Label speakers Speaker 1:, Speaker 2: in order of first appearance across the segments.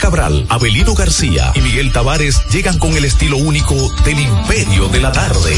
Speaker 1: Cabral, Abelino García y Miguel Tavares llegan con el estilo único del Imperio de la Tarde.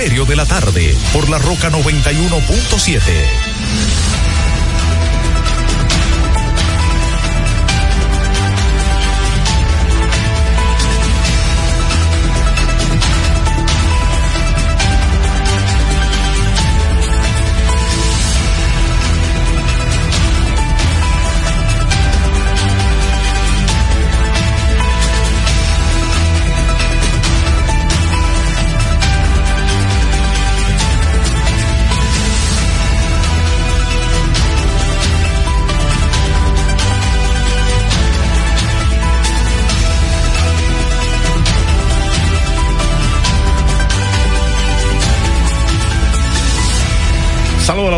Speaker 2: Imperio de la Tarde por la Roca 91.7.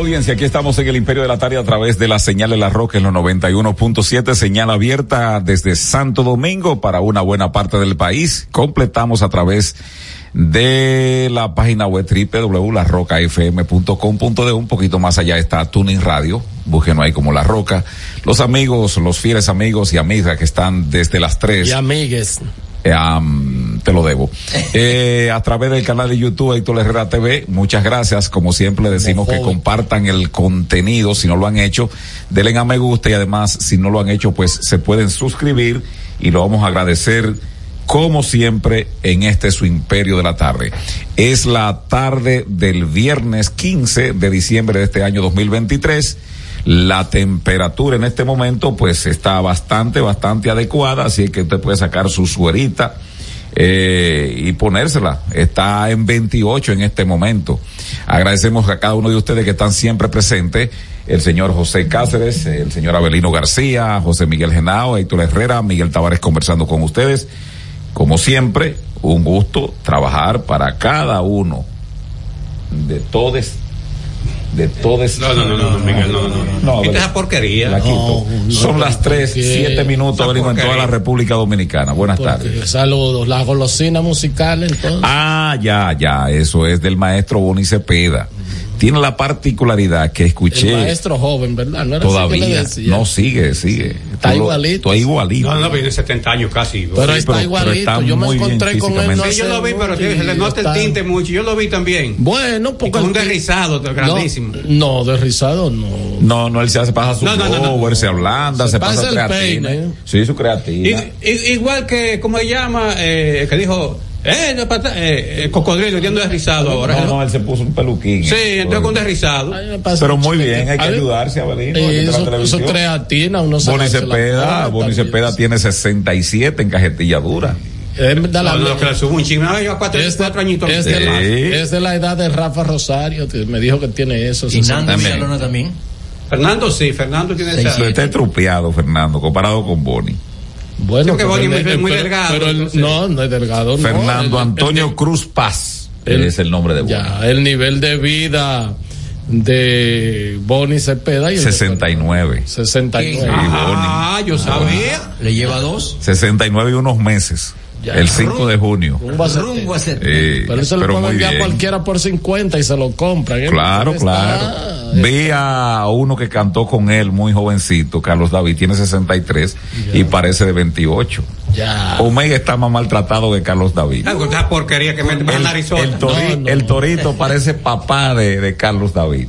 Speaker 2: audiencia, aquí estamos en el Imperio de la Tarde a través de la señal de la Roca en los 91.7, señal abierta desde Santo Domingo para una buena parte del país. Completamos a través de la página web www.larrocafm.com.de un poquito más allá está Tuning Radio, búsquenos ahí como La Roca. Los amigos, los fieles amigos y amigas que están desde las tres.
Speaker 3: Y amigues
Speaker 2: te lo debo. Eh, a través del canal de YouTube Héctor Herrera TV, muchas gracias. Como siempre decimos que compartan el contenido, si no lo han hecho, denle a me gusta y además, si no lo han hecho, pues se pueden suscribir y lo vamos a agradecer como siempre en este su imperio de la tarde. Es la tarde del viernes 15 de diciembre de este año 2023 la temperatura en este momento pues está bastante, bastante adecuada, así que usted puede sacar su suerita eh, y ponérsela. Está en 28 en este momento. Agradecemos a cada uno de ustedes que están siempre presentes. El señor José Cáceres, el señor Abelino García, José Miguel Genao, Héctor Herrera, Miguel Tavares conversando con ustedes. Como siempre, un gusto trabajar para cada uno de todos de todas.
Speaker 4: No, no, no, no, Miguel, no, no. no. Esa porquería.
Speaker 2: La quito. Son las tres, siete minutos, venimos en toda la República Dominicana. Buenas tardes.
Speaker 3: Saludos, la golosina musical entonces.
Speaker 2: Ah, ya, ya, eso es del maestro Boni Cepeda tiene la particularidad que escuché.
Speaker 3: El maestro joven, ¿verdad?
Speaker 2: ¿No todavía. No, sigue, sigue.
Speaker 3: Está igualito.
Speaker 2: Está igualito.
Speaker 4: No, no, tiene 70 años casi.
Speaker 3: Pero está igualito. yo me encontré con él.
Speaker 4: No sí, yo lo vi, pero se le nota el tinte mucho. Yo lo vi también.
Speaker 3: Bueno, porque.
Speaker 4: un derrizado grandísimo.
Speaker 3: No, derrizado no.
Speaker 2: No, no, él se hace pasa su no, no, no, él se ablanda, se, pasa, pasa creatina. Peine. Sí, su creatina.
Speaker 4: igual que, ¿cómo se llama? Eh, que dijo eh, no, pata, eh, eh, cocodrilo, tiene desrizado ahora.
Speaker 2: No, no, él se puso un peluquín.
Speaker 4: Sí, entonces con desrizado.
Speaker 2: Pero muy bien, hay que ayudarse a Belino.
Speaker 3: Eh, eso, eso creatina, uno
Speaker 2: se Boni Cepeda, Boni Cepeda tiene 67 en cajetilla dura.
Speaker 3: Es de la,
Speaker 4: no, no, que le subo un chingo. yo cuatro,
Speaker 3: es,
Speaker 4: cuatro añitos.
Speaker 3: Es de, la, es de la edad de Rafa Rosario, que me dijo que tiene eso.
Speaker 5: ¿Y Nando Villalona también?
Speaker 4: Fernando sí, Fernando tiene sí, esa.
Speaker 2: Está trupeado, Fernando, comparado con Boni.
Speaker 3: Bueno,
Speaker 4: que Boni es muy, delgado.
Speaker 3: Pero no, no es delgado.
Speaker 2: Fernando Antonio Cruz Paz. Es el nombre de Boni.
Speaker 3: Ya, el nivel de vida de Boni Cepeda y
Speaker 2: 69.
Speaker 3: 69.
Speaker 4: Ah, yo sabía.
Speaker 5: ¿Le lleva dos?
Speaker 2: 69 y unos meses. Ya, el 5 de junio.
Speaker 3: Rumbo a rumbo. Eh, pero eso lo puede enviar cualquiera por 50 y se lo compran.
Speaker 2: ¿eh? Claro, claro. Vi a uno que cantó con él muy jovencito, Carlos David, tiene 63 ya. y parece de 28.
Speaker 3: Ya.
Speaker 2: Omega está más maltratado que Carlos David.
Speaker 4: Esa porquería que me el,
Speaker 2: el, tori, no, no. el torito parece papá de, de Carlos David.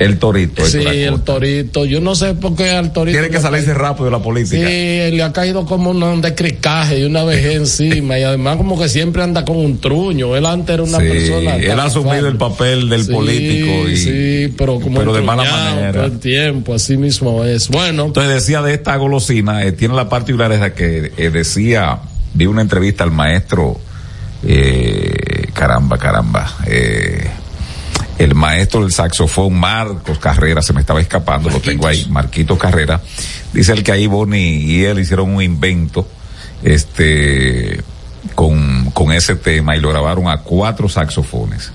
Speaker 2: El torito.
Speaker 3: Sí, el torito. Yo no sé por qué al torito.
Speaker 2: Tiene que salirse rápido de la política.
Speaker 3: Sí, le ha caído como un descricaje y una vez encima. y además, como que siempre anda con un truño. Él antes era una sí, persona.
Speaker 2: Él ha asumido el papel del
Speaker 3: sí,
Speaker 2: político. Y,
Speaker 3: sí, pero como.
Speaker 2: Pero de mala manera.
Speaker 3: Todo el tiempo, así mismo es. Bueno.
Speaker 2: Entonces decía de esta golosina, eh, tiene la particularidad que eh, decía, vi una entrevista al maestro. Eh, caramba, caramba. Eh, el maestro del saxofón Marcos Carrera, se me estaba escapando, Marquitos. lo tengo ahí, Marquito Carrera, dice el que ahí Bonnie y él hicieron un invento, este, con, con ese tema y lo grabaron a cuatro saxofones.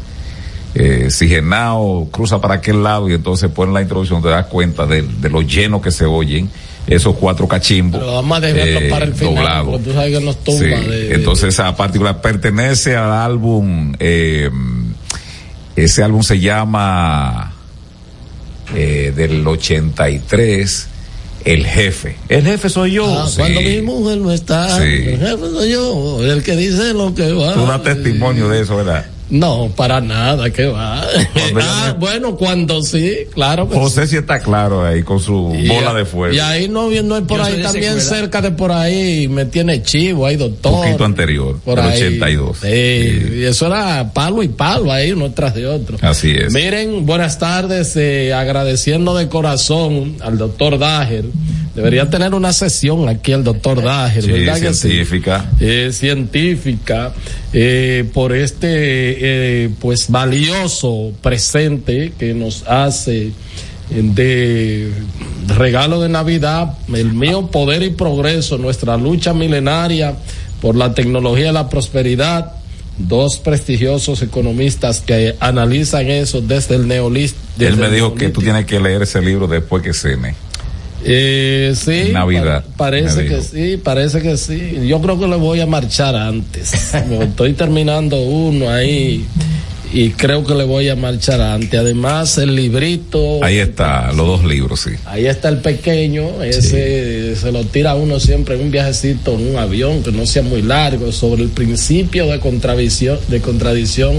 Speaker 2: Eh, si Genao cruza para aquel lado y entonces pone la introducción, te das cuenta de, de lo lleno que se oyen esos cuatro cachimbos.
Speaker 3: Pero vamos a eh, para el final, doblado. porque tú sabes que nos tumba
Speaker 2: sí.
Speaker 3: de,
Speaker 2: Entonces esa particular pertenece al álbum, eh, ese álbum se llama eh, del 83, el jefe. El jefe soy yo.
Speaker 3: Ah,
Speaker 2: sí.
Speaker 3: Cuando mi mujer no está,
Speaker 2: Sí.
Speaker 3: el jefe soy yo, el que dice lo que va.
Speaker 2: Tú das testimonio de eso, ¿verdad?
Speaker 3: No, para nada, que va. Ah,
Speaker 2: me-
Speaker 3: bueno, cuando sí, claro que sí.
Speaker 2: José sí está claro ahí con su
Speaker 3: Y
Speaker 2: bola
Speaker 3: a-
Speaker 2: de fuego.
Speaker 3: Y ahí no, no hay por
Speaker 5: Yo
Speaker 3: ahí, también
Speaker 5: secuela.
Speaker 3: cerca de por ahí, me tiene chivo, ahí doctor.
Speaker 2: Poquito anterior,
Speaker 3: por ahí.
Speaker 2: 82.
Speaker 3: Sí,
Speaker 2: Sí.
Speaker 3: y eso era palo y palo ahí, uno tras de otro.
Speaker 2: Así es.
Speaker 3: Miren, buenas tardes, eh, agradeciendo de corazón al doctor Dager. Debería tener una sesión aquí el doctor Dager,
Speaker 2: Sí,
Speaker 3: ¿verdad que sí?
Speaker 2: científica.
Speaker 3: eh, científica eh, por este eh, pues valioso presente que nos hace eh, de regalo de Navidad, el mío poder y progreso, nuestra lucha milenaria por la tecnología y la prosperidad. Dos prestigiosos economistas que analizan eso desde el neolítico.
Speaker 2: Él me dijo que tú tienes que leer ese libro después que cene.
Speaker 3: Eh, sí.
Speaker 2: Navidad,
Speaker 3: pa- parece que sí, parece que sí. Yo creo que le voy a marchar antes. Me Estoy terminando uno ahí y creo que le voy a marchar antes. Además, el librito.
Speaker 2: Ahí está, los dos libros, sí.
Speaker 3: Ahí está el pequeño, ese se lo tira uno siempre en un viajecito en un avión que no sea muy largo sobre el principio de contradicción, de contradicción,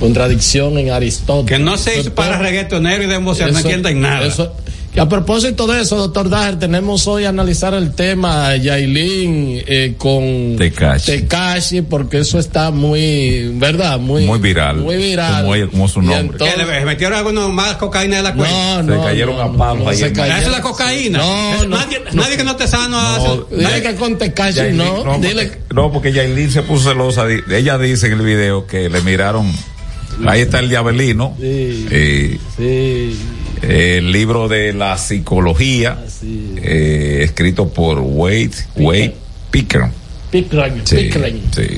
Speaker 3: contradicción en Aristóteles.
Speaker 4: Que no se hizo para reggaetonero y de emoción, no entienden nada.
Speaker 3: eso- y a propósito de eso, doctor Dager, tenemos hoy a analizar el tema Yailin eh, con
Speaker 2: Tekashi.
Speaker 3: Tekashi, porque eso está muy, ¿verdad? Muy,
Speaker 2: Muy viral.
Speaker 3: Muy viral.
Speaker 2: Como como su nombre.
Speaker 4: ¿Qué,
Speaker 3: entonces-
Speaker 4: le metieron algunos más cocaína de la cuenta?
Speaker 3: no,
Speaker 2: Se
Speaker 3: no,
Speaker 2: cayeron
Speaker 3: no,
Speaker 2: a palos
Speaker 3: no,
Speaker 2: ahí
Speaker 3: se cayeron.
Speaker 4: Eso es la cocaína.
Speaker 3: No, no,
Speaker 4: nadie, nadie que no esté sano hace.
Speaker 2: No,
Speaker 3: Dile que con Tekashi
Speaker 2: Yailin-
Speaker 3: no, dile.
Speaker 2: porque, no, porque Yailin se puso celosa. Ella dice en el video que le miraron. Ahí está el diabelino.
Speaker 3: Sí.
Speaker 2: eh,
Speaker 3: Sí,
Speaker 2: el libro de la psicología,
Speaker 3: es.
Speaker 2: eh, escrito por Wade, Wade Picker.
Speaker 3: Pickering,
Speaker 2: Sí,
Speaker 3: Pickering.
Speaker 2: sí.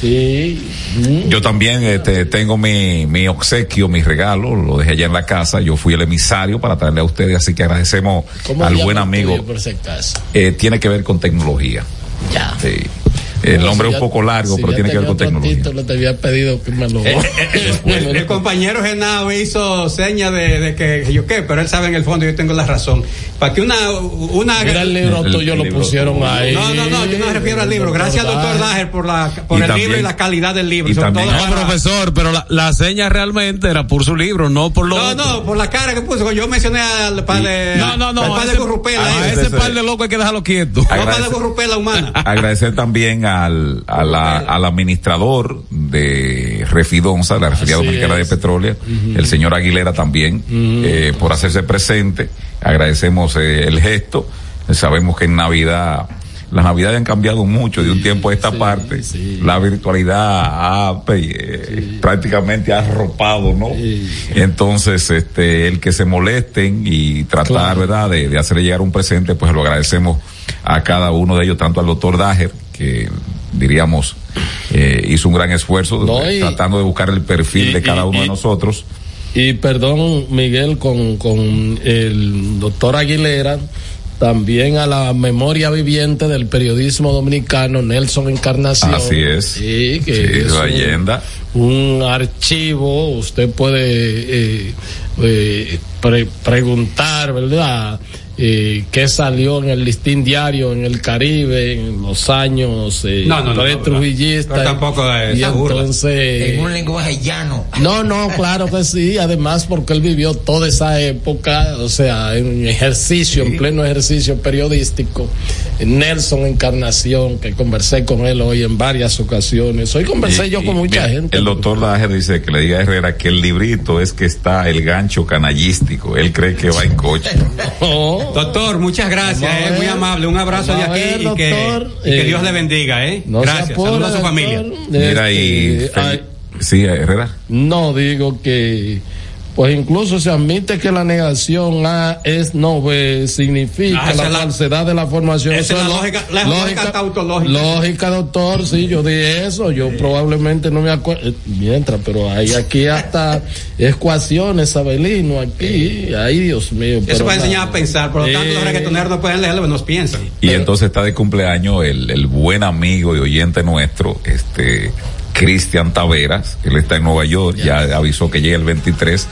Speaker 3: Sí. Mm.
Speaker 2: Yo también este, tengo mi, mi obsequio, mi regalo, lo dejé allá en la casa. Yo fui el emisario para traerle a ustedes, así que agradecemos
Speaker 3: ¿Cómo
Speaker 2: al buen amigo.
Speaker 3: por?
Speaker 2: Eh, tiene que ver con tecnología.
Speaker 3: Ya.
Speaker 2: Sí. El nombre es un poco largo,
Speaker 3: si
Speaker 2: pero tiene que ver con tecnología.
Speaker 3: título, te había pedido que me lo.
Speaker 4: El, el compañero Genao hizo seña de, de que yo qué, pero él sabe en el fondo, yo tengo la razón. Para que una, una
Speaker 3: Mira el libro
Speaker 2: El-
Speaker 3: tuyo
Speaker 2: el
Speaker 3: lo
Speaker 2: libro
Speaker 3: pusieron
Speaker 2: tuyo.
Speaker 3: ahí.
Speaker 4: No, no, no, yo no me refiero al libro. Gracias al doctor Dager por, la, por
Speaker 2: Y
Speaker 4: el
Speaker 2: también-
Speaker 4: libro y la calidad del libro.
Speaker 2: y
Speaker 4: sobre
Speaker 2: también-
Speaker 4: todo
Speaker 6: No,
Speaker 4: para-
Speaker 6: profesor, pero la, la seña realmente era por su libro, no por lo
Speaker 4: No,
Speaker 6: otro.
Speaker 4: no, por la cara que puso. Yo mencioné al par de.
Speaker 6: No, no, no.
Speaker 4: Al par
Speaker 6: a
Speaker 4: de
Speaker 6: ese,
Speaker 4: Gurrupela.
Speaker 6: a ese
Speaker 2: ese-
Speaker 6: par de locos hay que dejarlo quieto.
Speaker 4: No, par de Gurrupela humana.
Speaker 2: Agradecer también al, a la- al administrador de Refidonza, la Refinería Dominicana de. Petróleo, el señor Aguilera también, eh, por hacerse presente. Agradecemos eh, el gesto. Sabemos que en Navidad, las Navidades han cambiado mucho de un tiempo a esta
Speaker 3: Sí,
Speaker 2: parte.
Speaker 3: sí.
Speaker 2: La virtualidad ha, eh, prácticamente ha arropado, ¿no? Entonces, este, el que se molesten y tratar,
Speaker 3: Claro.
Speaker 2: ¿verdad?, de, de hacerle llegar un presente, pues lo agradecemos a cada uno de ellos, tanto al doctor Dager, que diríamos eh, hizo un gran esfuerzo
Speaker 3: No, y-
Speaker 2: tratando de buscar el perfil
Speaker 3: y-
Speaker 2: de cada
Speaker 3: y-
Speaker 2: uno de
Speaker 3: y-
Speaker 2: nosotros.
Speaker 3: Y perdón, Miguel, con, con el doctor Aguilera, también a la memoria viviente del periodismo dominicano, Nelson Encarnación.
Speaker 2: Así es.
Speaker 3: Sí, que
Speaker 2: Sí,
Speaker 3: es un-
Speaker 2: leyenda.
Speaker 3: Un, archivo, usted puede eh, eh, pre- preguntar, ¿verdad? Eh, qué salió en el listín diario en el Caribe en los años eh,
Speaker 4: No, no, no, pero tampoco es
Speaker 3: y entonces
Speaker 5: En un lenguaje llano.
Speaker 3: no, no, claro que sí. Además, porque él vivió toda esa época, o sea, en ejercicio, en pleno ejercicio periodístico. Nelson Encarnación, que conversé con él hoy en varias ocasiones. Hoy conversé
Speaker 2: Y-
Speaker 3: yo
Speaker 2: y
Speaker 3: con mucha
Speaker 2: mira,
Speaker 3: gente.
Speaker 2: El doctor Dager dice que le diga a Herrera que el librito es que está el gancho canallístico. Él cree que va en coche.
Speaker 3: No,
Speaker 4: Doctor, muchas gracias,
Speaker 3: a
Speaker 4: eh, muy amable. Un abrazo de aquí
Speaker 3: ver,
Speaker 4: y, que,
Speaker 3: doctor.
Speaker 4: y que
Speaker 3: Eh,
Speaker 4: Dios le bendiga, ¿eh?
Speaker 3: no
Speaker 4: gracias. Saludos a su
Speaker 3: doctor.
Speaker 4: familia.
Speaker 2: Mira ahí.
Speaker 3: Este, ay,
Speaker 2: Sí, Herrera.
Speaker 3: No, digo que, pues incluso se admite que la negación A es no B, significa
Speaker 4: Ah,
Speaker 3: la falsedad de la formación.
Speaker 4: esa
Speaker 3: Eso
Speaker 4: es la lógica- la lógica tautológica.
Speaker 3: Lógica, doctor, sí, yo dije eso, yo probablemente no me acuerdo, eh, mientras, pero hay aquí hasta ecuaciones, Abelino, aquí, ay Dios mío.
Speaker 4: Eso
Speaker 3: pero
Speaker 4: va a enseñar
Speaker 3: nada.
Speaker 4: a pensar, por lo tanto los
Speaker 3: Eh,
Speaker 4: reggaetoneros no pueden leerlo, nos piensan.
Speaker 2: Y entonces está de cumpleaños el, el buen amigo y oyente nuestro, este Cristian Taveras, él está en Nueva York, ya avisó que llega el 23.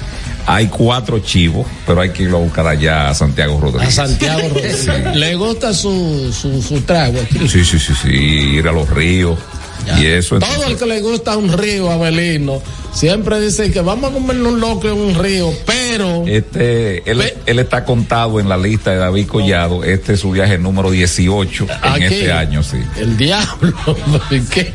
Speaker 2: Hay cuatro chivos, pero hay que irlo a buscar allá a Santiago
Speaker 3: A
Speaker 2: Rodríguez.
Speaker 3: Santiago Rodríguez. Le gusta su, su, su trago aquí.
Speaker 2: Sí, sí, sí, sí, ir a los ríos y eso.
Speaker 3: Todo el que le gusta un río, Abelino, siempre dice que vamos a comernos un locro en un río, pero
Speaker 2: Este, él, está contado en la lista de David Collado. Este es su viaje número 18 en este año, sí.
Speaker 3: El diablo, ¿qué?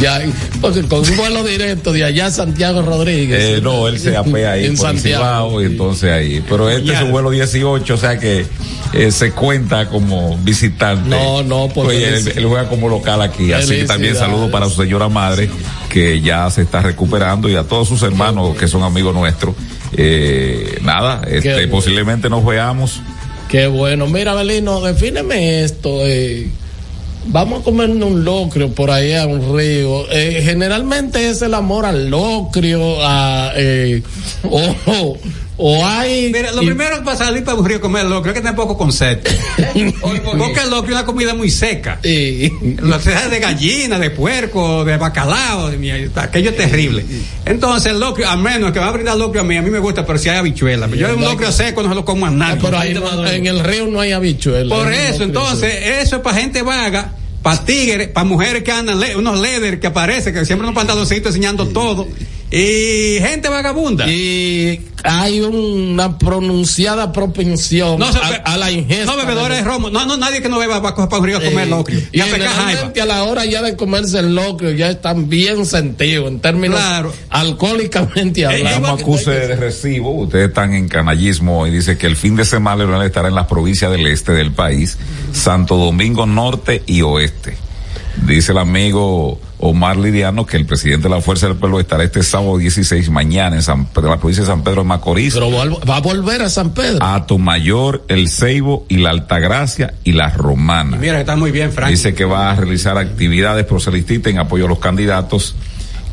Speaker 3: Ya, porque con un vuelo directo de allá a Santiago Rodríguez.
Speaker 2: Eh, no, él se apea ahí
Speaker 3: en
Speaker 2: por
Speaker 3: Santiago.
Speaker 2: Cibao, y entonces ahí. Pero este es su vuelo 18, o sea que eh, se cuenta como visitante.
Speaker 3: No, no, por
Speaker 2: Pues él,
Speaker 3: felicidad.
Speaker 2: él juega como local aquí. Así que también saludo para su señora madre, que ya se está recuperando, y a todos sus hermanos que son amigos nuestros. Eh, nada, este,
Speaker 3: bueno.
Speaker 2: posiblemente nos veamos.
Speaker 3: Qué bueno. Mira, Abelino, defíneme esto. eh, Vamos a comernos un locrio por ahí a un río. Eh, generalmente es el amor al locrio, a, eh, o, o hay.
Speaker 4: Mira, lo
Speaker 3: y-
Speaker 4: primero para salir para un río a comer locrio es que tampoco con sed. Porque el locrio es una comida muy seca. Lo sea de gallina, de puerco, de bacalao, de aquello es terrible. Entonces el locrio, a menos que va a brindar locrio a mí, a mí me gusta, pero si hay habichuela. Yo un locrio seco no se lo como a
Speaker 3: Ah,
Speaker 4: nadie.
Speaker 3: pero ahí no- en el río no hay habichuelas.
Speaker 4: Por eso, entonces, eso es para gente vaga, para tigres, para mujeres que andan, le- unos leather que aparecen, que siempre unos pantaloncitos enseñando todo, y gente vagabunda.
Speaker 3: Y hay una pronunciada propensión
Speaker 4: No,
Speaker 3: a, la ingesta.
Speaker 4: No bebedores de romo. No, no, nadie que no beba va a río a comer
Speaker 3: Eh,
Speaker 4: locrio.
Speaker 3: Y
Speaker 4: Y a pecar jaiba.
Speaker 3: generalmente a la hora ya de comerse el locrio ya están bien sentidos en términos
Speaker 4: Claro.
Speaker 3: alcohólicamente hablando.
Speaker 2: Vamos acuse de recibo. Ustedes están en canallismo y dice que el fin de semana Leonel estará en las provincias del este del país, Santo Domingo Norte y Oeste. Dice el amigo Omar Liriano que el presidente de la Fuerza del Pueblo estará este sábado 16 mañana en, San, en la provincia de San Pedro de Macorís,
Speaker 3: Pero va a volver a San Pedro.
Speaker 2: Atomayor, El Ceibo y la Altagracia y la Romana.
Speaker 4: Mira, que está muy bien, Frank.
Speaker 2: Dice que va a realizar actividades proselitistas en apoyo a los candidatos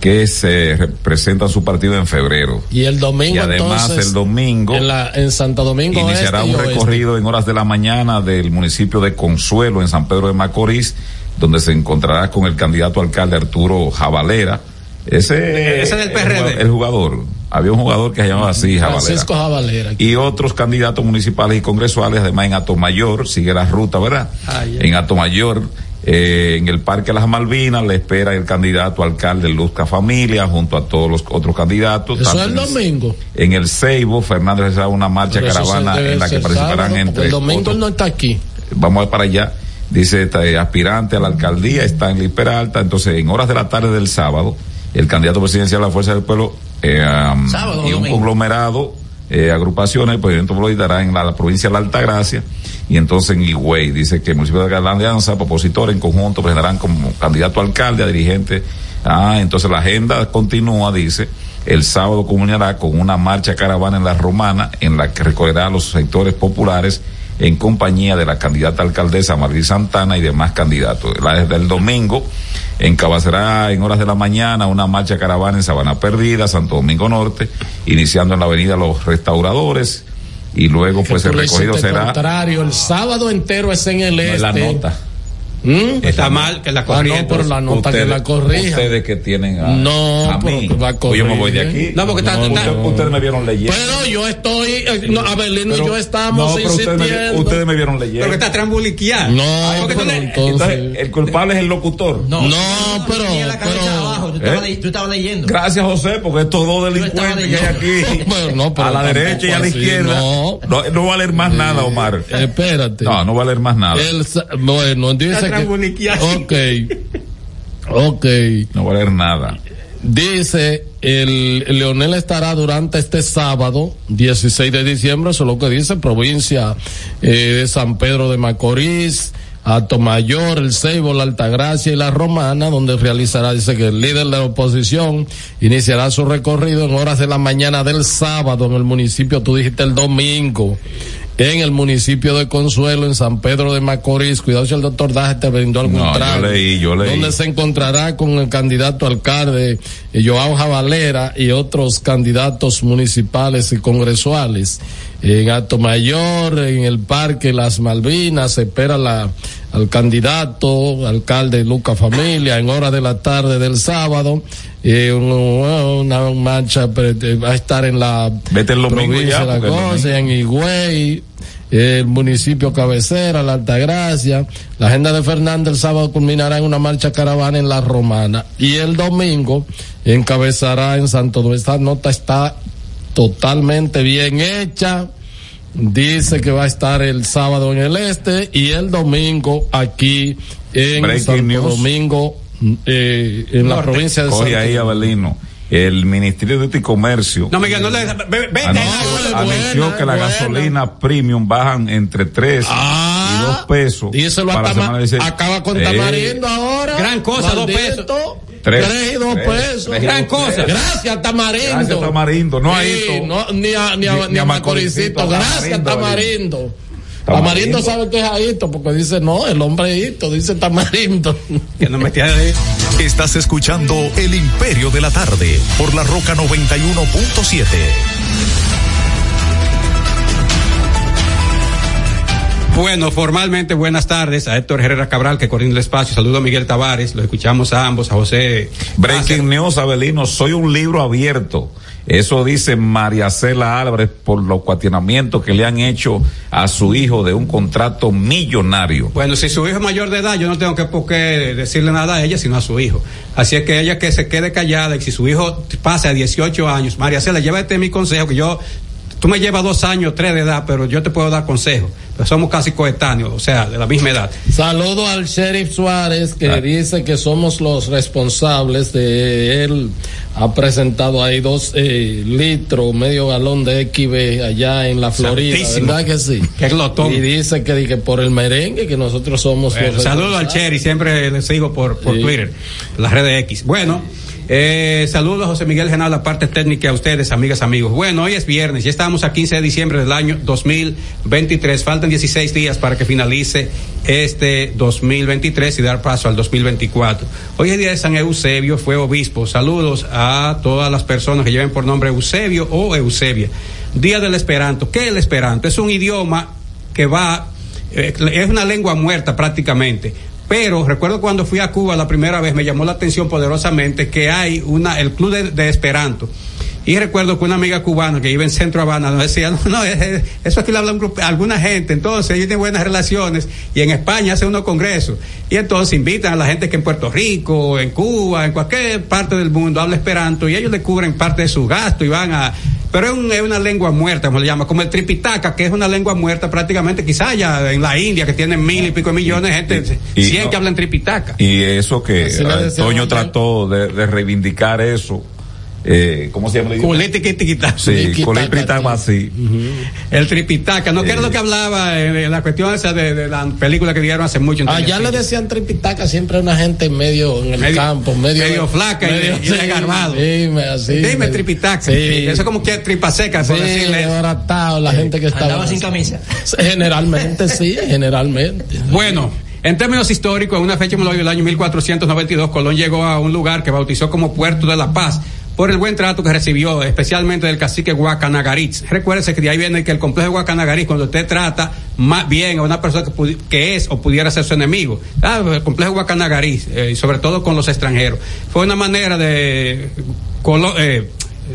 Speaker 2: que se representan su partido en febrero.
Speaker 3: y el domingo
Speaker 2: Y además
Speaker 3: entonces,
Speaker 2: el domingo
Speaker 3: en, la, en Santo Domingo
Speaker 2: iniciará
Speaker 3: Este y
Speaker 2: un
Speaker 3: Oeste.
Speaker 2: recorrido en horas de la mañana del municipio de Consuelo en San Pedro de Macorís, donde se encontrará con el candidato alcalde Arturo Jabalera. Ese,
Speaker 4: Ese del PRD.
Speaker 2: El jugador. Había un jugador que se llamaba así, Jabalera.
Speaker 3: Francisco Jabalera.
Speaker 2: Y otros candidatos municipales y congresuales, además en Atomayor, sigue la ruta, ¿verdad?
Speaker 4: Ah.
Speaker 2: En Atomayor, eh, en el Parque Las Malvinas, le espera el candidato alcalde Luzca Familia, junto a todos los otros candidatos.
Speaker 3: Eso es el domingo.
Speaker 2: en el Ceibo, Fernández realizará una marcha caravana en la que participarán
Speaker 3: sábado,
Speaker 2: entre
Speaker 3: El domingo
Speaker 2: otros-
Speaker 3: no está aquí.
Speaker 2: Vamos a ver para allá. Dice este aspirante a la alcaldía, está en Liz Peralta. Entonces, en horas de la tarde del sábado, el candidato presidencial de la Fuerza del Pueblo eh, um,
Speaker 5: Sábado
Speaker 2: y un
Speaker 5: domingo.
Speaker 2: conglomerado, eh, agrupaciones, el presidente Pueblo estará en la, la provincia de la Altagracia y entonces en Higüey. Dice que el municipio de la Alianza, opositores en conjunto, presentarán como candidato a alcalde, a dirigente. Ah, entonces la agenda continúa, dice. El sábado culminará con una marcha caravana en la Romana, en la que recorrerá los sectores populares en compañía de la candidata alcaldesa Margarita Santana y demás candidatos. La desde el domingo encabecerá en horas de la mañana una marcha caravana en Sabana Perdida, Santo Domingo Norte, iniciando en la avenida Los Restauradores y luego pues el
Speaker 3: hiciste
Speaker 2: será
Speaker 3: contrario, el sábado entero es en el
Speaker 2: no
Speaker 3: este.
Speaker 2: es la nota.
Speaker 3: ¿Mm?
Speaker 4: Está mal que la
Speaker 3: Ah,
Speaker 4: corrija.
Speaker 3: no, pero la nota que la corrija.
Speaker 2: Ustedes que tienen a,
Speaker 3: No,
Speaker 2: a mí.
Speaker 3: la
Speaker 2: Pues yo me voy de aquí.
Speaker 4: No, porque está-
Speaker 2: Usted-
Speaker 4: está-
Speaker 2: ustedes me vieron leyendo.
Speaker 3: Pero yo estoy, eh, no, Abelino y yo estamos
Speaker 2: no, pero ustedes me,
Speaker 3: insistiendo.
Speaker 2: ustedes me vieron leyendo.
Speaker 4: Pero que está trambuliqueado.
Speaker 3: No,
Speaker 4: porque tú
Speaker 3: pero
Speaker 4: le-
Speaker 3: entonces-
Speaker 2: Entonces, el culpable es el locutor.
Speaker 5: No,
Speaker 3: No, pero-
Speaker 5: la abajo,
Speaker 2: ¿Eh?
Speaker 5: tú estabas leyendo.
Speaker 2: Gracias, José, porque estos dos delincuentes
Speaker 5: estaba
Speaker 2: que hay aquí,
Speaker 3: Bueno, no, pero
Speaker 2: a la derecha y a la izquierda,
Speaker 3: no.
Speaker 2: no, no va a leer más nada, Omar.
Speaker 3: Eh, espérate.
Speaker 2: No, no va a leer más nada.
Speaker 3: Bueno, dice Ok. Ok.
Speaker 2: No va a leer nada.
Speaker 3: Dice, el Leonel estará durante este sábado, 16 de diciembre, eso es lo que dice, provincia eh, de San Pedro de Macorís, Atomayor, El Ceibo, La Altagracia y La Romana, donde realizará, dice que el líder de la oposición iniciará su recorrido en horas de la mañana del sábado en el municipio, tú dijiste el domingo, en el municipio de Consuelo, en San Pedro de Macorís. Cuidado si el doctor Daje te brindó algún
Speaker 2: No, yo
Speaker 3: trago.
Speaker 2: leí, yo leí.
Speaker 3: Donde se encontrará con el candidato alcalde eh, Joao Jabalera y otros candidatos municipales y congresuales. En Alto Mayor, en el Parque Las Malvinas, se espera la al candidato, alcalde Lucas Familia, en hora de la tarde del sábado. Eh, una marcha va a estar en la provincia de la Cosa, en Higüey, el municipio cabecera, la Altagracia. La agenda de Fernández el sábado culminará en una marcha caravana en La Romana y el domingo encabezará en Santo Domingo. Esta nota está totalmente bien hecha. Dice que va a estar el sábado en el este y el domingo aquí en Santo Domingo, eh, en la provincia de
Speaker 2: Santo ahí, Abelino el Ministerio de Comercio.
Speaker 4: No, Miguel, no le.
Speaker 2: anunció que la gasolina premium bajan entre 3 ah, y 2 pesos.
Speaker 3: Y eso lo acaba con Tamarindo ahora.
Speaker 4: Gran cosa, 2 pesos.
Speaker 3: Tres, y dos pesos.
Speaker 4: Gran cosa.
Speaker 3: Gracias, Tamarindo. Gracias,
Speaker 2: Tamarindo. No hay
Speaker 3: no, ni a, ni a, ni, a Macoricito. Gracias, Tamarindo. Tamarindo. sabe que es Aito, porque dice, no, el hombre Aito, dice Tamarindo.
Speaker 4: que no me ahí.
Speaker 7: Estás escuchando El Imperio de la Tarde por la Roca 91.7.
Speaker 4: Bueno, formalmente buenas tardes a Héctor Herrera Cabral que coordina el espacio. Saludo a Miguel Tavares, lo escuchamos a ambos, a José.
Speaker 2: Breaking News, Abelino, soy un libro abierto. Eso dice María Cela Álvarez por los cuatinamientos que le han hecho a su hijo de un contrato millonario.
Speaker 4: Bueno, si su hijo es mayor de edad, yo no tengo que por qué decirle nada a ella, sino a su hijo. Así es que ella que se quede callada y si su hijo pasa a 18 años, María Cela, llévate mi consejo que yo tú me llevas dos años, tres de edad, pero yo te puedo dar consejos. Somos casi coetáneos, o sea, de la misma edad.
Speaker 3: Saludo al sheriff Suárez que dice que somos los responsables de él. Ha presentado ahí dos eh, litros, medio galón de XB allá en la Florida, ¿verdad que sí?
Speaker 4: Qué glotón.
Speaker 3: Y dice que, por el merengue que nosotros somos
Speaker 4: los Saludo al sheriff, siempre le sigo por, por Twitter, las redes X. Bueno. Eh, saludos José Miguel Genal, la parte técnica a ustedes, amigas, amigos. Bueno, hoy es viernes, ya estamos a 15 de diciembre del año 2023. Faltan 16 días para que finalice este 2023 y dar paso al 2024. Hoy es día de San Eusebio, fue obispo. Saludos a todas las personas que lleven por nombre Eusebio o Eusebia. Día del Esperanto. ¿Qué es el Esperanto? Es un idioma que va, eh, es una lengua muerta prácticamente pero recuerdo cuando fui a Cuba la primera vez, me llamó la atención poderosamente que hay una, el club de, Esperanto. Y recuerdo que una amiga cubana que vive en Centro Habana nos decía, no, no, eso aquí lo habla alguna gente, entonces ellos tienen buenas relaciones y en España hace unos congresos. Y entonces invitan a la gente que en Puerto Rico, en Cuba, en cualquier parte del mundo habla Esperanto y ellos le cubren parte de su gasto y van a, pero es, una lengua muerta, como le llama, como el tripitaka, que es una lengua muerta prácticamente, quizás ya en la India, que tiene mil y pico millones de gente, y, cien que hablan tripitaka.
Speaker 2: Y eso que Antonio trató de reivindicar eso eh, ¿cómo se llama?
Speaker 4: Culita
Speaker 2: Sí, culita así.
Speaker 4: El tripitaca, ¿no? Que era lo que hablaba en, la cuestión esa de, la película que dieron hace mucho.
Speaker 3: Allá le decían tripitaca siempre a una gente medio en el campo, medio,
Speaker 4: medio flaca y, sí, Dime así. Dime tripitaca. Eso es como que tripa seca, por decirle.
Speaker 3: la gente que estaba.
Speaker 5: Andaba sin camisa.
Speaker 3: Generalmente sí, generalmente.
Speaker 4: Bueno. En términos históricos, en una fecha del año 1492, Colón llegó a un lugar que bautizó como Puerto de la Paz, por el buen trato que recibió, especialmente del cacique Guacanagaritz. Recuérdese que de ahí viene que el complejo de Guacanagaritz, cuando usted trata más bien a una persona que, es o pudiera ser su enemigo, ah, el complejo Guacanagaritz, eh, sobre todo con los extranjeros, fue una manera de eh,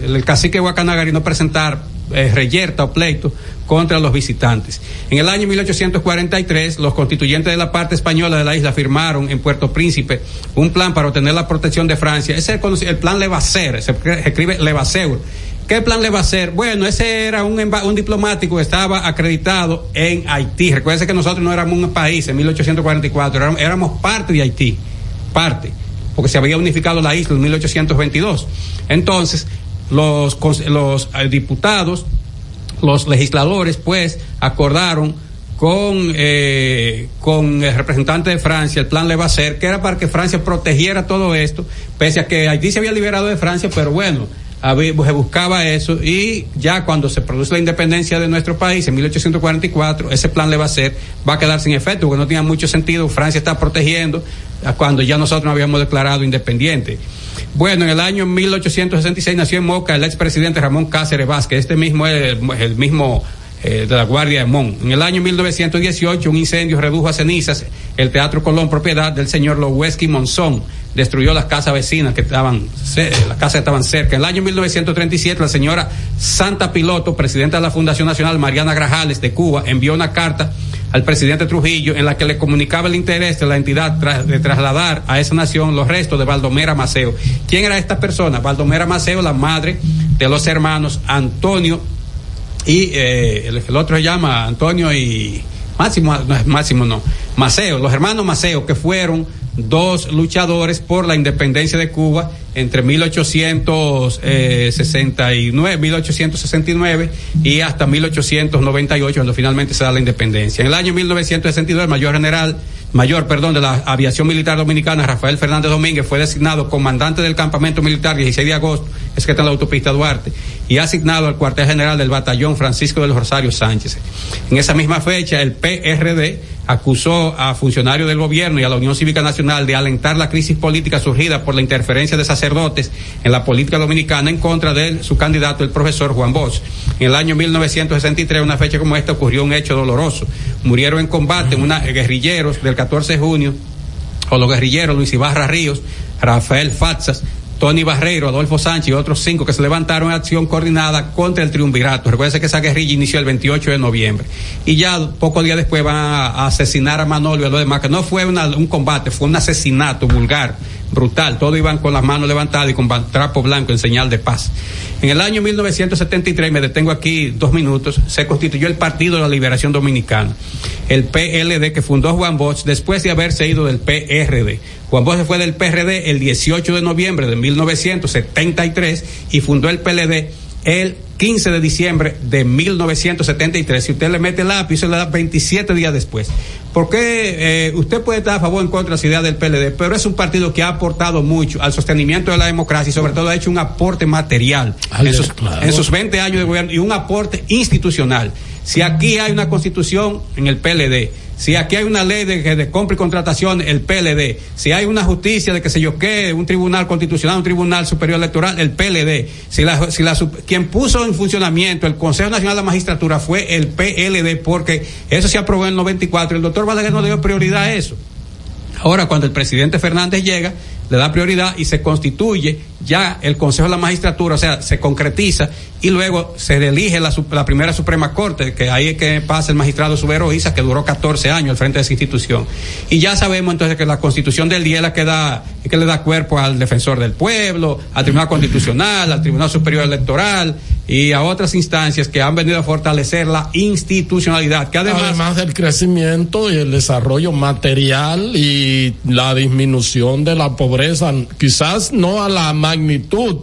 Speaker 4: el cacique Guacanagaritz no presentar eh, reyerta o pleito contra los visitantes. En el año 1843, los constituyentes de la parte española de la isla firmaron en Puerto Príncipe un plan para obtener la protección de Francia. Ese es el plan Levasseur, se escribe Levasseur. ¿Qué plan le va a hacer? Bueno, ese era un, un diplomático que estaba acreditado en Haití. Recuerden que nosotros no éramos un país en 1844, éramos, parte de Haití, parte, porque se había unificado la isla en 1822. Entonces, los, los eh, diputados los legisladores pues acordaron con, eh, con el representante de Francia, el plan le va a ser, que era para que Francia protegiera todo esto, pese a que Haití se había liberado de Francia, pero bueno, se buscaba eso y ya cuando se produce la independencia de nuestro país en 1844, ese plan le va a ser, va a quedar sin efecto, porque no tenía mucho sentido, Francia está protegiendo cuando ya nosotros nos habíamos declarado independiente. Bueno, en el año 1866 nació en Moca el expresidente Ramón Cáceres Vázquez. Este mismo es el, mismo eh, de la Guardia de Mon. En el año 1918 un incendio redujo a cenizas el Teatro Colón, propiedad del señor Loweski Monzón. Destruyó las casas vecinas que estaban, las casas que estaban cerca. En el año 1937 la señora Santa Piloto, presidenta de la Fundación Nacional Mariana Grajales de Cuba, envió una carta al presidente Trujillo en la que le comunicaba el interés de la entidad de trasladar a esa nación los restos de Baldomera Maceo. ¿Quién era esta persona? Baldomera Maceo, la madre de los hermanos Antonio y eh, el, otro se llama Antonio y Máximo, no, Máximo no, Maceo, los hermanos Maceo que fueron dos luchadores por la independencia de Cuba entre 1869, 1869 y hasta 1898, cuando finalmente se da la independencia. En el año 1962, el mayor general, mayor, perdón, de la aviación militar dominicana, Rafael Fernández Domínguez, fue designado comandante del campamento militar 16 de agosto, es que está en la autopista Duarte, y asignado al cuartel general del batallón Francisco de los Rosarios Sánchez. En esa misma fecha, el PRD acusó a funcionarios del gobierno y a la Unión Cívica Nacional de alentar la crisis política surgida por la interferencia de sacerdotes en la política dominicana en contra de su candidato, el profesor Juan Bosch. En el año 1963, una fecha como esta, ocurrió un hecho doloroso. Murieron en combate una, guerrilleros del 14 de junio, o los guerrilleros Luis Ibarra Ríos, Rafael Fatzas, Tony Barreiro, Adolfo Sánchez y otros cinco que se levantaron en acción coordinada contra el triunvirato. Recuerden que esa guerrilla inició el 28 de noviembre. Y ya pocos días después van a, asesinar a Manolio y a los demás, que no fue un combate, fue un asesinato vulgar brutal. Todos iban con las manos levantadas y con trapo blanco en señal de paz. En el año 1973, me detengo aquí dos minutos, se constituyó el Partido de la Liberación Dominicana, el PLD que fundó Juan Bosch después de haberse ido del PRD. Juan Bosch fue del PRD el 18 de noviembre de 1973 y fundó el PLD el 15 de diciembre de 1973. Si usted le mete lápiz, se le da 27 días después. Porque eh, usted puede estar a favor o en contra de la idea del PLD, pero es un partido que ha aportado mucho al sostenimiento de la democracia y sobre todo ha hecho un aporte material en sus, en sus 20 años de gobierno y un aporte institucional. Si aquí hay una constitución en el PLD, si aquí hay una ley de, de compra y contratación, el PLD, si hay una justicia de que se yo qué, un tribunal constitucional, un tribunal superior electoral, el PLD, si la, si la, quien puso en funcionamiento el Consejo Nacional de la Magistratura fue el PLD, porque eso se aprobó en el 94, el doctor Balaguer no dio prioridad a eso. Ahora, cuando el presidente Fernández llega, le da prioridad y se constituye ya el Consejo de la Magistratura, o sea, se concretiza y luego se elige la, primera Suprema Corte, que ahí es que pasa el magistrado Subero Isa, que duró 14 años al frente de esa institución. Y ya sabemos entonces que la constitución del día la que da, que le da cuerpo al defensor del pueblo, al Tribunal Constitucional, al Tribunal Superior Electoral y a otras instancias que han venido a fortalecer la institucionalidad, que además...
Speaker 3: Además del crecimiento y el desarrollo material y la disminución de la pobreza, quizás no a la magnitud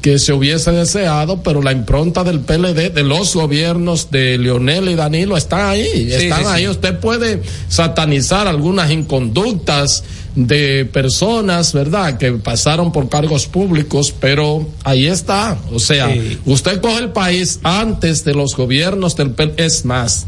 Speaker 3: que se hubiese deseado, pero la impronta del PLD, de los gobiernos de Leonel y Danilo, están ahí, están ahí. Usted puede satanizar algunas inconductas de personas, ¿verdad?, que pasaron por cargos públicos, pero ahí está. O sea, usted coge el país antes de los gobiernos del PLD, es más.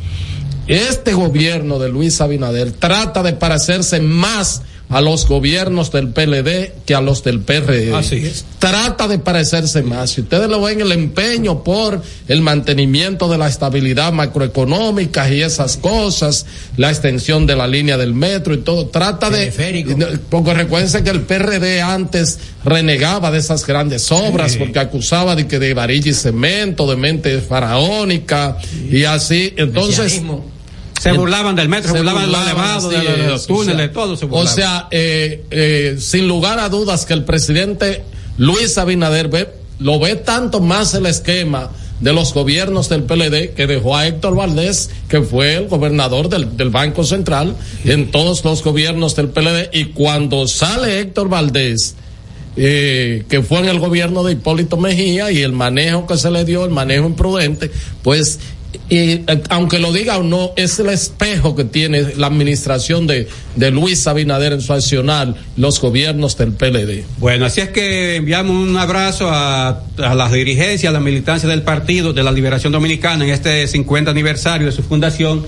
Speaker 3: Este gobierno de Luis Abinader trata de parecerse más a los gobiernos del PLD que a los del PRD.
Speaker 4: Así es.
Speaker 3: Trata de parecerse más. Si ustedes lo ven, el empeño por el mantenimiento de la estabilidad macroeconómica y esas cosas, la extensión de la línea del metro y todo, trata de... Porque recuerden que el PRD antes renegaba de esas grandes obras porque acusaba de que de varilla y cemento, de mente faraónica y así. Entonces...
Speaker 4: Se burlaban del metro, se, burlaban de los de, los túneles, todo se burlaban.
Speaker 3: O sea, eh, eh, sin lugar a dudas que el presidente Luis Abinader ve, lo ve tanto más el esquema de los gobiernos del PLD que dejó a Héctor Valdés, que fue el gobernador del, del Banco Central, en todos los gobiernos del PLD. Y cuando sale Héctor Valdés, eh, que fue en el gobierno de Hipólito Mejía y el manejo que se le dio, el manejo imprudente, pues y eh, aunque lo diga o no, es el espejo que tiene la administración de, de Luis Abinader en su accional, los gobiernos del PLD.
Speaker 4: Bueno, así es que enviamos un abrazo a, a las dirigencias, a la militancia del Partido de la Liberación Dominicana en este 50 aniversario de su fundación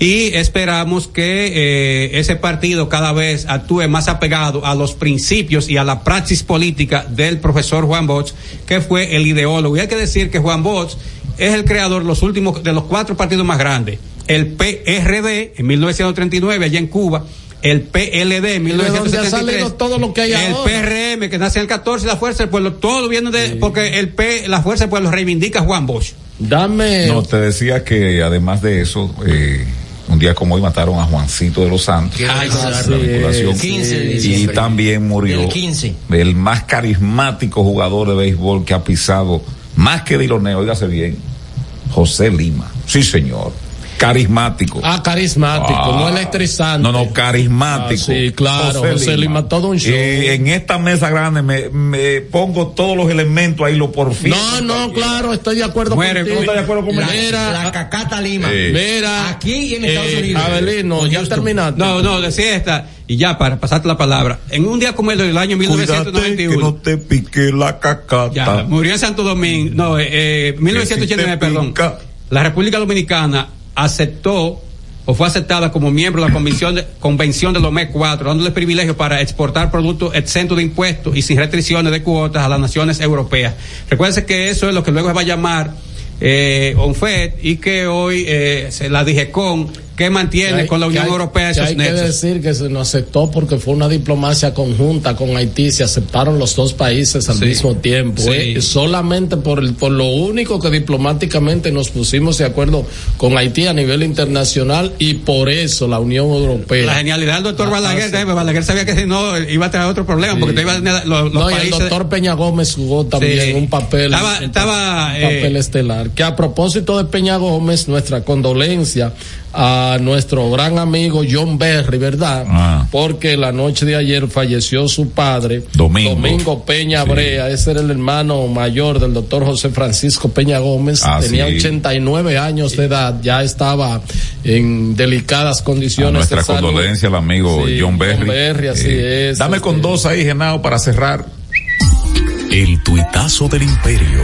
Speaker 4: y esperamos que eh, ese partido cada vez actúe más apegado a los principios y a la praxis política del profesor Juan Bosch, que fue el ideólogo. Y hay que decir que Juan Bosch es el creador los últimos de los cuatro partidos más grandes. El PRD en 1939 allá en Cuba, el PLD en
Speaker 3: ¿Y de dónde ha
Speaker 4: 1973,
Speaker 3: salido todo lo que hay
Speaker 4: el
Speaker 3: ahora?
Speaker 4: PRM que nace en el 14, la Fuerza del Pueblo, todo viene de porque el P, la Fuerza del Pueblo reivindica a Juan Bosch.
Speaker 3: Dame.
Speaker 2: No, te decía que además de eso, eh, un día como hoy mataron a Juancito de los Santos.
Speaker 5: Ay,
Speaker 2: la
Speaker 5: sí,
Speaker 2: vinculación.
Speaker 5: 15 de
Speaker 2: y también murió
Speaker 5: Del 15.
Speaker 2: el más carismático jugador de béisbol que ha pisado, más que Diloneo, óigase bien, José Lima. Sí, señor. Carismático.
Speaker 3: Ah, carismático,
Speaker 2: Ah.
Speaker 3: no electrizante.
Speaker 2: No, no, carismático.
Speaker 3: Ah, sí, claro, José Lima, todo un show.
Speaker 2: Y en esta mesa grande me, me pongo todos los elementos ahí, lo por fin.
Speaker 3: No, no, claro, estoy de acuerdo
Speaker 4: Muere,
Speaker 3: contigo.
Speaker 4: ¿tú estás de
Speaker 2: acuerdo conmigo?
Speaker 5: La,
Speaker 3: Mira,
Speaker 5: la cacata Lima.
Speaker 3: Mira.
Speaker 5: Aquí y en Estados
Speaker 3: eh,
Speaker 5: Unidos.
Speaker 3: Abelino, ya terminaste.
Speaker 4: No, no, decía esta, y ya para pasarte la palabra, en un día como el del año
Speaker 2: Cuídate que
Speaker 4: 1991,
Speaker 2: no te pique la cacata.
Speaker 4: ya, murió en Santo Domingo, no, eh, eh, 1989,
Speaker 2: te
Speaker 4: perdón.
Speaker 2: pica.
Speaker 4: La República Dominicana aceptó o fue aceptada como miembro de la Convención de, Convención de Lomé 4, dándole privilegio para exportar productos exentos de impuestos y sin restricciones de cuotas a las naciones europeas. Recuérdense que eso es lo que luego se va a llamar eh, ONFED y que hoy eh, se la DIGECON que mantiene
Speaker 3: hay-
Speaker 4: con la
Speaker 3: que
Speaker 4: Unión
Speaker 3: hay-
Speaker 4: Europea
Speaker 3: que
Speaker 4: esos
Speaker 3: hay que
Speaker 4: nexos.
Speaker 3: decir que se nos aceptó porque fue una diplomacia conjunta con Haití, se aceptaron los dos países al
Speaker 4: Sí.
Speaker 3: mismo tiempo.
Speaker 4: Sí.
Speaker 3: ¿eh? Solamente por, el, por lo único que diplomáticamente nos pusimos de acuerdo con Haití a nivel internacional y por eso la Unión Europea.
Speaker 4: La genialidad del doctor
Speaker 3: Ah,
Speaker 4: Balaguer,
Speaker 3: sí.
Speaker 4: eh, Balaguer sabía que si no iba a traer otro problema, porque te iba a tener los, los
Speaker 3: no, y el
Speaker 4: países.
Speaker 3: doctor Peña Gómez jugó también un papel,
Speaker 4: Estaba-
Speaker 3: un
Speaker 4: estaba,
Speaker 3: papel
Speaker 4: eh,
Speaker 3: estelar. Que a propósito de Peña Gómez, nuestra condolencia a nuestro gran amigo John Berry, ¿verdad?
Speaker 2: Ah.
Speaker 3: Porque la noche de ayer falleció su padre,
Speaker 2: Domingo.
Speaker 3: Peña
Speaker 2: Sí.
Speaker 3: Brea, ese era el hermano mayor del doctor José Francisco Peña Gómez,
Speaker 2: Ah,
Speaker 3: tenía
Speaker 2: sí.
Speaker 3: 89 años de edad, ya estaba en delicadas
Speaker 2: A
Speaker 3: condiciones
Speaker 2: nuestra
Speaker 3: de
Speaker 2: condolencia al amigo
Speaker 3: Sí,
Speaker 2: John Berry.
Speaker 3: John Berry, así
Speaker 2: Eh,
Speaker 3: es,
Speaker 2: Dame con
Speaker 3: este.
Speaker 2: dos ahí, Genao, para cerrar.
Speaker 7: El tuitazo del imperio.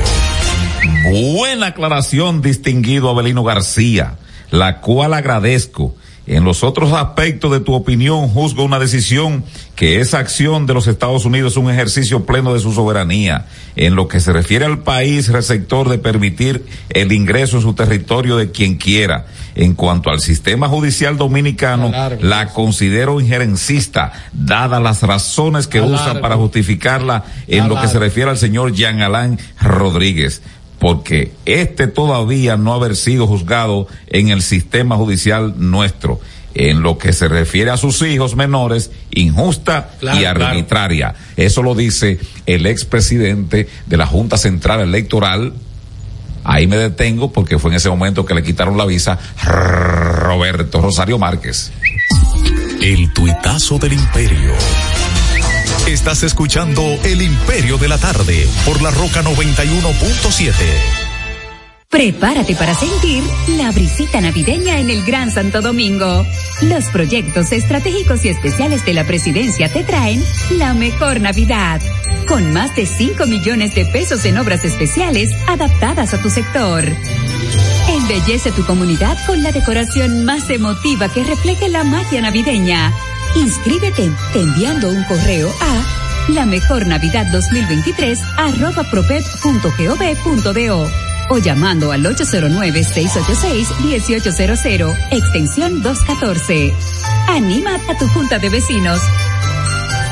Speaker 2: Buena aclaración, distinguido Abelino García, la cual agradezco. En los otros aspectos de tu opinión, juzgo una decisión que esa acción de los Estados Unidos es un ejercicio pleno de su soberanía. En lo que se refiere al país receptor de permitir el ingreso en su territorio de quien quiera. En cuanto al sistema judicial dominicano, la considero injerencista, dadas las razones que usan para justificarla en lo que se refiere al señor Jean Alain Rodríguez porque este todavía no haber sido juzgado en el sistema judicial nuestro. En lo que se refiere a sus hijos menores, injusta
Speaker 3: Claro,
Speaker 2: y arbitraria. Eso lo dice el expresidente de la Junta Central Electoral. Ahí me detengo porque fue en ese momento que le quitaron la visa Roberto Rosario Márquez.
Speaker 7: El tuitazo del imperio. Estás escuchando El Imperio de la Tarde por la Roca 91.7.
Speaker 8: Prepárate para sentir la brisita navideña en el Gran Santo Domingo. Los proyectos estratégicos y especiales de la presidencia te traen la mejor Navidad. Con más de 5 millones de pesos en obras especiales adaptadas a tu sector. Embellece tu comunidad con la decoración más emotiva que refleje la magia navideña. Inscríbete enviando un correo a la mejor Navidad 2023 arroba o llamando al 809-686-1800, extensión 214. Anima a tu junta de vecinos.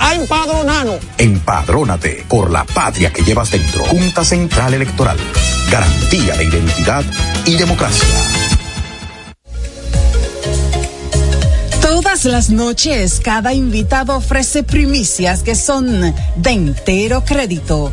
Speaker 9: a empadronarnos.
Speaker 10: Empadrónate por la patria que llevas dentro. Junta Central Electoral. Garantía de identidad y democracia.
Speaker 11: Todas las noches, cada invitado ofrece primicias que son de entero crédito.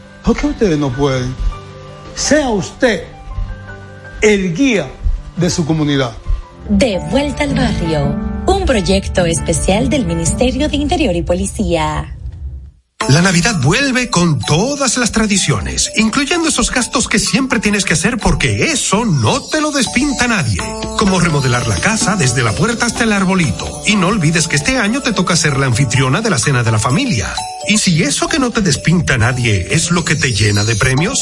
Speaker 12: ¿Por qué ustedes no pueden? Sea usted el guía de su comunidad.
Speaker 13: De vuelta al barrio, un proyecto especial del Ministerio de Interior y Policía.
Speaker 14: La Navidad vuelve con todas las tradiciones, incluyendo esos gastos que siempre tienes que hacer porque eso no te lo despinta nadie. Como remodelar la casa desde la puerta hasta el arbolito. Y no olvides que este año te toca ser la anfitriona de la cena de la familia. ¿Y si eso que no te despinta nadie es lo que te llena de premios?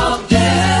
Speaker 14: up there.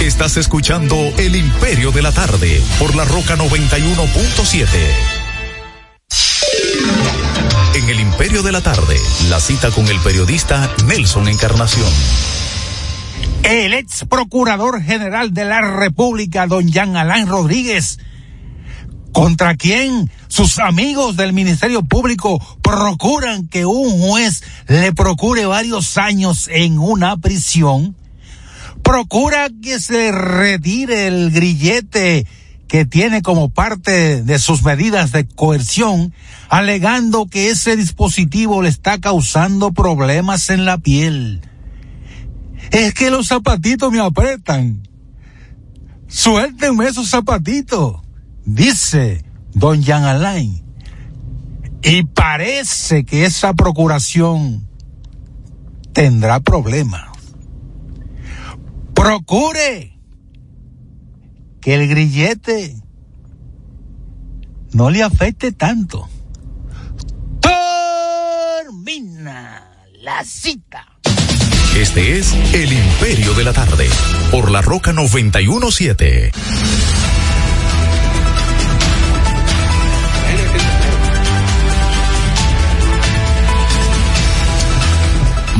Speaker 7: Estás escuchando El Imperio de la Tarde por la Roca 91.7. En El Imperio de la Tarde, la cita con el periodista Nelson Encarnación.
Speaker 15: El ex procurador general de la República, don Jean Alain Rodríguez, contra quien sus amigos del Ministerio Público procuran que un juez le procure varios años en una prisión, procura que se retire el grillete que tiene como parte de sus medidas de coerción, alegando que ese dispositivo le está causando problemas en la piel. Es que los zapatitos me apretan. Suéltenme esos zapatitos, dice don Jean Alain. Y parece que esa procuración tendrá problemas procure que el grillete no le afecte tanto. Termina la cita.
Speaker 7: Este es El Imperio de la Tarde, por la Roca 917.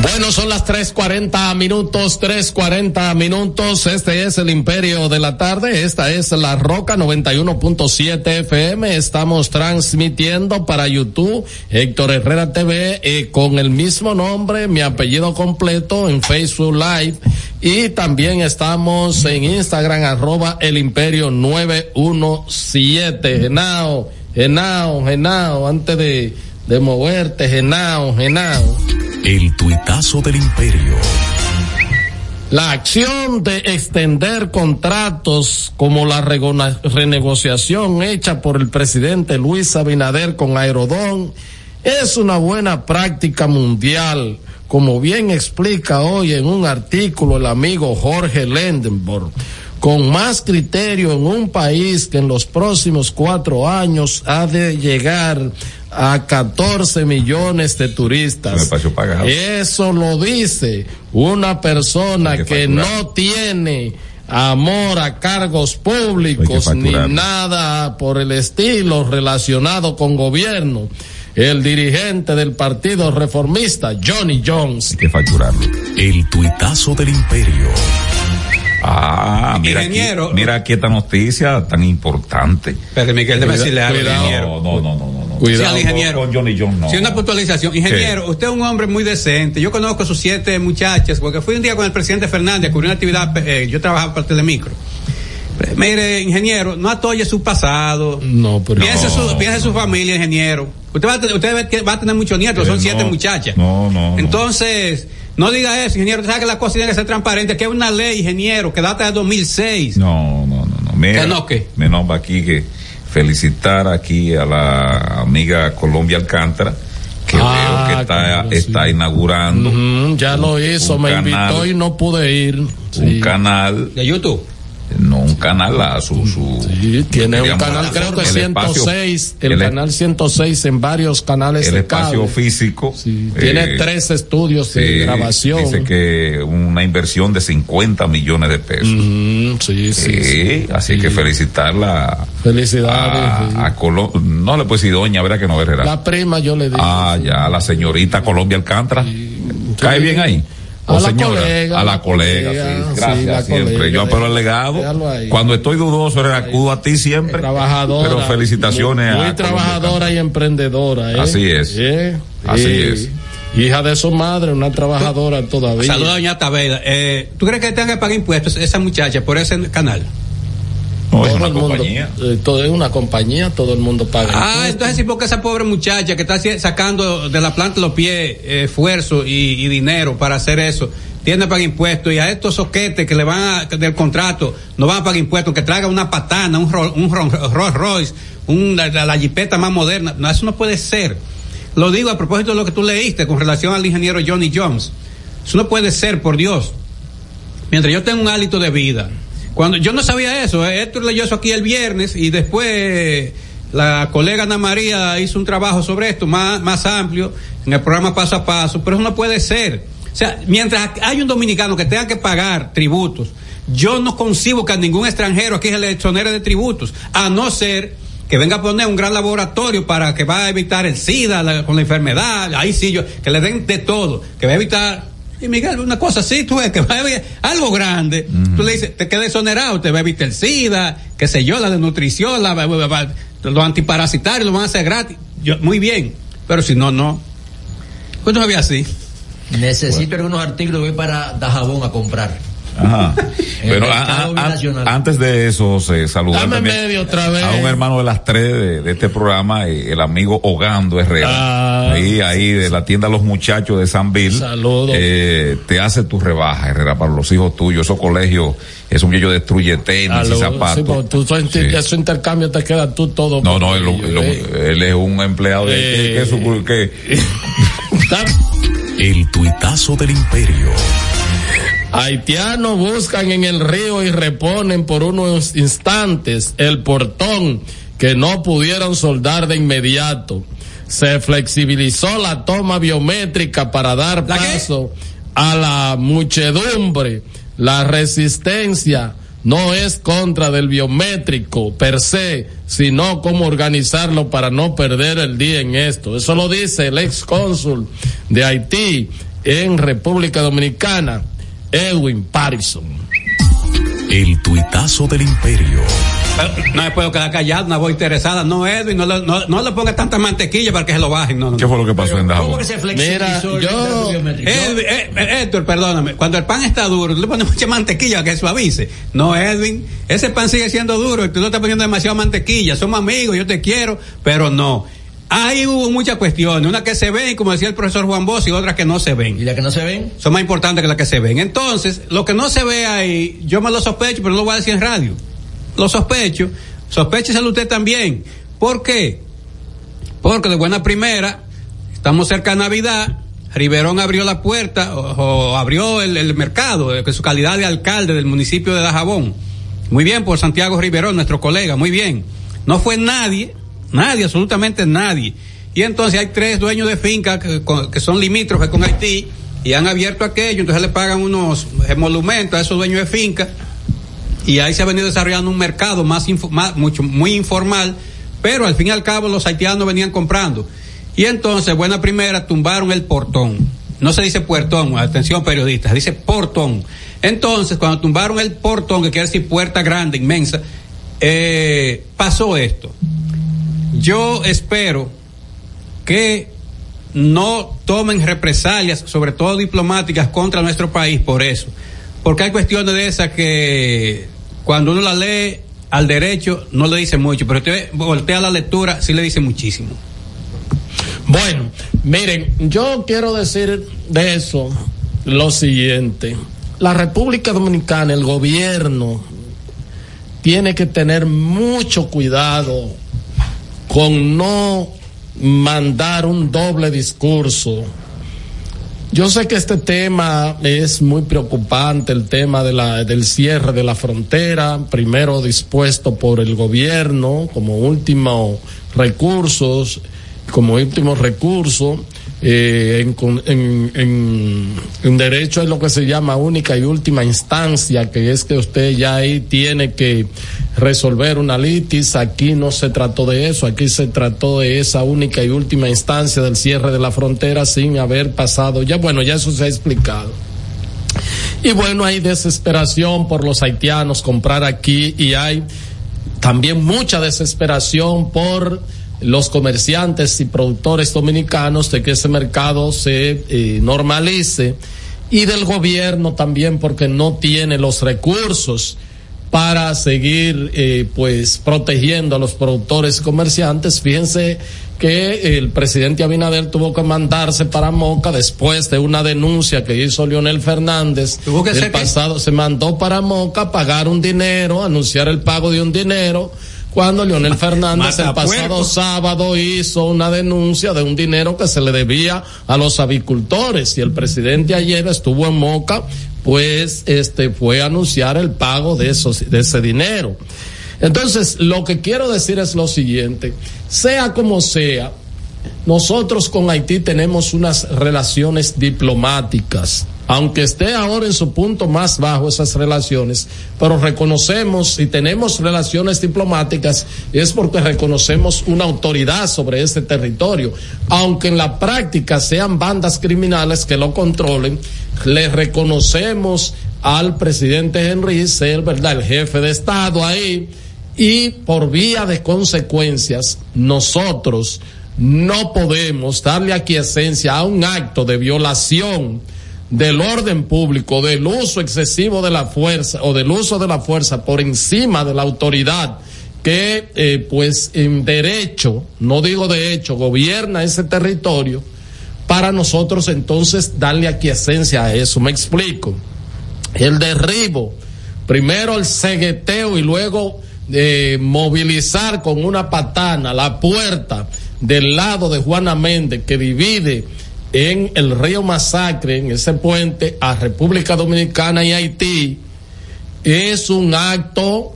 Speaker 3: Bueno, son las 3.40 minutos, 3.40 minutos. Este es el Imperio de la Tarde. Esta es la Roca 91.7 FM. Estamos transmitiendo para YouTube Héctor Herrera TV eh, con el mismo nombre, mi apellido completo en Facebook Live. Y también estamos en Instagram, arroba el Imperio 917. Genao, Genao, Genao, antes de, de moverte, Genao, Genao.
Speaker 7: El tuitazo del imperio.
Speaker 3: La acción de extender contratos como la renegociación hecha por el presidente Luis Abinader con Aerodón es una buena práctica mundial, como bien explica hoy en un artículo el amigo Jorge Lendenborg. Con más criterio en un país que en los próximos cuatro años ha de llegar a 14 millones de turistas. Eso lo dice una persona que, no tiene amor a cargos públicos ni nada por el estilo relacionado con gobierno. El dirigente del Partido Reformista, Johnny Jones.
Speaker 2: Hay que facturarlo.
Speaker 7: El tuitazo del imperio.
Speaker 2: Ah, mira aquí, mira aquí esta noticia tan importante.
Speaker 4: Pero Miguel,
Speaker 2: Cuida-
Speaker 4: decirle algo.
Speaker 2: No, no, no, no, no.
Speaker 4: Sí, al ingeniero.
Speaker 2: Con Johnny Jones, no.
Speaker 4: Sí, una puntualización. Ingeniero, usted es un hombre muy decente. Yo conozco a sus siete muchachas, porque fui un día con el presidente Fernández, cubrí una actividad, eh, yo trabajaba para Telemicro. Mire, ingeniero, no atoye su pasado.
Speaker 3: No, pero.
Speaker 4: Piense, su, piense su familia, ingeniero. Usted va a tener, usted va- va a tener muchos nietos, son
Speaker 2: Eh,
Speaker 4: siete
Speaker 2: no,
Speaker 4: muchachas.
Speaker 2: No, no. no.
Speaker 4: Entonces, no diga eso, ingeniero. Usted sabe que la cosa tiene que ser transparente, que es una ley, ingeniero, que data de 2006.
Speaker 2: No, no, no, no. Mira,
Speaker 4: ¿Que no, qué?
Speaker 2: me nombra aquí que felicitar aquí a la amiga Colombia Alcántara, que
Speaker 3: Ah,
Speaker 2: veo que está,
Speaker 3: claro, sí.
Speaker 2: está inaugurando
Speaker 3: ya lo hizo, me
Speaker 2: canal.
Speaker 3: invitó y no pude ir.
Speaker 2: un
Speaker 3: Sí.
Speaker 2: canal.
Speaker 4: ¿De YouTube?
Speaker 2: No, un canal a su. su
Speaker 3: Sí, tiene un
Speaker 2: digamos,
Speaker 3: canal, creo que
Speaker 2: el espacio-
Speaker 3: 106, el,
Speaker 2: el-
Speaker 3: canal 106 en varios canales
Speaker 2: el
Speaker 3: de
Speaker 2: espacio
Speaker 3: cable.
Speaker 2: físico.
Speaker 3: Tiene
Speaker 2: eh,
Speaker 3: tres estudios
Speaker 2: sí,
Speaker 3: de grabación.
Speaker 2: Dice que una inversión de 50 millones de pesos.
Speaker 3: Mm, sí, sí,
Speaker 2: Sí,
Speaker 3: sí.
Speaker 2: así que felicitarla
Speaker 3: Felicidades. sí.
Speaker 2: a, a Colo- no le puedo decir doña, verá que no verá.
Speaker 3: La prima yo le digo.
Speaker 2: Ah, ya, la señorita Colombia Alcántara. ¿Cae bien ahí?
Speaker 3: A
Speaker 2: O
Speaker 3: la
Speaker 2: señora,
Speaker 3: colega,
Speaker 2: a la colega,
Speaker 3: colega,
Speaker 2: sí.
Speaker 3: sí,
Speaker 2: Gracias siempre.
Speaker 3: colega,
Speaker 2: Yo apelo al legado.
Speaker 3: ahí.
Speaker 2: Cuando estoy dudoso, le acudo a ti siempre.
Speaker 3: Trabajadora.
Speaker 2: Pero felicitaciones
Speaker 3: Muy,
Speaker 2: a
Speaker 3: muy trabajadora y emprendedora. ¿eh?
Speaker 2: Así es.
Speaker 3: ¿Eh?
Speaker 2: Así es.
Speaker 3: Hija de su madre, una trabajadora todavía.
Speaker 4: Saluda a doña Tabeda. Eh, ¿Tú crees que tenga que pagar impuestos esa muchacha por ese canal?
Speaker 2: No, es
Speaker 3: Todo
Speaker 2: una
Speaker 3: el mundo,
Speaker 2: compañía.
Speaker 3: eh, todo es una compañía, todo el mundo paga.
Speaker 4: Ah, entonces sí, porque esa pobre muchacha que está sacando de la planta los pies eh, esfuerzo y, y dinero para hacer eso, tiene que pagar impuestos y a estos soquetes que le van a, del contrato no van a pagar impuestos, que traiga una patana, un, Ro- un Ro- Rolls Royce, un, la, la- la jipeta más moderna. No, eso no puede ser. Lo digo a propósito de lo que tú leíste con relación al ingeniero Johnny Jones. Eso no puede ser, por Dios. Mientras yo tengo un hálito de vida. Cuando yo no sabía eso, eh, Héctor leyó eso aquí el viernes y después la colega Ana María hizo un trabajo sobre esto más, más amplio en el programa paso a paso, pero eso no puede ser. O sea, mientras hay un dominicano que tenga que pagar tributos, yo no concibo que a ningún extranjero aquí se le exonere de tributos, a no ser que venga a poner un gran laboratorio para que va a evitar el SIDA con la enfermedad, ahí sí yo, que le den de todo, que va a evitar y Miguel, una cosa así, tú ves que va a haber algo grande, tú le dices, te queda exonerado, te va a evitar el SIDA, qué sé yo, la desnutrición, la, los antiparasitarios lo van a hacer gratis. Yo, muy bien, pero si no, no. Pues no había así.
Speaker 5: Necesito algunos artículos voy para Dajabón a comprar.
Speaker 2: Ajá. Pero a- a- a-
Speaker 5: binacional.
Speaker 2: antes de eso, se saludar
Speaker 3: Dame
Speaker 2: también
Speaker 3: medio otra vez.
Speaker 2: a un hermano de las tres de, de este programa, eh, el amigo Hogando Herrera.
Speaker 3: Ah,
Speaker 2: ahí, ahí de la tienda Los Muchachos de San Bill.
Speaker 3: Saludos.
Speaker 2: Eh, te hace tu rebaja, Herrera, para los hijos tuyos. Esos colegios, es un muchacho destruye tenis y
Speaker 3: sí,
Speaker 2: zapatos.
Speaker 3: porque tú,
Speaker 2: Sí.
Speaker 3: ese intercambio te queda tú todo.
Speaker 2: No, no, él, lo-
Speaker 3: eh.
Speaker 2: él es un empleado de
Speaker 3: Eh.
Speaker 2: ¿qué- qué su- qué?
Speaker 7: El tuitazo del imperio.
Speaker 3: Haitianos buscan en el río y reponen por unos instantes el portón que no pudieron soldar de inmediato. Se flexibilizó la toma biométrica para dar paso a la muchedumbre. La resistencia no es contra del biométrico per se, sino cómo organizarlo para no perder el día en esto. Eso lo dice el ex cónsul de Haití en República Dominicana, Edwin Patterson.
Speaker 7: El tuitazo del imperio.
Speaker 4: No me puedo quedar callado, una voz interesada. No, Edwin, no, le- no, no le ponga tanta mantequilla para que se lo bajen. No, no,
Speaker 2: ¿Qué fue lo que pasó en Dajabón?
Speaker 4: Mira, yo, Edwin, eh, eh, Héctor, perdóname, cuando el pan está duro, tú le pones mucha mantequilla para que suavice. No, Edwin, ese pan sigue siendo duro y tú le estás poniendo demasiada mantequilla. Somos amigos, yo te quiero, pero no. Ahí hubo muchas cuestiones, una que se ven, como decía el profesor Juan Bosch, y otras que no se ven.
Speaker 5: ¿Y las que no se ven?
Speaker 4: Son más importantes que las que se ven. Entonces, lo que no se ve ahí, yo me lo sospecho, pero no lo voy a decir en radio. Lo sospecho, sospécheselo usted también. ¿Por qué? Porque de buena primera, estamos cerca de Navidad, Riverón abrió la puerta o, o abrió el, el mercado en su calidad de alcalde del municipio de Dajabón. Muy bien por Santiago Riverón, nuestro colega, muy bien. No fue nadie, nadie, absolutamente nadie. Y entonces hay tres dueños de finca que, son limítrofes con Haití y han abierto aquello, entonces le pagan unos emolumentos a esos dueños de finca y ahí se ha venido desarrollando un mercado más- mucho muy informal, pero al fin y al cabo los haitianos venían comprando. Y entonces, buena primera, tumbaron el portón. No se dice puertón, atención periodistas, dice portón. Entonces, cuando tumbaron el portón, que quiere decir puerta grande, inmensa, eh, pasó esto. Yo espero que no tomen represalias, sobre todo diplomáticas, contra nuestro país por eso. Porque hay cuestiones de esas que cuando uno la lee al derecho no le dice mucho, pero usted voltea la lectura, sí le dice muchísimo.
Speaker 3: Bueno, miren, yo quiero decir de eso lo siguiente. La República Dominicana, el gobierno, tiene que tener mucho cuidado con no mandar un doble discurso. Yo sé que este tema es muy preocupante, el tema de la, del cierre de la frontera, primero dispuesto por el gobierno como último recursos, como último recurso. eh, en, en- en derecho es lo que se llama única y última instancia, que es que usted ya ahí tiene que resolver una litis. Aquí no se trató de eso, aquí se trató de esa única y última instancia del cierre de la frontera sin haber pasado. Ya bueno, ya eso se ha explicado. Y bueno, hay desesperación por los haitianos comprar aquí y hay también mucha desesperación por los comerciantes y productores dominicanos de que ese mercado se eh, normalice y del gobierno también porque no tiene los recursos para seguir eh, pues protegiendo a los productores y comerciantes. Fíjense que el presidente Abinader tuvo que mandarse para Moca después de una denuncia que hizo Leonel Fernández.
Speaker 4: Tuvo que
Speaker 3: el
Speaker 4: que-
Speaker 3: pasado se mandó para Moca a pagar un dinero, anunciar el pago de un dinero. Cuando Leonel Fernández el pasado sábado hizo una denuncia de un dinero que se le debía a los avicultores y el presidente ayer estuvo en Moca, pues este fue a anunciar el pago de esos de ese dinero. Entonces, lo que quiero decir es lo siguiente, sea como sea, nosotros con Haití tenemos unas relaciones diplomáticas, aunque esté ahora en su punto más bajo esas relaciones, pero reconocemos y tenemos relaciones diplomáticas es porque reconocemos una autoridad sobre ese territorio, aunque en la práctica sean bandas criminales que lo controlen, le reconocemos al presidente Henry ser, ¿verdad?, el jefe de Estado ahí, y por vía de consecuencias, nosotros no podemos darle aquiescencia a un acto de violación del orden público, del uso excesivo de la fuerza o del uso de la fuerza por encima de la autoridad que, eh, pues, en derecho, no digo de hecho, gobierna ese territorio, para nosotros entonces darle aquiescencia a eso. Me explico. El derribo, primero el cegueteo y luego eh, movilizar con una patana la puerta del lado de Juana Méndez que divide en el río Masacre, en ese puente, a República Dominicana y Haití, es un acto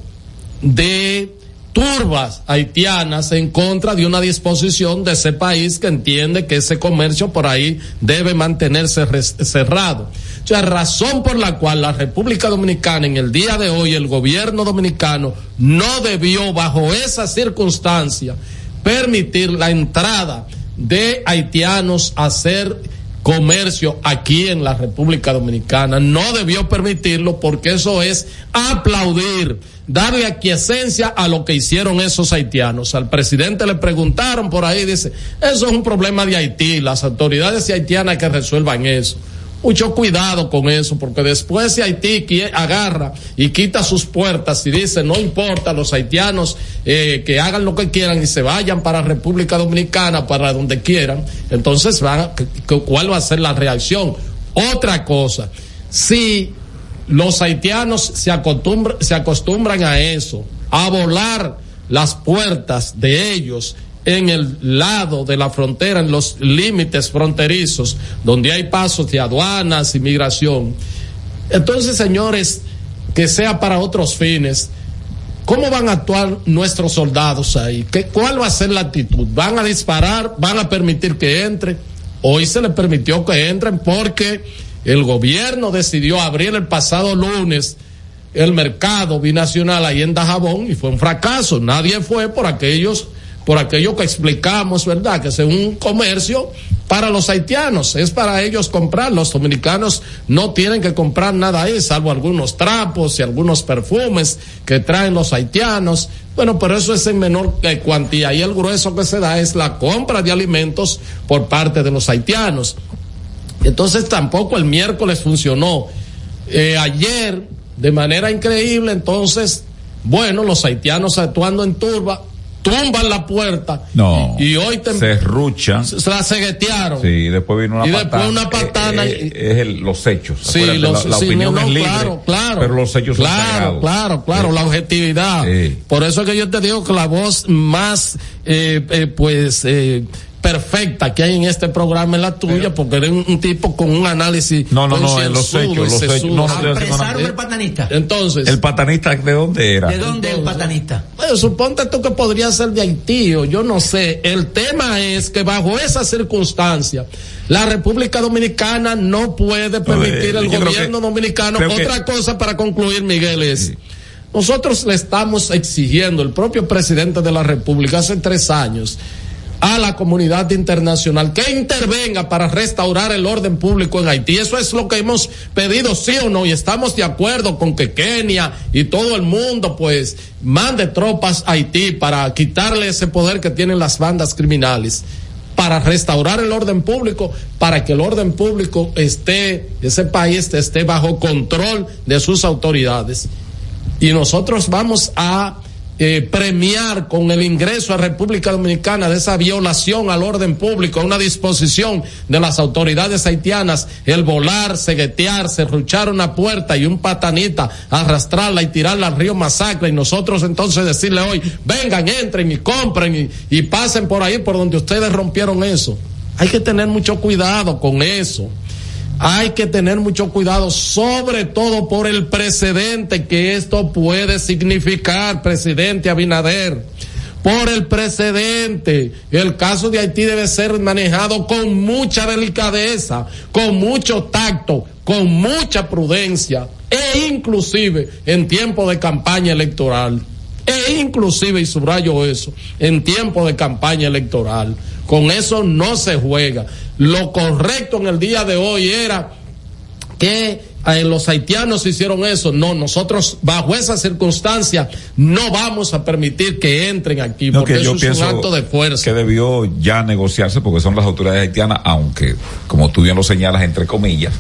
Speaker 3: de turbas haitianas en contra de una disposición de ese país que entiende que ese comercio por ahí debe mantenerse cerrado. O sea, razón por la cual la República Dominicana en el día de hoy, el gobierno dominicano no debió bajo esa circunstancia permitir la entrada de haitianos hacer comercio aquí en la República Dominicana. No debió permitirlo porque eso es aplaudir, darle aquiescencia a lo que hicieron esos haitianos. Al presidente le preguntaron por ahí, dice, eso es un problema de Haití, las autoridades haitianas que resuelvan eso mucho cuidado con eso, porque después si Haití agarra y quita sus puertas y dice no importa los haitianos eh, que hagan lo que quieran y se vayan para República Dominicana, para donde quieran, entonces ¿cuál va a ser la reacción? Otra cosa, si los haitianos se se acostumbran a eso, a volar las puertas de ellos en el lado de la frontera, en los límites fronterizos, donde hay pasos de aduanas, inmigración. Entonces, señores, que sea para otros fines, ¿cómo van a actuar nuestros soldados ahí? ¿Qué, ¿Cuál va a ser la actitud? ¿Van a disparar? ¿Van a permitir que entren? Hoy se les permitió que entren porque el gobierno decidió abrir el pasado lunes el mercado binacional ahí en Dajabón y fue un fracaso. Nadie fue por aquellos por aquello que explicamos, ¿verdad? Que es un comercio para los haitianos, es para ellos comprar. Los dominicanos no tienen que comprar nada ahí, salvo algunos trapos y algunos perfumes que traen los haitianos. Bueno, pero eso es en menor cuantía y el grueso que se da es la compra de alimentos por parte de los haitianos. Entonces tampoco el miércoles funcionó. Eh, ayer, de manera increíble, entonces, bueno, los haitianos actuando en turba, tumban la puerta.
Speaker 2: No.
Speaker 3: Y, hoy
Speaker 2: se ruchan.
Speaker 3: Se, la ceguetearon.
Speaker 2: Sí, después vino una
Speaker 3: y
Speaker 2: patana.
Speaker 3: después una patana.
Speaker 2: Eh, eh, es el, los hechos.
Speaker 3: Sí, los,
Speaker 2: la, la
Speaker 3: sí,
Speaker 2: opinión
Speaker 3: no, no,
Speaker 2: es libre.
Speaker 3: Claro, claro.
Speaker 2: Pero los hechos
Speaker 3: claro,
Speaker 2: son sagrados.
Speaker 3: Claro, claro,
Speaker 2: sí.
Speaker 3: la objetividad.
Speaker 2: Sí.
Speaker 3: Por eso es que yo te digo que la voz más, eh, eh, pues, eh, perfecta que hay en este programa es la tuya, Pero, porque eres un, un, tipo con un análisis.
Speaker 2: No, no, no, en los hechos, los hechos. No, no,
Speaker 5: ¿Apresaron el patanista?
Speaker 3: Entonces.
Speaker 2: ¿El patanista de dónde era?
Speaker 5: ¿De dónde Entonces, el patanista?
Speaker 3: Bueno, suponte tú que podría ser de Haití o yo no sé. El tema es que bajo esa circunstancia, la República Dominicana no puede permitir al gobierno que, dominicano. Otra que... cosa para concluir, Miguel, es. Sí. Nosotros le estamos exigiendo, el propio presidente de la República hace tres años, a la comunidad internacional que intervenga para restaurar el orden público en Haití. Eso es lo que hemos pedido, sí o no, y estamos de acuerdo con que Kenia y todo el mundo pues mande tropas a Haití para quitarle ese poder que tienen las bandas criminales para restaurar el orden público, para que el orden público esté, ese país esté bajo control de sus autoridades. Y nosotros vamos a eh, premiar con el ingreso a República Dominicana de esa violación al orden público, a una disposición de las autoridades haitianas, el volar, seguetear, serruchar una puerta y un patanita, arrastrarla y tirarla al río Masacre y nosotros entonces decirle hoy, vengan, entren y compren y, y pasen por ahí por donde ustedes rompieron eso. Hay que tener mucho cuidado con eso hay que tener mucho cuidado, sobre todo por el precedente que esto puede significar, presidente Abinader. Por el precedente, el caso de Haití debe ser manejado con mucha delicadeza, con mucho tacto, con mucha prudencia, e inclusive en tiempo de campaña electoral. E inclusive, y subrayo eso, en tiempo de campaña electoral. Con eso no se juega. Lo correcto en el día de hoy era que eh, los haitianos hicieron eso. No, nosotros bajo esa circunstancia no vamos a permitir que entren aquí
Speaker 2: no,
Speaker 3: porque
Speaker 2: yo
Speaker 3: eso es un acto de fuerza.
Speaker 2: Que debió ya negociarse porque son las autoridades haitianas, aunque, como tú bien lo señalas, entre comillas,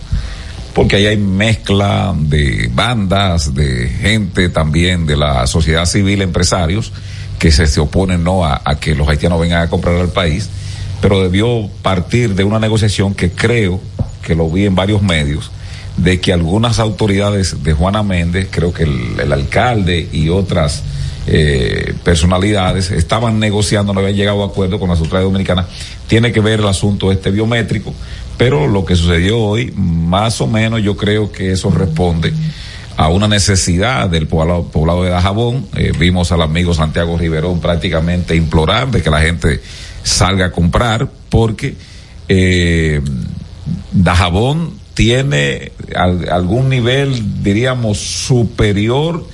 Speaker 2: porque ahí hay mezcla de bandas, de gente también de la sociedad civil, empresarios, que se, se oponen no a, que los haitianos vengan a comprar al país pero debió partir de una negociación que creo que lo vi en varios medios de que algunas autoridades de Juana Méndez, creo que el, el alcalde y otras eh, personalidades estaban negociando, no habían llegado a acuerdo con las autoridades dominicanas. Tiene que ver el asunto este biométrico, pero lo que sucedió hoy, más o menos yo creo que eso responde a una necesidad del poblado, poblado de Dajabón. Eh, vimos al amigo Santiago Riverón prácticamente implorar de que la gente salga a comprar porque eh, Dajabón tiene al, algún nivel, diríamos, superior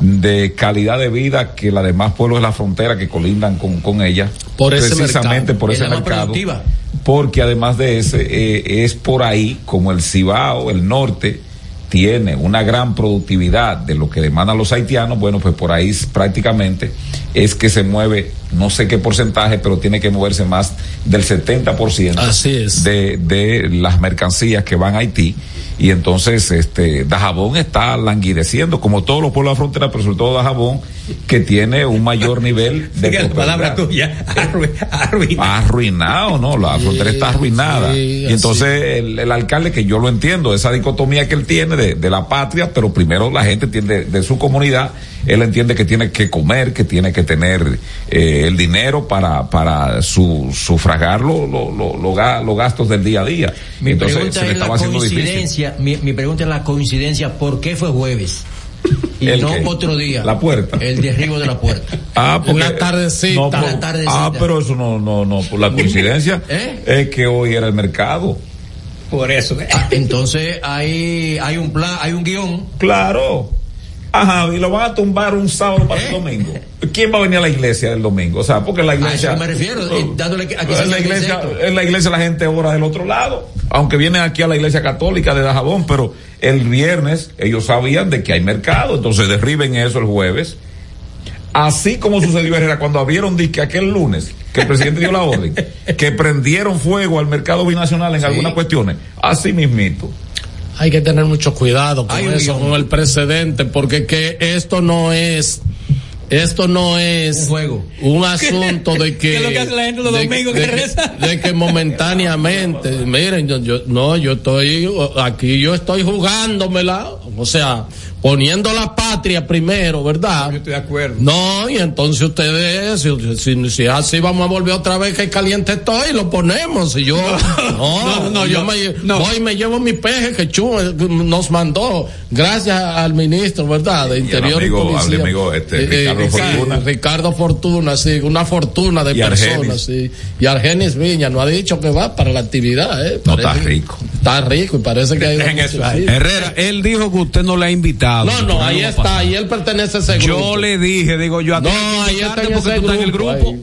Speaker 2: de calidad de vida que los demás pueblos de la frontera que colindan con, con ella.
Speaker 3: Por ese
Speaker 2: precisamente
Speaker 3: mercado.
Speaker 2: por ese
Speaker 5: la
Speaker 2: mercado.
Speaker 5: productiva.
Speaker 2: Porque además de ese, eh, es por ahí como el Cibao, el norte, tiene una gran productividad de lo que demandan los haitianos, bueno, pues por ahí prácticamente es que se mueve, no sé qué porcentaje, pero tiene que moverse más del 70%
Speaker 3: Así es.
Speaker 2: De, de las mercancías que van a Haití y entonces este Dajabón está languideciendo como todos los pueblos de la frontera pero sobre todo Dajabón que tiene un mayor nivel de
Speaker 4: Diga la palabra tuya. Arru- arruinado.
Speaker 2: arruinado no la frontera está arruinada.
Speaker 3: sí,
Speaker 2: y entonces el, el alcalde que yo lo entiendo esa dicotomía que él tiene de, de la patria pero primero la gente entiende de su comunidad él entiende que tiene que comer que tiene que tener eh, el dinero para para su, sufragar lo- lo- lo- lo ga- los gastos del día a día
Speaker 5: Mi
Speaker 2: entonces
Speaker 5: pregunta
Speaker 2: se le
Speaker 5: es la
Speaker 2: estaba haciendo difícil
Speaker 5: coincidencia, mi, mi pregunta es la coincidencia, ¿por qué fue jueves? Y
Speaker 2: ¿El
Speaker 5: no
Speaker 2: qué?
Speaker 5: otro día.
Speaker 2: La puerta.
Speaker 5: El derribo de la puerta.
Speaker 2: Ah, porque,
Speaker 3: Una tardecita.
Speaker 2: no, por-
Speaker 5: tardecita.
Speaker 2: ah, pero eso no, no, no, por la coincidencia
Speaker 5: ¿Eh?
Speaker 2: es que hoy era el mercado.
Speaker 4: Por eso. ¿eh?
Speaker 5: Ah, Entonces hay, hay un plan, hay un guion.
Speaker 2: Claro. Ajá, y lo van a tumbar un sábado para el domingo. ¿Quién va a venir a la iglesia el domingo? O sea, porque la
Speaker 5: ¿Eh? A
Speaker 2: iglesia.
Speaker 5: eso me refiero, eh, dándole a que se
Speaker 2: en la iglesia, en la iglesia la gente ora del otro lado. Aunque vienen aquí a la iglesia católica de Dajabón, pero el viernes ellos sabían de que hay mercado, entonces derriben eso el jueves. Así como sucedió en Herrera cuando abrieron que aquel lunes, que el presidente dio la orden, que prendieron fuego al mercado binacional en algunas cuestiones. Así mismito.
Speaker 3: Hay que tener mucho cuidado con eso, con el precedente, porque que esto no es, esto no es
Speaker 5: Un juego.
Speaker 3: un asunto de que,
Speaker 4: ¿Qué es lo que hace la gente los
Speaker 3: de-
Speaker 4: domingos
Speaker 3: de
Speaker 4: que
Speaker 3: que-
Speaker 4: reza?
Speaker 3: de que momentáneamente, miren, yo, yo- no, yo estoy aquí, yo estoy jugándomela, o sea, poniendo la patria primero, ¿verdad?
Speaker 4: Yo estoy de acuerdo.
Speaker 3: No, y entonces ustedes, si, si, si así vamos a volver otra vez que caliente estoy, lo ponemos. Y yo, no,
Speaker 4: no, no,
Speaker 3: yo
Speaker 4: yo-
Speaker 3: me,
Speaker 4: no.
Speaker 3: voy y me llevo mi peje que Chu nos mandó, gracias al ministro, ¿verdad? De
Speaker 2: Y
Speaker 3: Interior
Speaker 2: amigo-
Speaker 3: y Policía.
Speaker 2: amigo, este, Ricardo
Speaker 3: sí,
Speaker 2: Fortuna.
Speaker 3: Ricardo Fortuna, sí, una fortuna de
Speaker 2: Y
Speaker 3: personas,
Speaker 2: Argenis.
Speaker 3: sí. Y Argenis Viña no ha dicho que va para la actividad, ¿eh?
Speaker 2: No, está rico.
Speaker 3: Está rico y parece que hay.
Speaker 6: Herrera, él dijo que usted no le ha invitado.
Speaker 3: No, no, ahí está,
Speaker 6: pasar.
Speaker 3: ahí él pertenece a ese grupo.
Speaker 6: Yo le dije, digo yo, a ti
Speaker 3: No, ahí está
Speaker 6: invitarte
Speaker 3: en
Speaker 6: porque
Speaker 3: ese
Speaker 6: tú estás en el
Speaker 3: grupo. ahí.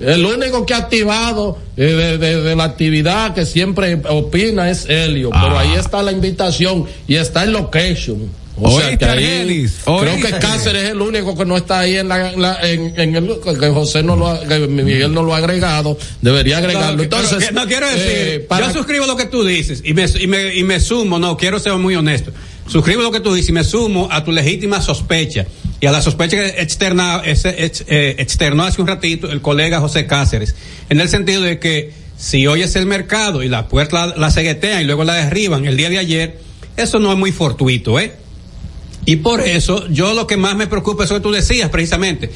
Speaker 3: El único que ha activado eh, de, de- de la actividad que siempre opina es Helio,
Speaker 6: Ah.
Speaker 3: pero ahí está la invitación y está el location. O sea que ahí, creo que Cáceres es el único que no está ahí en, la, en, la- en- en el que José no lo ha, que Miguel no lo ha agregado, debería agregarlo. Entonces,
Speaker 4: no quiero decir,
Speaker 3: eh, para-
Speaker 4: yo suscribo lo que tú dices y me, y me, y me sumo, no, quiero ser muy honesto. Suscribo lo que tú dices y me sumo a tu legítima sospecha y a la sospecha que externa, eh, externó hace un ratito el colega José Cáceres, en el sentido de que si hoy es el mercado y la puerta la, la ceguetean y luego la derriban el día de ayer, eso no es muy fortuito, ¿eh? Y por eso, yo lo que más me preocupa es lo que tú decías precisamente.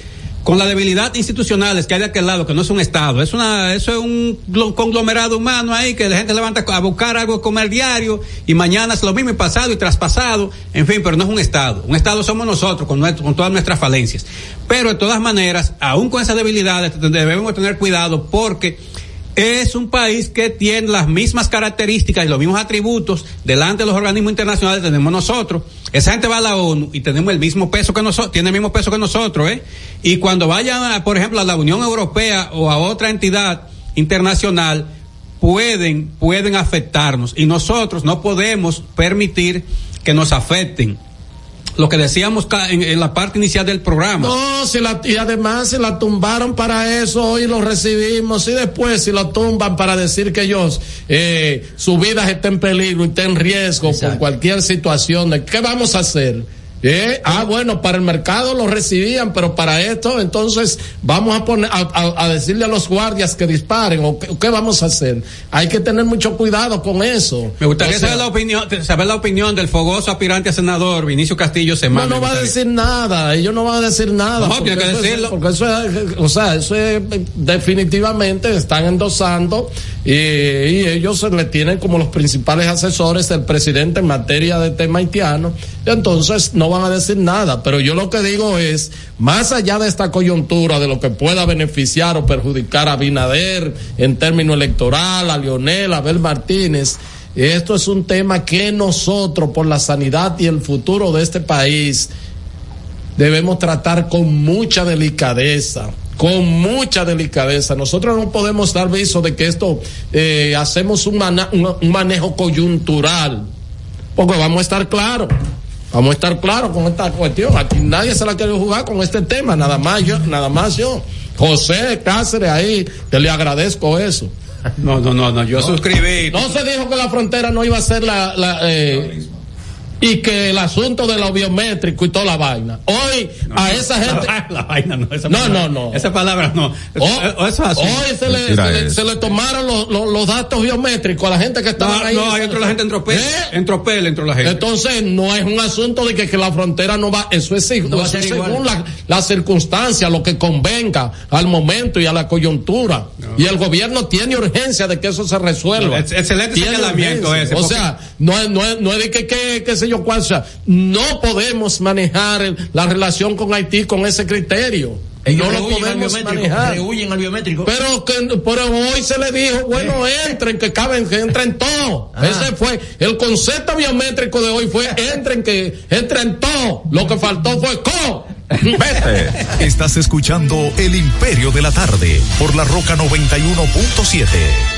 Speaker 4: Con la debilidad institucionales que hay de aquel lado, que no es un Estado, es una, eso es un glo- conglomerado humano ahí que la gente levanta a buscar algo de comer diario y mañana es lo mismo y pasado y traspasado, en fin, pero no es un Estado. Un Estado somos nosotros con, con todas nuestras falencias. Pero de todas maneras, aún con esas debilidades, debemos tener cuidado porque es un país que tiene las mismas características y los mismos atributos delante de los organismos internacionales que tenemos nosotros. Esa gente va a la ONU y tenemos el mismo peso que nosotros, tiene el mismo peso que nosotros, ¿eh? Y cuando vayan, por ejemplo, a la Unión Europea o a otra entidad internacional, pueden, pueden afectarnos y nosotros no podemos permitir que nos afecten. Lo que decíamos en, en la parte inicial del programa.
Speaker 3: No, si la, y además si la tumbaron para eso, hoy lo recibimos, y después si la tumban para decir que ellos, eh, su vida está en peligro y está en riesgo por cualquier situación, ¿de ¿qué vamos a hacer? Eh, ah, bueno, para el mercado lo recibían, pero para esto, entonces vamos a poner, a, a- a decirle a los guardias que disparen, o qué, qué vamos a hacer. Hay que tener mucho cuidado con eso.
Speaker 4: Me gustaría
Speaker 3: O sea,
Speaker 4: saber la opinión, saber la opinión del fogoso aspirante a senador Vinicio Castillo
Speaker 3: No,
Speaker 4: Semana.
Speaker 3: no va a decir nada, ellos no van a decir nada.
Speaker 4: No,
Speaker 3: porque eso es-
Speaker 4: decirlo.
Speaker 3: porque eso es, o sea, eso es, definitivamente están endosando y, y ellos se le tienen como los principales asesores del presidente en materia de tema haitiano. Entonces no van a decir nada, pero yo lo que digo es, más allá de esta coyuntura, de lo que pueda beneficiar o perjudicar a Binader en términos electoral, a Lionel, a Abel Martínez, esto es un tema que nosotros, por la sanidad y el futuro de este país, debemos tratar con mucha delicadeza, con mucha delicadeza. Nosotros no podemos dar viso de que esto eh, hacemos un, un manejo coyuntural, porque vamos a estar claros. Vamos a estar claros con esta cuestión. Aquí nadie se la quiere jugar con este tema, nada más yo, nada más yo. José Cáceres ahí, que le agradezco eso.
Speaker 4: No, no, no, no, yo suscribí.
Speaker 3: No se dijo que la frontera no iba a ser la, la, eh, y que el asunto de lo biométrico y toda la vaina. Hoy a esa gente.
Speaker 4: La vaina no, esa
Speaker 3: No,
Speaker 4: palabra-
Speaker 3: no, no.
Speaker 4: Esa palabra no.
Speaker 3: Oh,
Speaker 4: Eso es así.
Speaker 3: Hoy se le, se le- se tomaron los, los- los datos biométricos a la gente que estaba
Speaker 4: No,
Speaker 3: ahí.
Speaker 4: no, ahí entró la gente en tropel. En tropel entró la gente.
Speaker 3: Entonces, no es un asunto de que, que la frontera no va, eso es, eso según la, la circunstancia, lo que convenga al momento y a la coyuntura. Y el gobierno tiene urgencia de que eso se resuelva.
Speaker 4: Excelente señalamiento ese,
Speaker 3: O
Speaker 4: porque-
Speaker 3: sea, no es, no no es de que, que, que sé yo cuál sea. No podemos manejar la relación con Haití con ese criterio.
Speaker 5: Ellos
Speaker 3: no lo
Speaker 5: al
Speaker 3: podemos manejar.
Speaker 5: rehuyen al biométrico.
Speaker 3: Pero que pero hoy se le dijo, bueno, entren, que caben, que entren todo.
Speaker 5: Ah.
Speaker 3: Ese fue, el concepto biométrico de hoy fue entren, que entren todo. Lo que faltó fue co. Vete.
Speaker 7: Estás escuchando El Imperio de la Tarde por la Roca 91.7.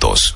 Speaker 16: juntos.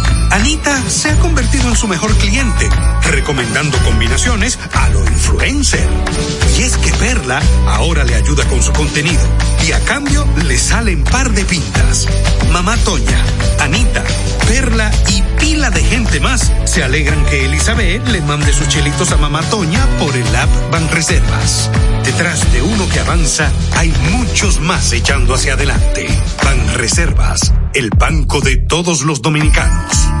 Speaker 14: Anita se ha convertido en su mejor cliente, recomendando combinaciones a lo influencer. Y es que Perla ahora le ayuda con su contenido y a cambio le salen par de pintas. Mamá Toña, Anita, Perla y pila de gente más se alegran que Elizabeth le mande sus chelitos a Mamá Toña por el app Banreservas. Detrás de uno que avanza hay muchos más echando hacia adelante. Banreservas, el banco de todos los dominicanos.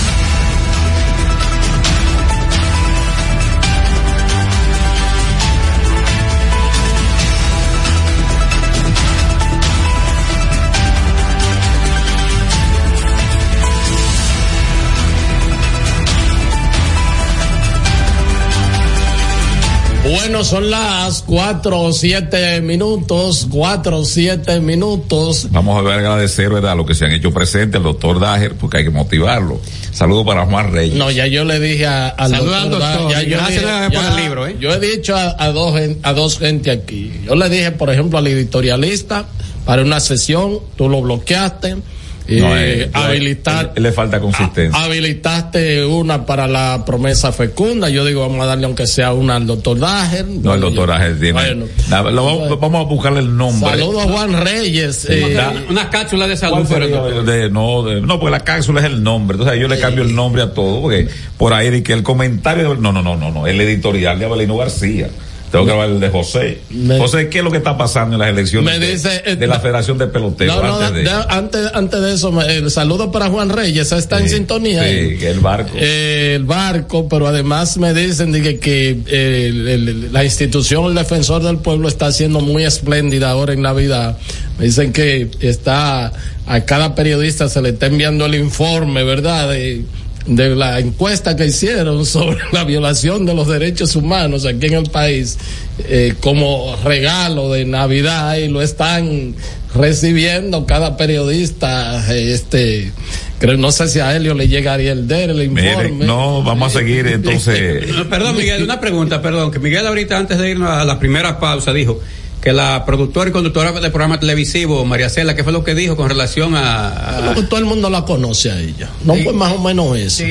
Speaker 3: Bueno, son las cuatro o siete minutos, cuatro o siete minutos.
Speaker 2: Vamos a ver, agradecer, ¿verdad?, lo que se han hecho presente al doctor Dager, porque hay que motivarlo. Saludos para Juan Reyes.
Speaker 3: No, ya yo le dije a, al
Speaker 4: Saludos al doctor.
Speaker 3: ya yo,
Speaker 4: Gracias
Speaker 3: dije-
Speaker 4: por
Speaker 3: ya-
Speaker 4: el libro, ¿eh?
Speaker 3: yo he dicho a, a dos, a dos gente aquí. Yo le dije, por ejemplo, al editorialista, para una sesión, tú lo bloqueaste.
Speaker 2: No,
Speaker 3: eh,
Speaker 2: eh,
Speaker 3: habilitar-
Speaker 2: él- le falta consistencia.
Speaker 3: habilitaste una para la promesa fecunda. Yo digo, vamos a darle aunque sea una al doctor Dager.
Speaker 2: No, el doctor Dager tiene.
Speaker 3: Bueno.
Speaker 2: Nada, lo vamos, vamos a buscarle el nombre.
Speaker 3: Saludos a Juan Reyes. eh,
Speaker 4: Unas cápsulas de salud doctor.
Speaker 2: De- no, de- no, porque la cápsula es el nombre. Entonces yo le cambio el nombre a todo, porque por ahí de que el comentario, no, no, no, no, no, el editorial de Abelino García. Tengo que hablar el de José. José, ¿qué es lo que está pasando en las elecciones
Speaker 3: Me
Speaker 2: de,
Speaker 3: dice, eh,
Speaker 2: de la Federación de Pelotero?
Speaker 3: No, no,
Speaker 2: antes de,
Speaker 3: antes, antes de eso, el saludo para Juan Reyes, está en sintonía.
Speaker 2: sí, el barco.
Speaker 3: Eh, el barco, pero además me dicen que, que, eh, el- el- la institución El Defensor del Pueblo está siendo muy espléndida ahora en Navidad. Me dicen que está a cada periodista se le está enviando el informe, ¿verdad? De, de la encuesta que hicieron sobre la violación de los derechos humanos aquí en el país eh, como regalo de Navidad y lo están recibiendo cada periodista este creo no sé si a Helio le llegaría el de el informe
Speaker 2: no, vamos a seguir entonces.
Speaker 4: No, Perdón, Miguel, una pregunta, perdón, que Miguel ahorita antes de irnos a la primera pausa dijo que la productora y conductora del programa televisivo, María Cela, ¿qué fue lo que dijo con relación a... a-
Speaker 3: Lo que todo el mundo la conoce a ella no pues más o menos eso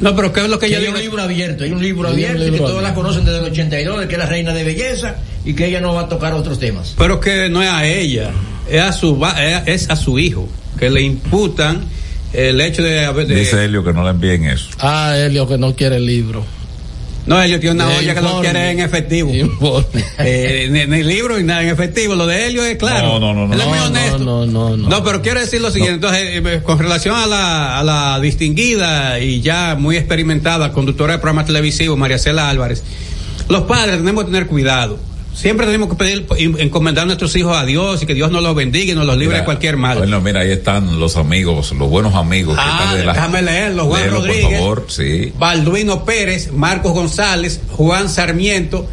Speaker 4: No, pero ¿qué es lo que
Speaker 5: Que
Speaker 4: ella
Speaker 5: hay
Speaker 4: dijo?
Speaker 5: un libro abierto, hay un libro
Speaker 3: Hay un
Speaker 5: abierto y que
Speaker 3: libro
Speaker 5: todas la
Speaker 3: abierto.
Speaker 5: conocen desde el 82, de que es la reina de belleza y que ella no va a tocar otros temas.
Speaker 4: Pero que no es a ella, es a su, va- es a su hijo, que le imputan el hecho de haber... de-
Speaker 2: Dice Helio que no le envíen eso.
Speaker 3: ah Helio que no quiere el libro
Speaker 4: no, ellos tienen una olla que lo quiere en efectivo. Eh, ni, ni libro ni nada en efectivo. Lo de Helio es claro.
Speaker 2: No, no, no.
Speaker 4: Él es muy
Speaker 3: no,
Speaker 4: honesto.
Speaker 3: no no no
Speaker 4: No, pero quiero decir lo siguiente, entonces, eh, con relación a la, a la distinguida y ya muy experimentada conductora de programas televisivos, María Cela Álvarez, los padres tenemos que tener cuidado. Siempre tenemos que pedir, encomendar a nuestros hijos a Dios y que Dios nos los bendiga y nos los libre
Speaker 2: Mira,
Speaker 4: de cualquier mal.
Speaker 2: Bueno, mira, ahí están los amigos, los buenos amigos. que
Speaker 4: Ah,
Speaker 2: están de la-
Speaker 4: déjame leerlo. Juan
Speaker 2: Léelo,
Speaker 4: Rodríguez.
Speaker 2: Por favor, sí.
Speaker 4: Balduino Pérez, Marcos González, Juan Sarmiento,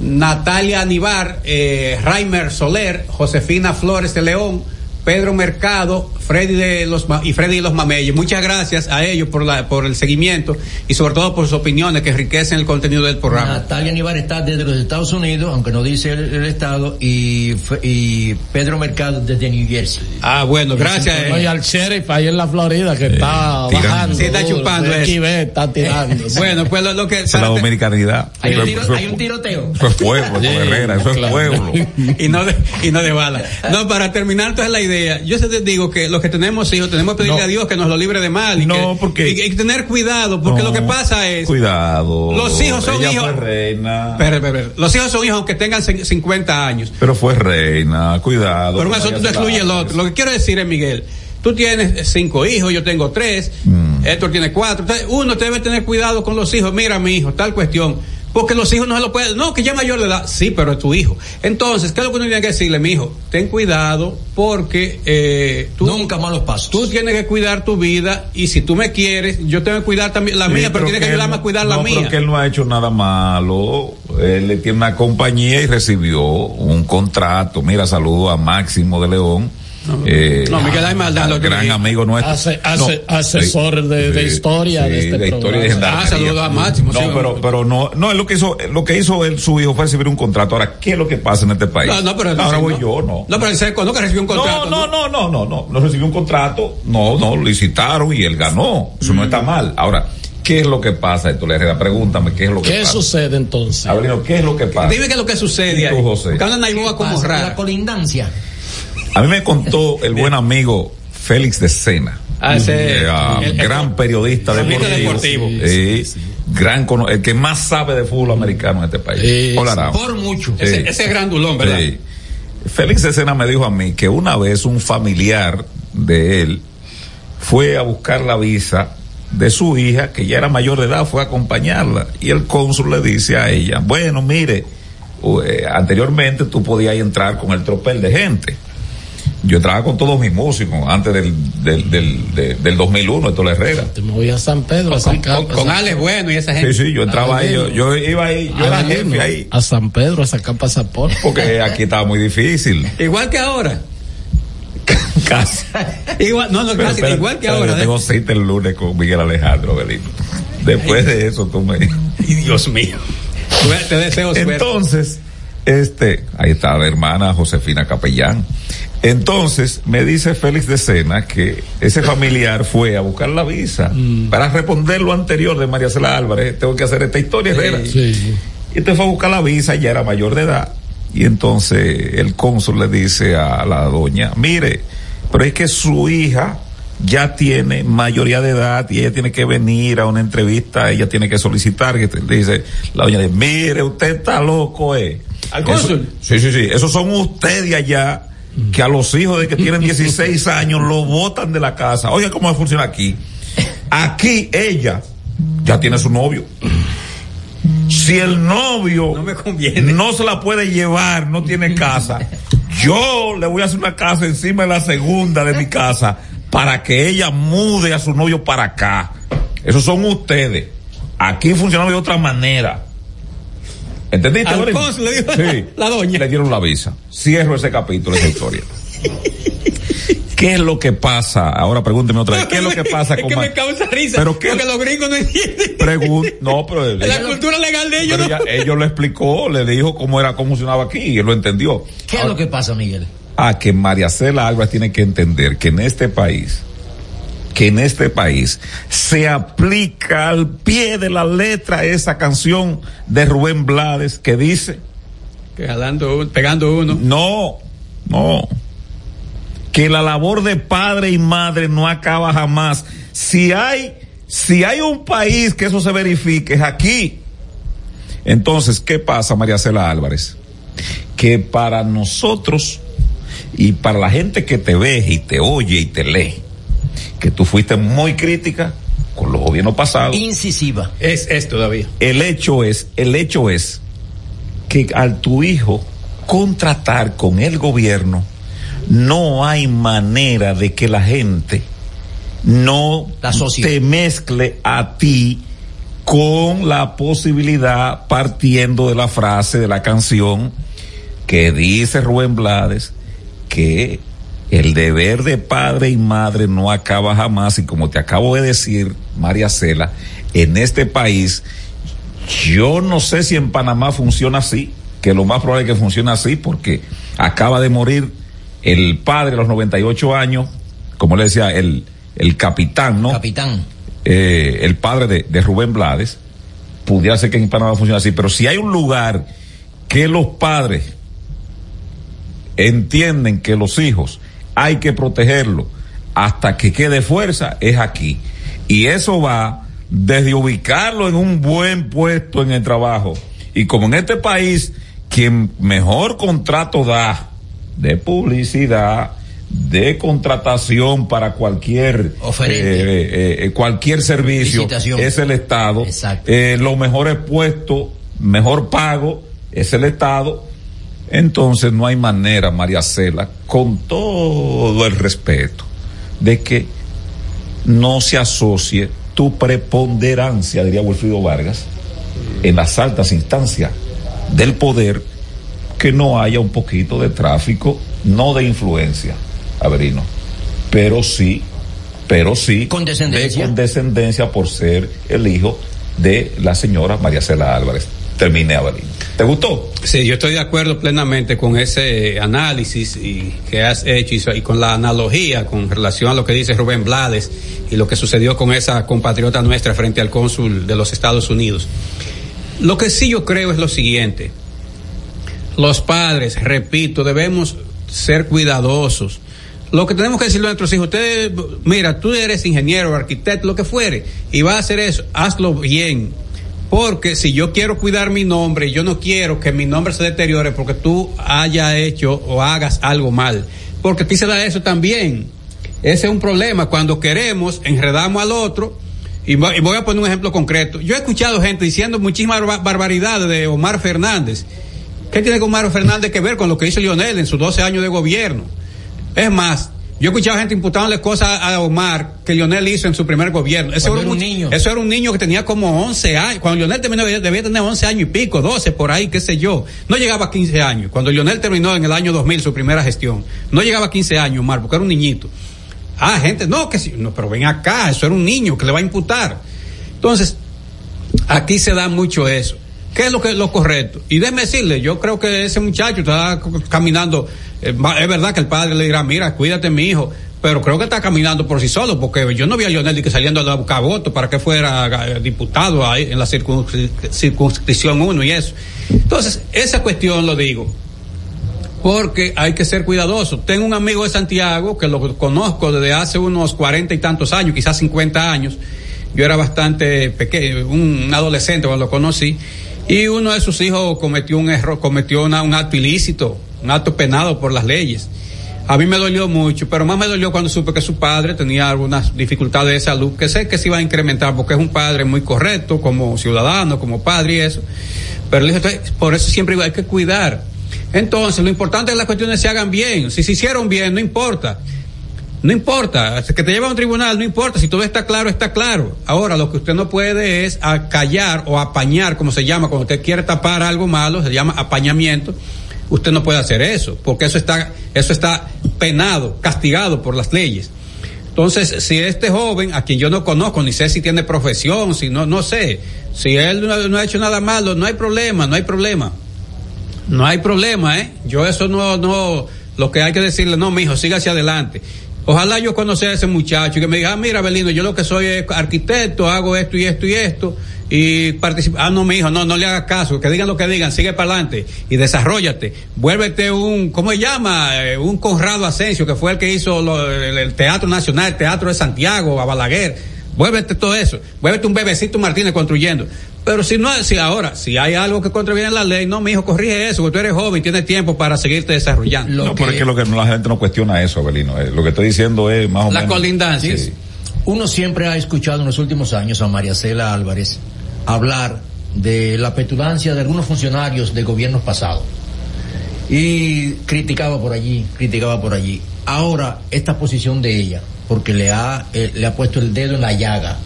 Speaker 4: Natalia Anibar, eh, Raimer Soler, Josefina Flores de León, Pedro Mercado, Freddy de los y Freddy de los Mameyes. Muchas gracias a ellos por la por el seguimiento y sobre todo por sus opiniones que enriquecen el contenido del programa.
Speaker 5: Natalia Nivar está desde los Estados Unidos, aunque no dice el, el estado, y, y Pedro Mercado desde New Jersey.
Speaker 4: Ah, bueno, gracias. eh.
Speaker 3: Oye, al sheriff ahí en la Florida que está
Speaker 2: tirando.
Speaker 3: bajando.
Speaker 4: Sí, está chupando eso.
Speaker 3: Está tirando.
Speaker 4: Bueno, pues lo, lo que
Speaker 2: es la dominicanidad.
Speaker 5: Hay un,
Speaker 2: Eso-
Speaker 5: tiro-
Speaker 2: eso-
Speaker 5: hay un tiroteo.
Speaker 2: Eso es pueblo,
Speaker 3: Sí,
Speaker 2: Herrera, eso es pueblo.
Speaker 4: y no de, y no de bala. No, para terminar entonces la idea, yo se te digo que los que tenemos hijos tenemos que pedirle
Speaker 2: No.
Speaker 4: a Dios que nos lo libre de mal y
Speaker 2: No,
Speaker 4: que,
Speaker 2: porque-
Speaker 4: y, y tener cuidado, porque
Speaker 2: No,
Speaker 4: lo que pasa es
Speaker 2: Cuidado.
Speaker 4: Los hijos son
Speaker 2: Ella
Speaker 4: hijos.
Speaker 2: fue reina.
Speaker 4: Los hijos son hijos aunque tengan cin- 50 años.
Speaker 2: Pero fue reina, cuidado.
Speaker 4: Por un asunto excluye el otro. Lo que quiero decir es, Miguel, tú tienes cinco hijos, yo tengo tres,
Speaker 2: Mm.
Speaker 4: Héctor tiene cuatro. Uno debe tener cuidado con los hijos. Mira, mi hijo, tal cuestión. Porque los hijos no se lo pueden. No, que ya mayor de edad. Sí, pero es tu hijo. Entonces, ¿qué es lo que uno tiene que decirle, mi hijo? Ten cuidado porque eh, tú.
Speaker 5: Nunca malos pasos.
Speaker 4: Tú tienes que cuidar tu vida y si tú me quieres, yo tengo que cuidar también la
Speaker 2: Sí,
Speaker 4: mía, pero, tienes que ayudarme
Speaker 2: no-
Speaker 4: a cuidar la mía.
Speaker 2: Pero que él no ha hecho nada malo. Él le tiene una compañía y recibió un contrato. Mira, saludo a Máximo de León. Eh,
Speaker 4: No, Miguel,
Speaker 2: al
Speaker 4: lo que
Speaker 2: gran amigo nuestro.
Speaker 3: Hace-
Speaker 2: No,
Speaker 3: hace- asesor de- de historia de este
Speaker 2: de historia y
Speaker 3: programa.
Speaker 2: gendarmería.
Speaker 4: Ah, saludo a Máximo,
Speaker 2: No,
Speaker 4: sí,
Speaker 2: pero, pero no, no, es lo que hizo, lo que hizo él, su hijo fue recibir un contrato. Ahora, ¿qué es lo que pasa en este país?
Speaker 4: No, no, pero
Speaker 2: Ahora
Speaker 4: sí,
Speaker 2: voy
Speaker 4: no.
Speaker 2: yo, no.
Speaker 4: No, pero serio, ¿cuándo que recibió un contrato?
Speaker 2: No, no, no, no, no, no, no recibió un contrato, no, no, licitaron y él ganó, eso no está mal. Ahora, ¿qué es lo que pasa, Héctor Herrera? Pregúntame, ¿qué es lo que
Speaker 3: ¿Qué
Speaker 2: pasa?
Speaker 3: sucede entonces?
Speaker 2: Avelino, ¿qué es lo que pasa?
Speaker 4: Dime qué es lo que sucede
Speaker 2: ¿Y tú,
Speaker 4: ahí.
Speaker 2: José?
Speaker 4: Porque Naiboa como rara.
Speaker 5: La colindancia.
Speaker 2: A mí me contó el buen amigo Félix de Sena,
Speaker 4: Ah, ese-
Speaker 2: eh, ah,
Speaker 4: el- el-
Speaker 2: gran periodista deportivo,
Speaker 4: deportivo.
Speaker 2: eh, gran cono- el que más sabe de fútbol americano en este país.
Speaker 3: Sí,
Speaker 2: Hola.
Speaker 5: Por mucho.
Speaker 4: Ese, ese es grandulón, ¿verdad?
Speaker 2: Félix de Sena me dijo a mí que una vez un familiar de él fue a buscar la visa de su hija, que ya era mayor de edad, fue a acompañarla. Y el cónsul le dice a ella, bueno, mire, eh, anteriormente tú podías entrar con el tropel de gente. Yo entraba con todos mis músicos antes del, del, del, de- del 2001, esto Herrera.
Speaker 3: Te me voy a San Pedro a
Speaker 4: Con,
Speaker 3: sacar.
Speaker 4: con, con Alex Bueno y esa gente.
Speaker 2: Sí, sí, yo entraba ahí, yo, yo iba ahí, yo era jefe ahí,
Speaker 3: A San Pedro a sacar pasaporte.
Speaker 2: porque aquí estaba muy difícil.
Speaker 4: Igual que ahora.
Speaker 2: Casi.
Speaker 4: Igual, no, no,
Speaker 2: Pero
Speaker 4: casi, igual que ahora.
Speaker 2: Yo tengo cita el lunes con Miguel Alejandro Belino. Después de eso tú me...
Speaker 4: Y Dios mío. Te deseo suerte.
Speaker 2: Entonces, este, ahí está la hermana Josefina Capellán. Entonces, me dice Félix de Sena que ese familiar fue a buscar la visa para responder lo anterior de María Cela Álvarez. Tengo que hacer esta historia, Herrera.
Speaker 3: Sí.
Speaker 2: Y este fue a buscar la visa, ya era mayor de edad. Y entonces el cónsul le dice a la doña, mire, pero es que su hija ya tiene mayoría de edad y ella tiene que venir a una entrevista, ella tiene que solicitar, que te- dice la doña, dice, mire, usted está loco, eh.
Speaker 4: ¿Al cónsul?
Speaker 2: sí, sí, sí, esos son ustedes allá que a los hijos de que tienen 16 años lo botan de la casa. Oiga cómo funciona aquí. Aquí ella ya tiene su novio. Si el novio
Speaker 4: No me conviene.
Speaker 2: no se la puede llevar, no tiene casa, yo le voy a hacer una casa encima de la segunda de mi casa para que ella mude a su novio para acá. Esos son ustedes. Aquí funcionamos de otra manera. ¿Entendiste?
Speaker 4: Al cónsul le dijo
Speaker 2: Sí.
Speaker 4: la doña.
Speaker 2: Le dieron la visa. Cierro ese capítulo, esa historia. ¿Qué es lo que pasa? Ahora pregúnteme otra vez. ¿Qué es lo que pasa
Speaker 4: es
Speaker 2: con
Speaker 4: que me causa risa.
Speaker 2: ¿Pero qué?
Speaker 4: Porque los gringos no entienden.
Speaker 2: Pregun- no, pero
Speaker 4: la cultura legal de ellos
Speaker 2: pero
Speaker 4: no.
Speaker 2: ella- ellos lo explicó, le dijo cómo era, cómo funcionaba aquí y él lo entendió.
Speaker 5: ¿Qué es lo que pasa, Miguel?
Speaker 2: a que María Cela Álvarez tiene que entender que en este país, que en este país se aplica al pie de la letra esa canción de Rubén Blades que dice,
Speaker 4: Que jalando un- pegando uno.
Speaker 2: no, no, que la labor de padre y madre no acaba jamás. Si hay, si hay un país que eso se verifique es aquí. Entonces, ¿qué pasa, María Cela Álvarez? Que para nosotros y para la gente que te ve y te oye y te lee, que tú fuiste muy crítica con los gobiernos pasados,
Speaker 5: Incisiva.
Speaker 4: Es, es todavía.
Speaker 2: el hecho es, el hecho es que al tu hijo contratar con el gobierno, no hay manera de que la gente no te mezcle a ti con la posibilidad partiendo de la frase de la canción que dice Rubén Blades que el deber de padre y madre no acaba jamás y como te acabo de decir, María Cela, en este país, yo no sé si en Panamá funciona así, que lo más probable es que funcione así porque acaba de morir el padre a los 98 años, como le decía, el, el capitán, ¿no?
Speaker 5: Capitán.
Speaker 2: Eh, el padre de, de Rubén Blades, pudiera ser que en Panamá funcione así, pero si hay un lugar que los padres entienden que los hijos hay que protegerlos hasta que quede fuerza, es aquí. Y eso va desde ubicarlo en un buen puesto en el trabajo. Y como en este país, quien mejor contrato da de publicidad, de contratación para cualquier eh, eh, cualquier servicio es el Estado. Eh, los mejores puestos, mejor pago es el Estado. Entonces no hay manera, María Cela, con todo el respeto, de que no se asocie tu preponderancia, diría Wilfrido Vargas, en las altas instancias del poder, que no haya un poquito de tráfico, no de influencia, Averino, pero sí, pero sí
Speaker 5: condescendencia.
Speaker 2: de condescendencia por ser el hijo de la señora María Cela Álvarez. Terminé, Averino. ¿Te gustó?
Speaker 4: Sí, yo estoy de acuerdo plenamente con ese análisis y, que has hecho y, con la analogía con relación a lo que dice Rubén Blades y lo que sucedió con esa compatriota nuestra frente al cónsul de los Estados Unidos. Lo que sí yo creo es lo siguiente. Los padres, repito, debemos ser cuidadosos. Lo que tenemos que decirle a nuestros hijos, usted, mira, tú eres ingeniero, arquitecto, lo que fuere, y va a hacer eso, hazlo bien. Porque si yo quiero cuidar mi nombre, yo no quiero que mi nombre se deteriore porque tú haya hecho o hagas algo mal. Porque aquí se da eso también. Ese es un problema. Cuando queremos, enredamos al otro. Y voy a poner un ejemplo concreto. Yo he escuchado gente diciendo muchísimas barbaridades de Omar Fernández. ¿Qué tiene Omar Fernández que ver con lo que hizo Lionel en sus 12 años de gobierno? Es más, yo he escuchado gente imputándole cosas a Omar que Lionel hizo en su primer gobierno. Eso era, un, niño. Eso era un niño que tenía como 11 años. Cuando Lionel terminó debía tener 11 años y pico, 12 por ahí, qué sé yo. No llegaba a 15 años. Cuando Lionel terminó en el año 2000 su primera gestión, no llegaba a 15 años Omar porque era un niñito. Ah, gente, no, que sí, no, pero ven acá, eso era un niño que le va a imputar. Entonces, aquí se da mucho eso. ¿Qué es lo que lo correcto? Y déjeme decirle, yo creo que ese muchacho está caminando, eh, es verdad que el padre le dirá, mira, cuídate mi hijo, pero creo que está caminando por sí solo, porque yo no vi a Lionel que saliendo a buscar votos para que fuera diputado ahí en la circunscripción 1 y eso. Entonces, esa cuestión lo digo, porque hay que ser cuidadoso. Tengo un amigo de Santiago que lo conozco desde hace unos cuarenta y tantos años, quizás cincuenta años. Yo era bastante pequeño, un adolescente cuando lo conocí y uno de sus hijos cometió un error, cometió un acto ilícito, un acto penado por las leyes. A mí me dolió mucho, pero más me dolió cuando supe que su padre tenía algunas dificultades de salud, que sé que se iba a incrementar porque es un padre muy correcto como ciudadano, como padre y eso. Pero le dije, por eso siempre hay que cuidar. Entonces, lo importante es que las cuestiones se hagan bien. Si se hicieron bien, no importa. No importa, que te lleva a un tribunal, no importa, si todo está claro, está claro. Ahora, lo que usted no puede es acallar o apañar, como se llama, cuando usted quiere tapar algo malo, se llama apañamiento. Usted no puede hacer eso, porque eso está, eso está penado, castigado por las leyes. Entonces, si este joven, a quien yo no conozco, ni sé si tiene profesión, si no, no sé, si él no, no ha hecho nada malo, no hay problema, no hay problema. No hay problema, ¿eh? Yo eso no, no, lo que hay que decirle, no, mijo, siga hacia adelante. Ojalá yo conociera a ese muchacho y que me diga, ah, mira, Belino, yo lo que soy es arquitecto, hago esto y esto y esto, y participa. Ah, no, mi hijo, no, no le hagas caso, que digan lo que digan, sigue para adelante y desarrollate. Vuélvete un, ¿cómo se llama? Eh, un Conrado Asensio, que fue el que hizo lo, el, el, Teatro Nacional, el Teatro de Santiago, a Balaguer. Vuélvete todo eso. Vuélvete un bebecito Martínez construyendo. Pero si no, si ahora, si hay algo que contraviene la ley, no, mi hijo, corrige eso, porque tú eres joven, tienes tiempo para seguirte desarrollando.
Speaker 2: Lo no, que, pero es que lo que la gente no cuestiona eso, Abelino. Eh, lo que estoy diciendo es más o
Speaker 4: la
Speaker 2: menos.
Speaker 4: colindancia.
Speaker 5: Sí. Uno siempre ha escuchado en los últimos años a María Cela Álvarez hablar de la petulancia de algunos funcionarios de gobiernos pasados. Y criticaba por allí, criticaba por allí. Ahora, esta posición de ella, porque le ha, eh, le ha puesto el dedo en la llaga,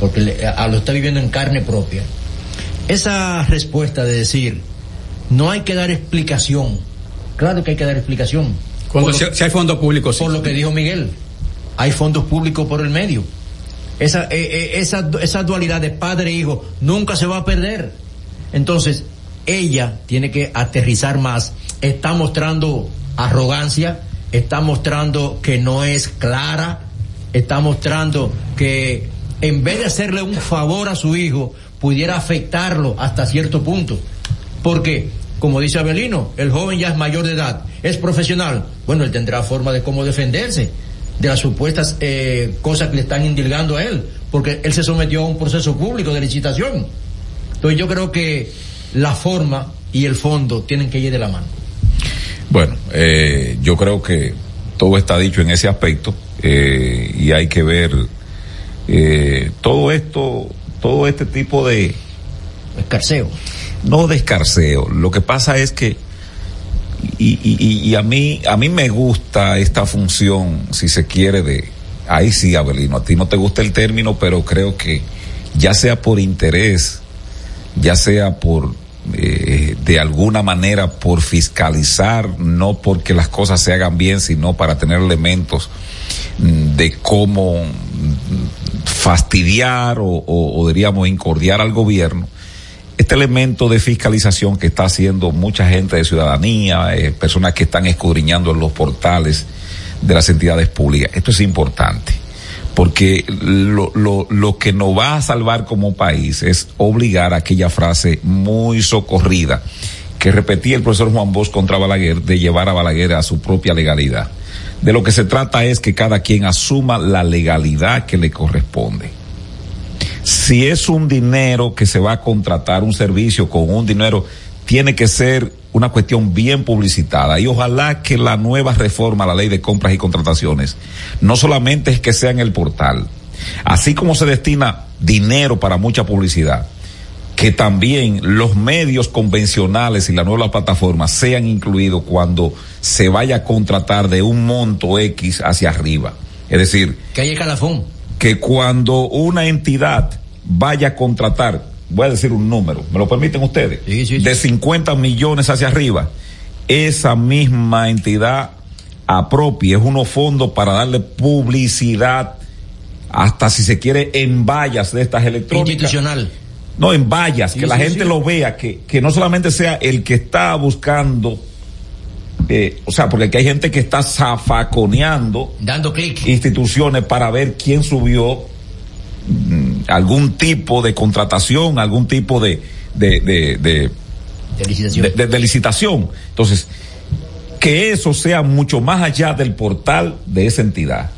Speaker 5: porque le- a- lo está viviendo en carne propia. Esa respuesta de decir, no hay que dar explicación. Claro que hay que dar explicación.
Speaker 4: Cuando si, si hay fondos públicos, sí.
Speaker 5: por lo que dijo Miguel, hay fondos públicos por el medio. Esa, eh, eh, esa, esa dualidad de padre e hijo nunca se va a perder. Entonces, ella tiene que aterrizar más. Está mostrando arrogancia, está mostrando que no es clara, está mostrando que en vez de hacerle un favor a su hijo, pudiera afectarlo hasta cierto punto. Porque, como dice Abelino, el joven ya es mayor de edad, es profesional. Bueno, él tendrá forma de cómo defenderse de las supuestas eh, cosas que le están indilgando a él, porque él se sometió a un proceso público de licitación. Entonces yo creo que la forma y el fondo tienen que ir de la mano.
Speaker 2: Bueno, eh, yo creo que todo está dicho en ese aspecto eh, y hay que ver eh, todo esto, todo este tipo de
Speaker 5: escarceo.
Speaker 2: No de escarceo. Lo que pasa es que y, y, y- a mí a mí me gusta esta función, si se quiere de ahí sí, Abelino, a ti no te gusta el término, pero creo que ya sea por interés, ya sea por eh, de alguna manera por fiscalizar, no porque las cosas se hagan bien, sino para tener elementos mm, de cómo mm, fastidiar o diríamos incordiar al gobierno. Este elemento de fiscalización que está haciendo mucha gente de ciudadanía, eh, personas que están escudriñando en los portales de las entidades públicas, esto es importante porque lo, lo, lo que nos va a salvar como país es obligar a aquella frase muy socorrida que repetía el profesor Juan Bosch contra Balaguer de llevar a Balaguer a su propia legalidad. De lo que se trata es que cada quien asuma la legalidad que le corresponde. Si es un dinero que se va a contratar, un servicio con un dinero, tiene que ser una cuestión bien publicitada y ojalá que la nueva reforma a la ley de compras y contrataciones no solamente es que sea en el portal, así como se destina dinero para mucha publicidad, que también los medios convencionales y la nueva plataforma sean incluidos cuando se vaya a contratar de un monto X hacia arriba. Es decir,
Speaker 5: Que hay escalafón.
Speaker 2: que cuando una entidad vaya a contratar, voy a decir un número, ¿me lo permiten ustedes? De 50 millones hacia arriba, esa misma entidad apropie, es unos fondos para darle publicidad, hasta si se quiere, en vallas de estas electrónicas.
Speaker 5: Institucional.
Speaker 2: No, en vallas, que la gente lo vea, que, que no solamente sea el que está buscando, eh, o sea, porque aquí hay gente que está zafaconeando
Speaker 5: dando clic
Speaker 2: instituciones para ver quién subió algún tipo de contratación, algún tipo de de, de, de,
Speaker 5: de licitación.
Speaker 2: de- licitación. Entonces, que eso sea mucho más allá del portal de esa entidad,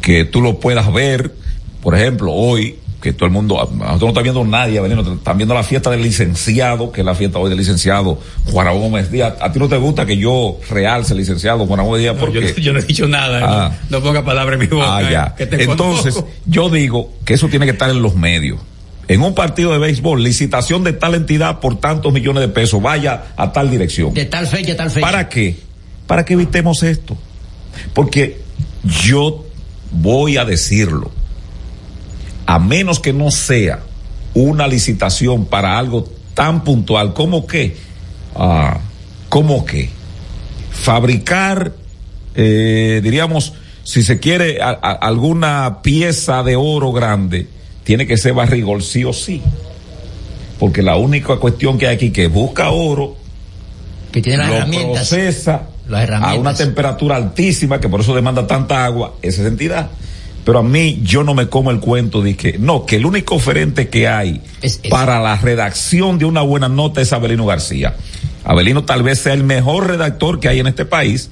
Speaker 2: que tú lo puedas ver, por ejemplo, hoy, que todo el mundo, nosotros no está viendo nadie, Avelino, están viendo la fiesta del licenciado, que es la fiesta hoy del licenciado Juan Ramón Gómez Díaz. ¿A ti no te gusta que yo realce el licenciado Juan Ramón Díaz?
Speaker 4: No,
Speaker 2: ¿Por
Speaker 4: yo, no he dicho nada.
Speaker 2: Ah.
Speaker 4: No, no ponga palabra en mi boca.
Speaker 2: Ah,
Speaker 4: eh,
Speaker 2: ya.
Speaker 4: que te
Speaker 2: Entonces,
Speaker 4: conozco.
Speaker 2: yo digo que eso tiene que estar en los medios. En un partido de béisbol, licitación de tal entidad por tantos millones de pesos, vaya a tal dirección.
Speaker 5: De tal fecha, tal fecha.
Speaker 2: ¿Para qué? Para que evitemos esto. Porque yo voy a decirlo. A menos que no sea una licitación para algo tan puntual como que, ah, como que fabricar, eh, diríamos, si se quiere a- a- alguna pieza de oro grande, tiene que ser barrigol sí o sí. Porque la única cuestión que hay aquí que busca oro,
Speaker 5: que tiene las
Speaker 2: lo
Speaker 5: herramientas.
Speaker 2: procesa
Speaker 5: Las
Speaker 2: a una temperatura altísima, que por eso demanda tanta agua, esa es entidad. Pero a mí yo no me como el cuento de que, no, que el único oferente que hay para la redacción de una buena nota es Abelino García. Abelino tal vez sea el mejor redactor que hay en este país,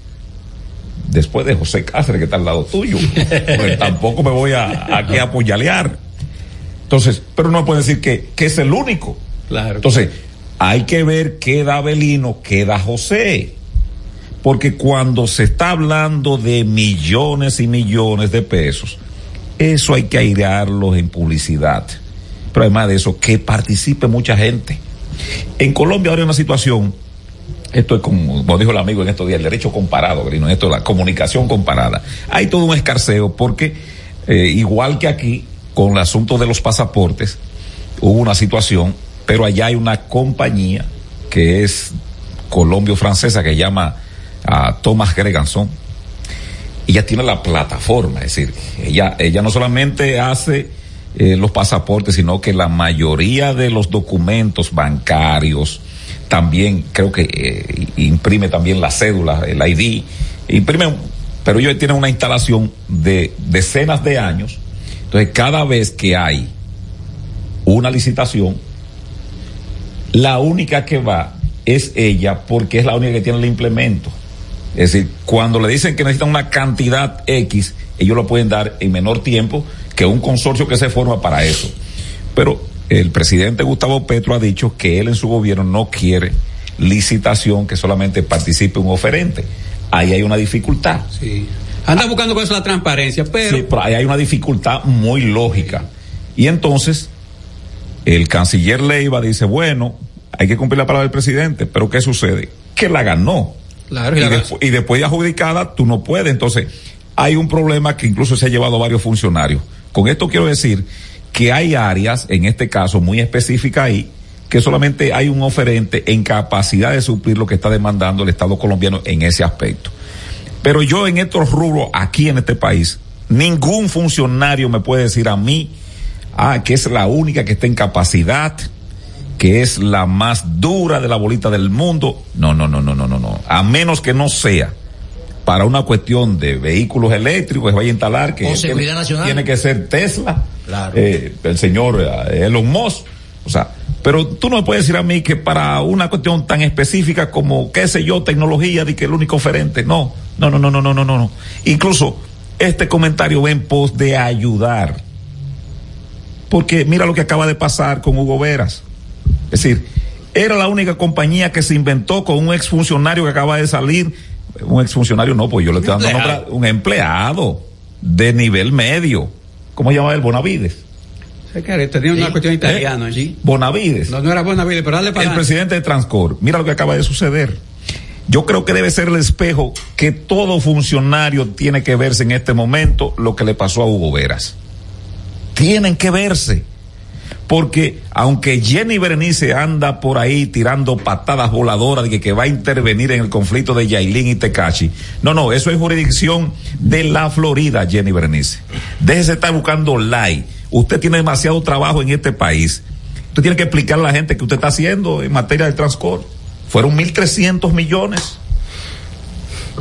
Speaker 2: después de José Cáceres que está al lado tuyo. Pues tampoco me voy a, a apoyalear. Entonces, pero no puede decir que, que es el único.
Speaker 4: Claro.
Speaker 2: Entonces, hay que ver qué da Abelino, qué da José. Porque cuando se está hablando de millones y millones de pesos, eso hay que airearlos en publicidad. pero además de eso, que participe mucha gente. En Colombia ahora hay una situación, esto es como, dijo el amigo en estos días, el derecho comparado, Grino, esto es la comunicación comparada. Hay todo un escarceo porque, eh, igual que aquí, con el asunto de los pasaportes, hubo una situación, pero allá hay una compañía que es colombio-francesa que llama a Thomas Greganson. Ella tiene la plataforma, es decir, ella, ella no solamente hace eh, los pasaportes, sino que la mayoría de los documentos bancarios, también creo que eh, imprime también la cédula, el ID, imprime, pero ellos tienen una instalación de decenas de años. Entonces, cada vez que hay una licitación, la única que va es ella porque es la única que tiene el implemento. Es decir, cuando le dicen que necesitan una cantidad X, ellos lo pueden dar en menor tiempo que un consorcio que se forma para eso. Pero el presidente Gustavo Petro ha dicho que él en su gobierno no quiere licitación que solamente participe un oferente. Ahí hay una dificultad.
Speaker 4: Sí. Anda buscando con eso la transparencia, pero...
Speaker 2: Sí, pero ahí hay una dificultad muy lógica. Y entonces, el canciller Leiva dice, bueno, hay que cumplir la palabra del presidente, pero ¿qué sucede? Que la ganó.
Speaker 4: Claro,
Speaker 2: y, después de adjudicada, tú no puedes. Entonces, hay un problema que incluso se ha llevado varios funcionarios. Con esto quiero decir que hay áreas, en este caso muy específicas ahí, que solamente hay un oferente en capacidad de suplir lo que está demandando el Estado colombiano en ese aspecto. Pero yo en estos rubros aquí en este país, ningún funcionario me puede decir a mí, ah, que es la única que está en capacidad, que es la más dura de la bolita del mundo. No, no, no, no, no, no, no. A menos que no sea para una cuestión de vehículos eléctricos que vaya a instalar, que tiene- que ser Tesla,
Speaker 5: Claro.
Speaker 2: eh, el señor eh, Elon Musk. O sea, pero tú no me puedes decir a mí que para una cuestión tan específica como, qué sé yo, tecnología, de que el único oferente. No, no, no, no, no, no, no, no. no. Incluso este comentario va en pos de ayudar. Porque mira lo que acaba de pasar con Hugo Veras. Es decir, era la única compañía que se inventó con un exfuncionario que acaba de salir. Un exfuncionario no, pues yo le estoy dando
Speaker 4: Empleado.
Speaker 2: un empleado de nivel medio. ¿Cómo se llama él? Bonavides.
Speaker 4: Tenía una cuestión italiana allí.
Speaker 2: Bonavides.
Speaker 4: No, no era buena vida, pero dale para
Speaker 2: el
Speaker 4: adelante.
Speaker 2: presidente de Transcor. Mira lo que acaba de suceder. Yo creo que debe ser el espejo que todo funcionario tiene que verse en este momento lo que le pasó a Hugo Veras. Tienen que verse. Porque aunque Jenny Berenice anda por ahí tirando patadas voladoras de que, va a intervenir en el conflicto de Yailin y Tecachi, no, no, eso es jurisdicción de la Florida, Jenny Berenice. Déjese estar buscando like. Usted tiene demasiado trabajo en este país. Usted tiene que explicarle a la gente que usted está haciendo en materia de transporte. Fueron 1.300 millones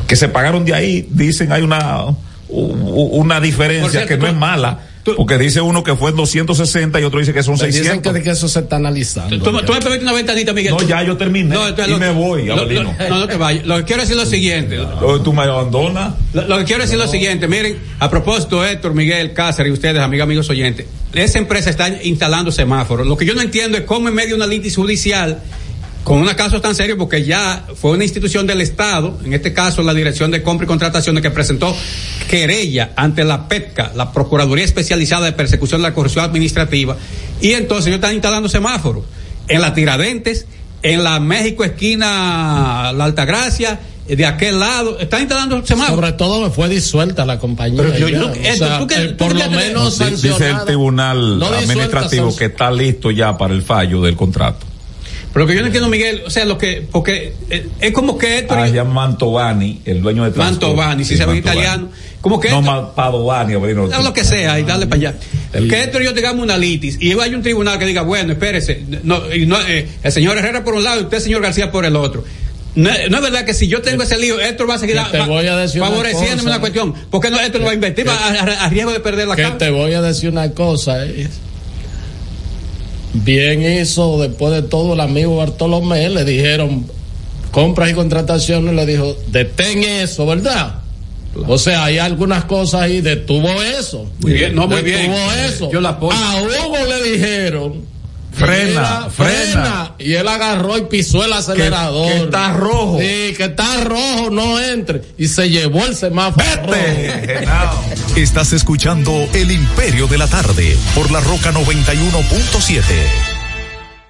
Speaker 2: que se pagaron de ahí. Dicen hay una, una diferencia
Speaker 3: cierto,
Speaker 2: que no es mala. Porque dice uno que fue en 260 y otro dice que son
Speaker 3: Me dicen
Speaker 2: 600.
Speaker 3: que, que eso se está analizando.
Speaker 4: Tú, tú me permites una ventanita, Miguel.
Speaker 2: No, ya yo terminé.
Speaker 4: entonces
Speaker 2: y
Speaker 4: lo-
Speaker 2: me voy,
Speaker 4: lo- lo-
Speaker 2: Abelino.
Speaker 4: No, no te vayas. Lo que quiero decir es lo siguiente.
Speaker 2: Oh, Tú me abandonas.
Speaker 4: Lo, lo que quiero decir es lo siguiente, miren, a propósito, Héctor, Miguel, Cáceres y ustedes, amigos, amigos oyentes, esa empresa está instalando semáforos. Lo que yo no entiendo es cómo en medio de una litis judicial, con un caso tan serio, porque ya fue una institución del Estado, en este caso la Dirección de Compra y Contrataciones, que presentó querella ante la PETCA, la Procuraduría Especializada de Persecución de la Corrupción Administrativa, y entonces ellos están instalando semáforos en la Tiradentes, en la México esquina La Altagracia, de aquel lado, están instalando semáforos.
Speaker 3: Sobre todo me fue disuelta la compañía.
Speaker 4: Pero yo- yo-
Speaker 3: O
Speaker 4: esto,
Speaker 3: sea,
Speaker 4: ¿tú qué-
Speaker 3: eh,
Speaker 4: tú
Speaker 3: por lo menos
Speaker 2: Di- Dice el tribunal
Speaker 3: No
Speaker 2: administrativo que está listo ya para el fallo del contrato.
Speaker 4: Pero lo que yo no entiendo, Miguel, o sea, lo que, porque eh, es como que Héctor,
Speaker 2: Ah, ya Mantovani, el dueño de.
Speaker 4: Mantovani, si
Speaker 2: Sí,
Speaker 4: se ve
Speaker 2: Mantovani.
Speaker 4: italiano, como que
Speaker 2: No,
Speaker 4: Héctor-
Speaker 2: Padovani, Abelino.
Speaker 4: o lo que sea, y darle para allá. Que Héctor y yo tengamos una litis, y hay un tribunal que diga, bueno, espérese, no, y no, eh, el señor Herrera por un lado y usted, señor García, por el otro. No, es- no es verdad que si yo tengo ese lío, Héctor va a seguir
Speaker 3: Que te
Speaker 4: fa-
Speaker 3: voy a decir una
Speaker 4: favoreciéndome
Speaker 3: cosa.
Speaker 4: una cuestión. Porque no, Héctor no va a invertir, a, a- a riesgo de perder la
Speaker 3: que
Speaker 4: casa.
Speaker 3: te voy a decir una cosa. eh. Bien hizo después de todo el amigo Bartolomé, le dijeron compras y contrataciones, le dijo, detén eso, ¿verdad? O sea, hay algunas cosas ahí, detuvo eso.
Speaker 4: Muy bien, no, muy bien.
Speaker 3: Detuvo eso.
Speaker 4: Yo la apoyo.
Speaker 3: A Hugo le dijeron,
Speaker 2: frena, frena.
Speaker 3: Y él agarró y pisó el acelerador.
Speaker 2: que está rojo.
Speaker 3: Sí, que está rojo, no entre. Y se llevó el semáforo. rojo.
Speaker 7: Estás escuchando El Imperio de la Tarde por la Roca 91.7.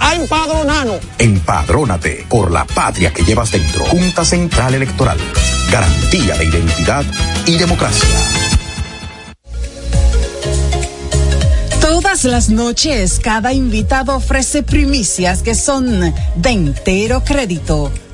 Speaker 9: a empadronarnos.
Speaker 10: Empadrónate por la patria que llevas dentro. Junta Central Electoral. Garantía de identidad y democracia.
Speaker 11: Todas las noches, cada invitado ofrece primicias que son de entero crédito.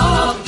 Speaker 14: Oh.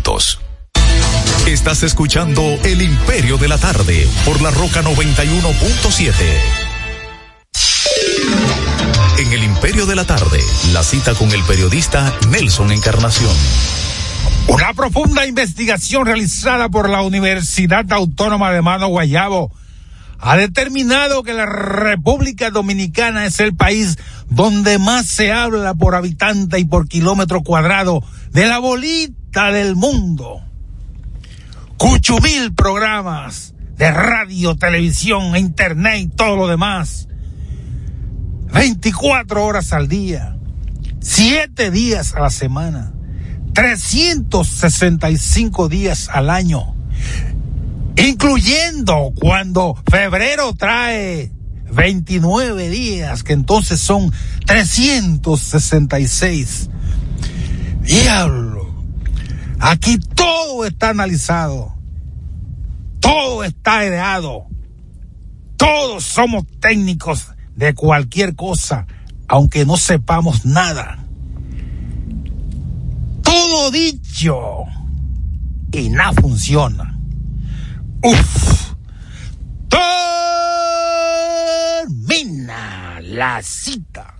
Speaker 7: Estás escuchando El Imperio de la Tarde por la Roca 91.7. En El Imperio de la Tarde, la cita con el periodista Nelson Encarnación.
Speaker 15: Una profunda investigación realizada por la Universidad Autónoma de Mano Guayabo ha determinado que la República Dominicana es el país donde más se habla por habitante y por kilómetro cuadrado de la bolita del mundo. Cuchumil programas de radio, televisión, internet y todo lo demás. 24 horas al día, 7 días a la semana, 365 días al año, incluyendo cuando febrero trae 29 días, que entonces son 366. Diablo. Aquí todo está analizado. Todo está ideado. Todos somos técnicos de cualquier cosa, aunque no sepamos nada. Todo dicho y nada funciona. Uf. Termina la cita.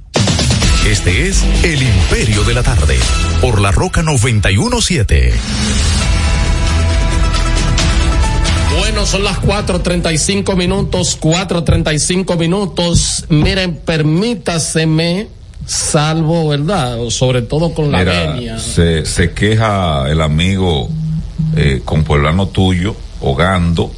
Speaker 7: Este es El Imperio de la Tarde por la Roca 917.
Speaker 3: Bueno, son las 4.35 minutos, 4.35 minutos. Miren, permítaseme, salvo, ¿verdad? Sobre todo con la
Speaker 2: Mira,
Speaker 3: venia.
Speaker 2: se, se queja el amigo eh, con pueblano tuyo, hogando,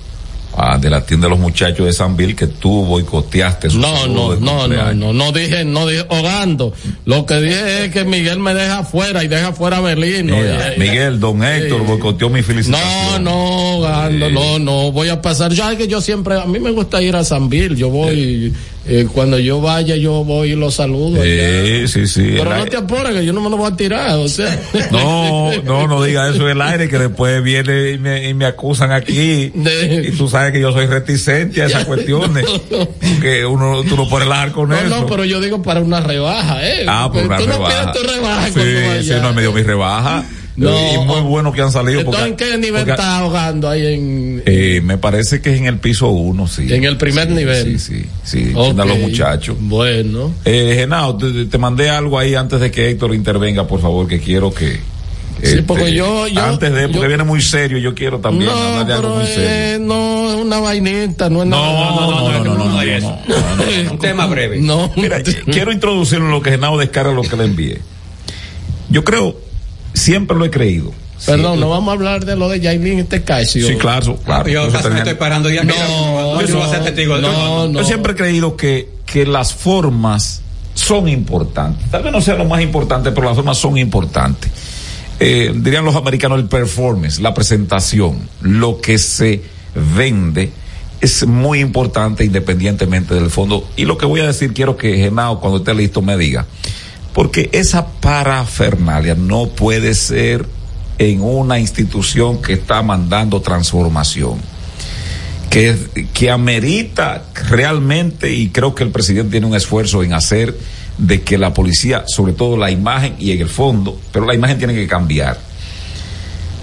Speaker 2: ah, de la tienda de los muchachos de San Bill, que tú boicoteaste su
Speaker 3: No, no, no, no, no, no dije, no dije ahogando. Lo que dije es que Miguel me deja fuera y deja fuera a.
Speaker 2: Mira, Miguel, don Héctor boicoteó mi felicitación.
Speaker 3: No, no, ahogando, no, no, voy a pasar. Ya que yo siempre, a mí me gusta ir a San Bill, yo voy, eh, cuando yo vaya, yo voy y lo saludo.
Speaker 2: Sí, sí, sí.
Speaker 3: Pero no te apures, que yo no me lo voy a tirar, o sea.
Speaker 2: No, no, no diga eso en el aire, que después viene y me, y me acusan aquí. Y tú sabes que yo soy reticente a esas cuestiones. Que uno, tú no puedes relajar con
Speaker 3: No,
Speaker 2: eso.
Speaker 3: no, pero yo digo para una rebaja, ¿eh?
Speaker 2: Ah, por una
Speaker 3: Tú no
Speaker 2: rebaja.
Speaker 3: pides tu rebaja
Speaker 2: sí, sí, no, me dio mi rebaja.
Speaker 3: No.
Speaker 2: Y muy bueno que han salido.
Speaker 3: Entonces,
Speaker 2: porque-
Speaker 3: ¿en qué nivel
Speaker 2: porque-
Speaker 3: está ahogando ahí en,
Speaker 2: Eh, me parece que es en el piso uno, sí.
Speaker 3: en el primer nivel?
Speaker 2: Sí, sí, sí.
Speaker 3: Ok.
Speaker 2: a los muchachos.
Speaker 3: Bueno.
Speaker 2: Eh, Genao, te, te mandé algo ahí antes de que Héctor intervenga, por favor, que quiero que.
Speaker 3: Sí,
Speaker 2: este,
Speaker 3: porque yo- yo-
Speaker 2: antes de, porque
Speaker 3: yo-
Speaker 2: viene muy serio, yo quiero también
Speaker 3: No,
Speaker 2: hablar de algo muy serio.
Speaker 3: eh, no es una vainita, no es nada.
Speaker 2: no, no, no, no, no, no, no.
Speaker 4: Un tema breve.
Speaker 3: No.
Speaker 2: Mira, quiero introducirlo en lo que Genao descarga lo que le envié. Yo creo, siempre lo he creído.
Speaker 3: Perdón, no vamos a hablar de lo de Yailin y Tecasio.
Speaker 2: Sí, claro, claro.
Speaker 4: Yo casi me
Speaker 2: tenía-
Speaker 4: estoy parando ya. que
Speaker 3: No,
Speaker 4: yo no
Speaker 3: no,
Speaker 4: testigo
Speaker 3: no, no.
Speaker 2: Yo siempre he creído que, que las formas son importantes. Tal vez no sea lo más importante, pero las formas son importantes. Eh, dirían los americanos el performance, la presentación, lo que se vende es muy importante independientemente del fondo. Y lo que voy a decir, quiero que Genao, cuando esté listo, me diga. Porque esa parafernalia no puede ser en una institución que está mandando transformación que, que amerita realmente, y creo que el presidente tiene un esfuerzo en hacer de que la policía, sobre todo la imagen y en el fondo, pero la imagen tiene que cambiar.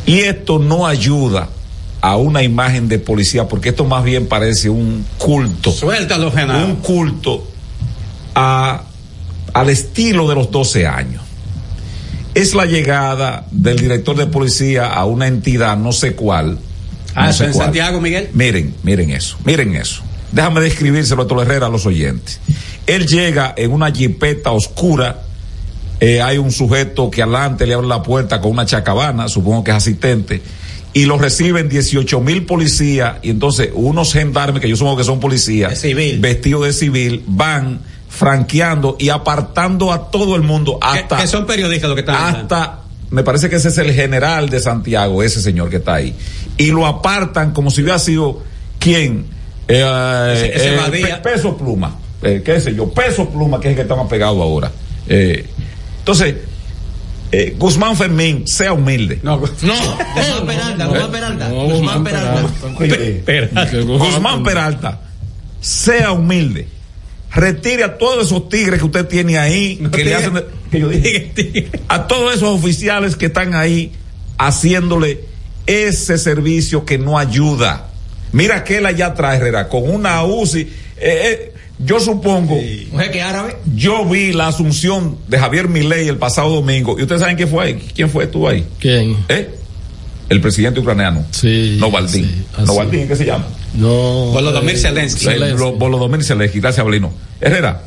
Speaker 2: Y esto no ayuda a una imagen de policía, porque esto más bien parece un culto.
Speaker 4: Suéltalo, Genaro.
Speaker 2: Un culto a, al estilo de los 12 años. Es la llegada del director de policía a una entidad, no sé cuál.
Speaker 4: Ah,
Speaker 2: no
Speaker 4: eso
Speaker 2: sé
Speaker 4: en
Speaker 2: cuál.
Speaker 4: Santiago, Miguel.
Speaker 2: Miren, miren eso, miren eso. Déjame describírselo a Tolo Herrera a los oyentes. Él llega en una jipeta oscura. eh, hay un sujeto que adelante le abre la puerta con una chacabana, supongo que es asistente, y lo reciben 18 mil policías, y entonces unos gendarmes, que yo supongo que son policías, vestidos de civil, van, franqueando y apartando a todo el mundo hasta
Speaker 4: que, son periodistas lo que están
Speaker 2: hasta me parece que ese es el general de Santiago ese señor que está ahí y lo apartan como si hubiera sido quién eh,
Speaker 4: Ese- ese
Speaker 2: eh, peso pluma eh, qué sé yo peso pluma que es el que está más pegado ahora Eh, entonces eh, Guzmán Fermín sea humilde
Speaker 4: no
Speaker 5: Guzmán Peralta, Guzmán Peralta.
Speaker 2: No,
Speaker 5: Guzmán Peralta.
Speaker 2: Guzmán Peralta, sea humilde. Retire a todos esos tigres que usted tiene ahí, que le hacen, de- que yo dije, a todos esos oficiales que están ahí haciéndole ese servicio que no ayuda. Mira aquel allá atrás, Herrera, con una UCI. eh, eh, yo supongo.
Speaker 5: Un jeque árabe.
Speaker 2: Yo vi la asunción de Javier Milei el pasado domingo. ¿Y ustedes saben quién fue ahí? ¿Quién fue tú ahí?
Speaker 3: ¿Quién?
Speaker 2: ¿Eh? El presidente ucraniano.
Speaker 3: Sí.
Speaker 2: Novaldín.
Speaker 3: así.
Speaker 2: Novaldín, ¿qué se llama?
Speaker 3: No.
Speaker 4: Volodymyr Zelensky.
Speaker 2: Lo- Volodymyr Zelensky, gracias Abelino. Herrera,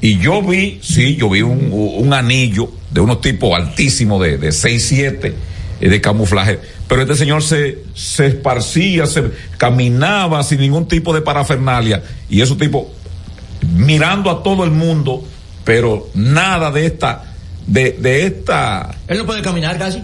Speaker 2: y yo vi, sí, yo vi un, un anillo de unos tipos altísimos de, de 6, 7 eh, de camuflaje, pero este señor se, se esparcía, se caminaba sin ningún tipo de parafernalia, y esos tipos mirando a todo el mundo, pero nada de esta, de, de esta,
Speaker 5: Él no puede caminar casi.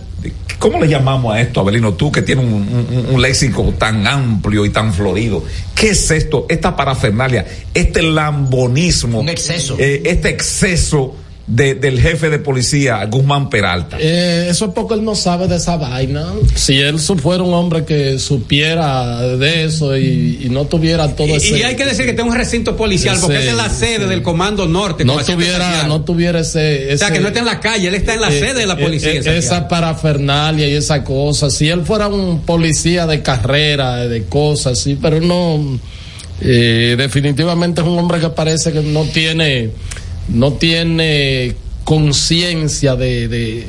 Speaker 2: ¿Cómo le llamamos a esto, Abelino? Tú que tienes un, un- un léxico tan amplio y tan florido. ¿Qué es esto? Esta parafernalia, este lambonismo. Un
Speaker 5: exceso.
Speaker 2: este exceso de- del jefe de policía, Guzmán Peralta.
Speaker 3: Eh, eso es porque él no sabe de esa vaina. Si él fuera un hombre que supiera de eso y, y no tuviera todo
Speaker 4: Y,
Speaker 3: ese.
Speaker 4: y hay que decir que tiene un recinto policial porque es la sede
Speaker 3: sí.
Speaker 4: del Comando Norte.
Speaker 3: no tuviera, no tuviera ese,
Speaker 4: O sea, que no está en la calle, él está en la
Speaker 3: eh,
Speaker 4: sede de la
Speaker 3: eh,
Speaker 4: policía.
Speaker 3: eh, esa parafernalia y esa cosa. Si él fuera un policía de carrera, de cosas, sí, pero no. eh, definitivamente es un hombre que parece que no tiene, no tiene conciencia de, de,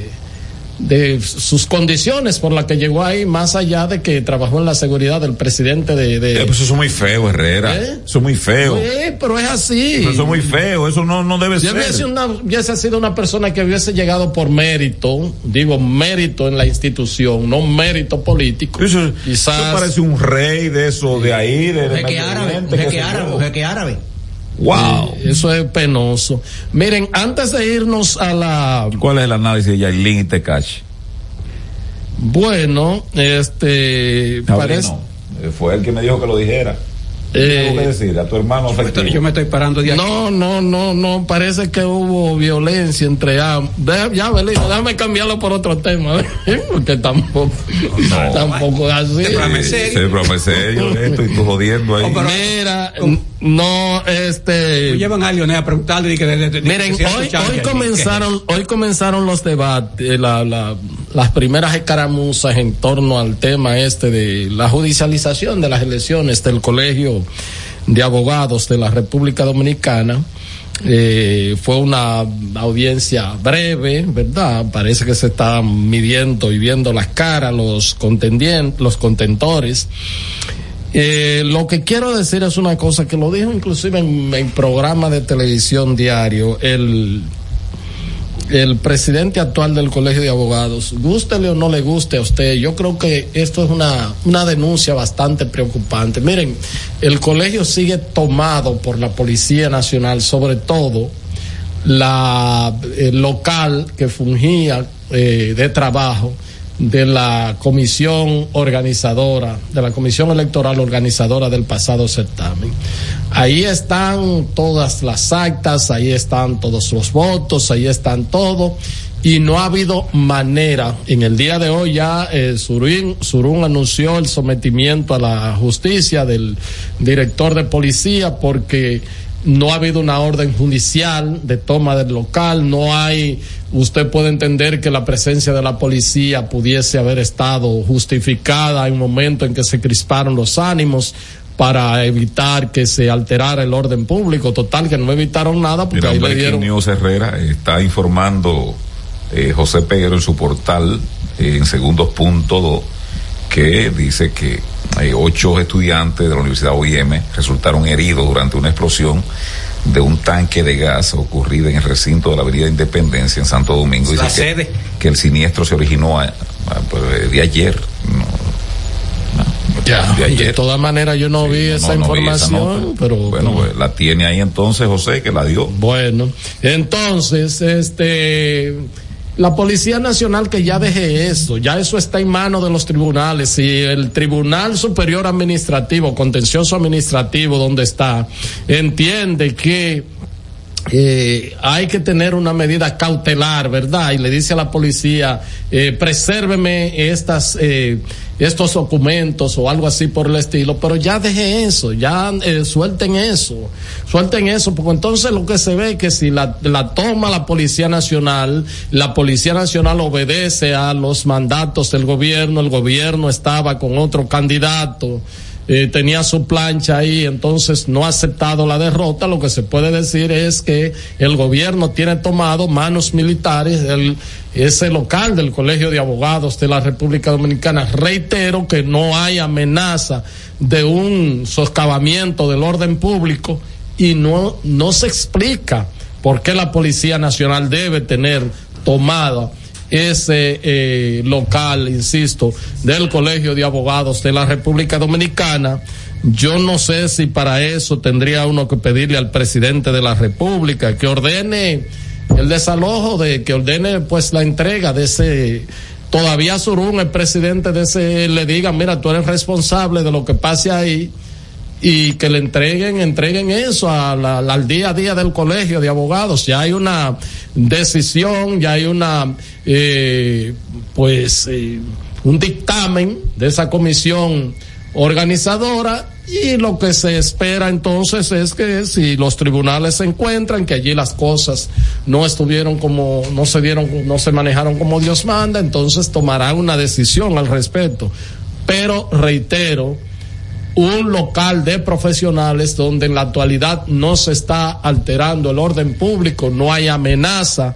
Speaker 3: de sus condiciones por las que llegó ahí, más allá de que trabajó en la seguridad del presidente de. de-
Speaker 2: Eh, pues eso es muy feo, Herrera.
Speaker 3: ¿Eh?
Speaker 2: Eso es muy feo.
Speaker 3: Eh, pero es así.
Speaker 2: Pero eso es muy feo. Eso no, no debe
Speaker 3: Si
Speaker 2: ser.
Speaker 3: hubiese, una, hubiese sido una persona que hubiese llegado por mérito, digo mérito en la institución, no mérito político.
Speaker 2: Eso,
Speaker 3: quizás
Speaker 2: eso parece un rey de eso, de ahí, de,
Speaker 5: Un
Speaker 2: de
Speaker 5: jeque árabe. Un jeque árabe. Un jeque árabe.
Speaker 2: Wow.
Speaker 3: Eso es penoso. Miren, antes de irnos a la.
Speaker 2: ¿Cuál es el análisis de Yailin y Tecachi?
Speaker 3: Bueno, este. Parece.
Speaker 2: Abelino, eh, Fue el que me dijo que lo dijera.
Speaker 3: Eh,
Speaker 2: ¿Qué decir? A tu hermano afectivo.
Speaker 4: Yo me estoy parando de aquí.
Speaker 3: No, no, no, no, parece que hubo violencia entre ambos. Ya, Belino, déjame cambiarlo por otro tema, ¿eh? porque tampoco, tampoco es así.
Speaker 2: Sí, sí, pero me serio esto y tú jodiendo ahí.
Speaker 3: Mira, no, este.
Speaker 4: Llevan a Lionel a preguntarle y que de- de- de-
Speaker 3: Miren,
Speaker 4: que
Speaker 3: hoy, hoy comenzaron, hoy comenzaron los debates, la- la- las primeras escaramuzas en torno al tema este de la judicialización de las elecciones del Colegio de Abogados de la República Dominicana. Eh, fue una audiencia breve, ¿verdad? Parece que se están midiendo y viendo las caras los contendientes, los contentores. Eh, lo que quiero decir es una cosa que lo dijo inclusive en el programa de televisión diario, el, el presidente actual del Colegio de Abogados, gústele o no le guste a usted, yo creo que esto es una, una denuncia bastante preocupante. Miren, el colegio sigue tomado por la Policía Nacional, sobre todo la el local que fungía eh, de trabajo de la comisión organizadora, de la comisión electoral organizadora del pasado certamen. Ahí están todas las actas, ahí están todos los votos, ahí están todo. Y no ha habido manera. En el día de hoy ya eh, Surún, Surún anunció el sometimiento a la justicia del director de policía porque no ha habido una orden judicial de toma del local, no hay, usted puede entender que la presencia de la policía pudiese haber estado justificada en un momento en que se crisparon los ánimos para evitar que se alterara el orden público, total que no evitaron nada porque
Speaker 2: Mira,
Speaker 3: ahí le dieron
Speaker 2: News Herrera está informando eh, José Peguero en su portal eh, en segundos punto do, que dice que eh, ocho estudiantes de la Universidad OIM resultaron heridos durante una explosión de un tanque de gas ocurrida en el recinto de la Avenida Independencia en Santo Domingo.
Speaker 4: La
Speaker 2: Dice que,
Speaker 4: sede.
Speaker 2: que el siniestro se originó a- a- pues, de ayer. No, no,
Speaker 3: Ya,
Speaker 2: de ayer.
Speaker 3: de todas maneras yo no vi esa
Speaker 2: no, no vi esa
Speaker 3: información, pero
Speaker 2: bueno, pues, la tiene ahí entonces José que la dio.
Speaker 3: Bueno, entonces, este, la Policía Nacional que ya deje eso, ya eso está en manos de los tribunales. Si el Tribunal Superior Administrativo, Contencioso Administrativo, donde está, entiende que eh, hay que tener una medida cautelar, ¿verdad? Y le dice a la policía, eh, presérveme estas, eh, estos documentos o algo así por el estilo, pero ya deje eso, ya eh, suelten eso, suelten eso, porque entonces lo que se ve es que si la, la toma la Policía Nacional, la Policía Nacional obedece a los mandatos del gobierno, el gobierno estaba con otro candidato, eh, tenía su plancha ahí, entonces no ha aceptado la derrota. Lo que se puede decir es que el gobierno tiene tomado manos militares, ese local del Colegio de Abogados de la República Dominicana. Reitero que no hay amenaza de un socavamiento del orden público y no, no se explica por qué la Policía Nacional debe tener tomada ese eh, local, insisto, del Colegio de Abogados de la República Dominicana. Yo no sé si para eso tendría uno que pedirle al presidente de la República que ordene el desalojo de que ordene pues la entrega de ese todavía Surún, el presidente de ese le diga, mira, tú eres responsable de lo que pase ahí y que le entreguen, entreguen eso al día a día del colegio de abogados. Ya hay una decisión, ya hay una, eh, pues, eh, un dictamen de esa comisión organizadora y lo que se espera entonces es que si los tribunales se encuentran que allí las cosas no estuvieron como no se dieron no se manejaron como Dios manda entonces tomarán una decisión al respecto pero reitero un local de profesionales donde en la actualidad no se está alterando el orden público, no hay amenaza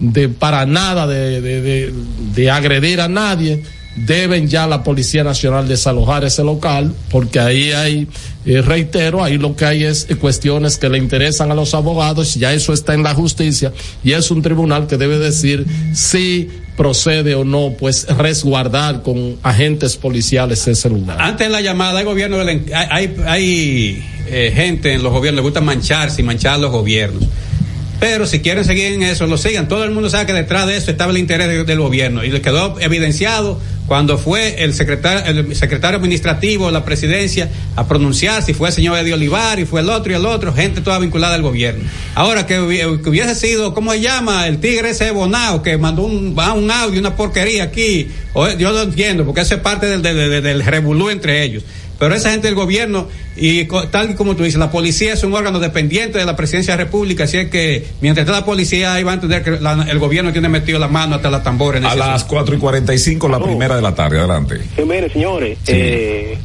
Speaker 3: de para nada de, de, de, agredir a nadie, deben ya la Policía Nacional desalojar ese local, porque ahí hay, eh, reitero, ahí lo que hay es cuestiones que le interesan a los abogados, ya eso está en la justicia, y es un tribunal que debe decir si procede o no, pues resguardar con agentes policiales ese lugar.
Speaker 4: Antes de la llamada, hay gobierno, hay, hay, eh, gente en los gobiernos, le gusta mancharse y manchar los gobiernos. Pero si quieren seguir en eso, lo sigan. Todo el mundo sabe que detrás de eso estaba el interés de- del gobierno. Y le quedó evidenciado cuando fue el secretario, el secretario administrativo de la presidencia a pronunciar si fue el señor Eddie Olivar y fue el otro y el otro, gente toda vinculada al gobierno. Ahora que, hubi- que hubiese sido, ¿cómo se llama? El tigre ese Bonao que mandó un, un audio, una porquería aquí. O- yo lo entiendo, porque eso es parte del, del, del, del revolú entre ellos. Pero esa gente del gobierno, y co- tal y como tú dices, la policía es un órgano dependiente de la presidencia de la República, así es que mientras esté la policía ahí va a entender que la- el gobierno tiene metido la mano hasta la tambora en
Speaker 2: A
Speaker 4: ese
Speaker 2: las
Speaker 4: asunto.
Speaker 2: 4 y 45, la primera de la tarde. Adelante.
Speaker 17: Sí, mire, señores,
Speaker 2: Sí.
Speaker 17: eh,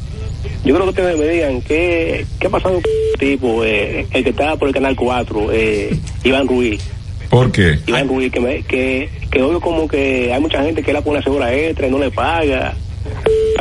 Speaker 17: yo creo que ustedes me digan qué, qué ha pasado con el tipo, eh, el que está por el canal 4, eh, Iván Ruiz.
Speaker 2: ¿Por qué?
Speaker 17: Iván Ruiz, que, me, que, que oigo como que hay mucha gente que la pone a segura extra y no le paga.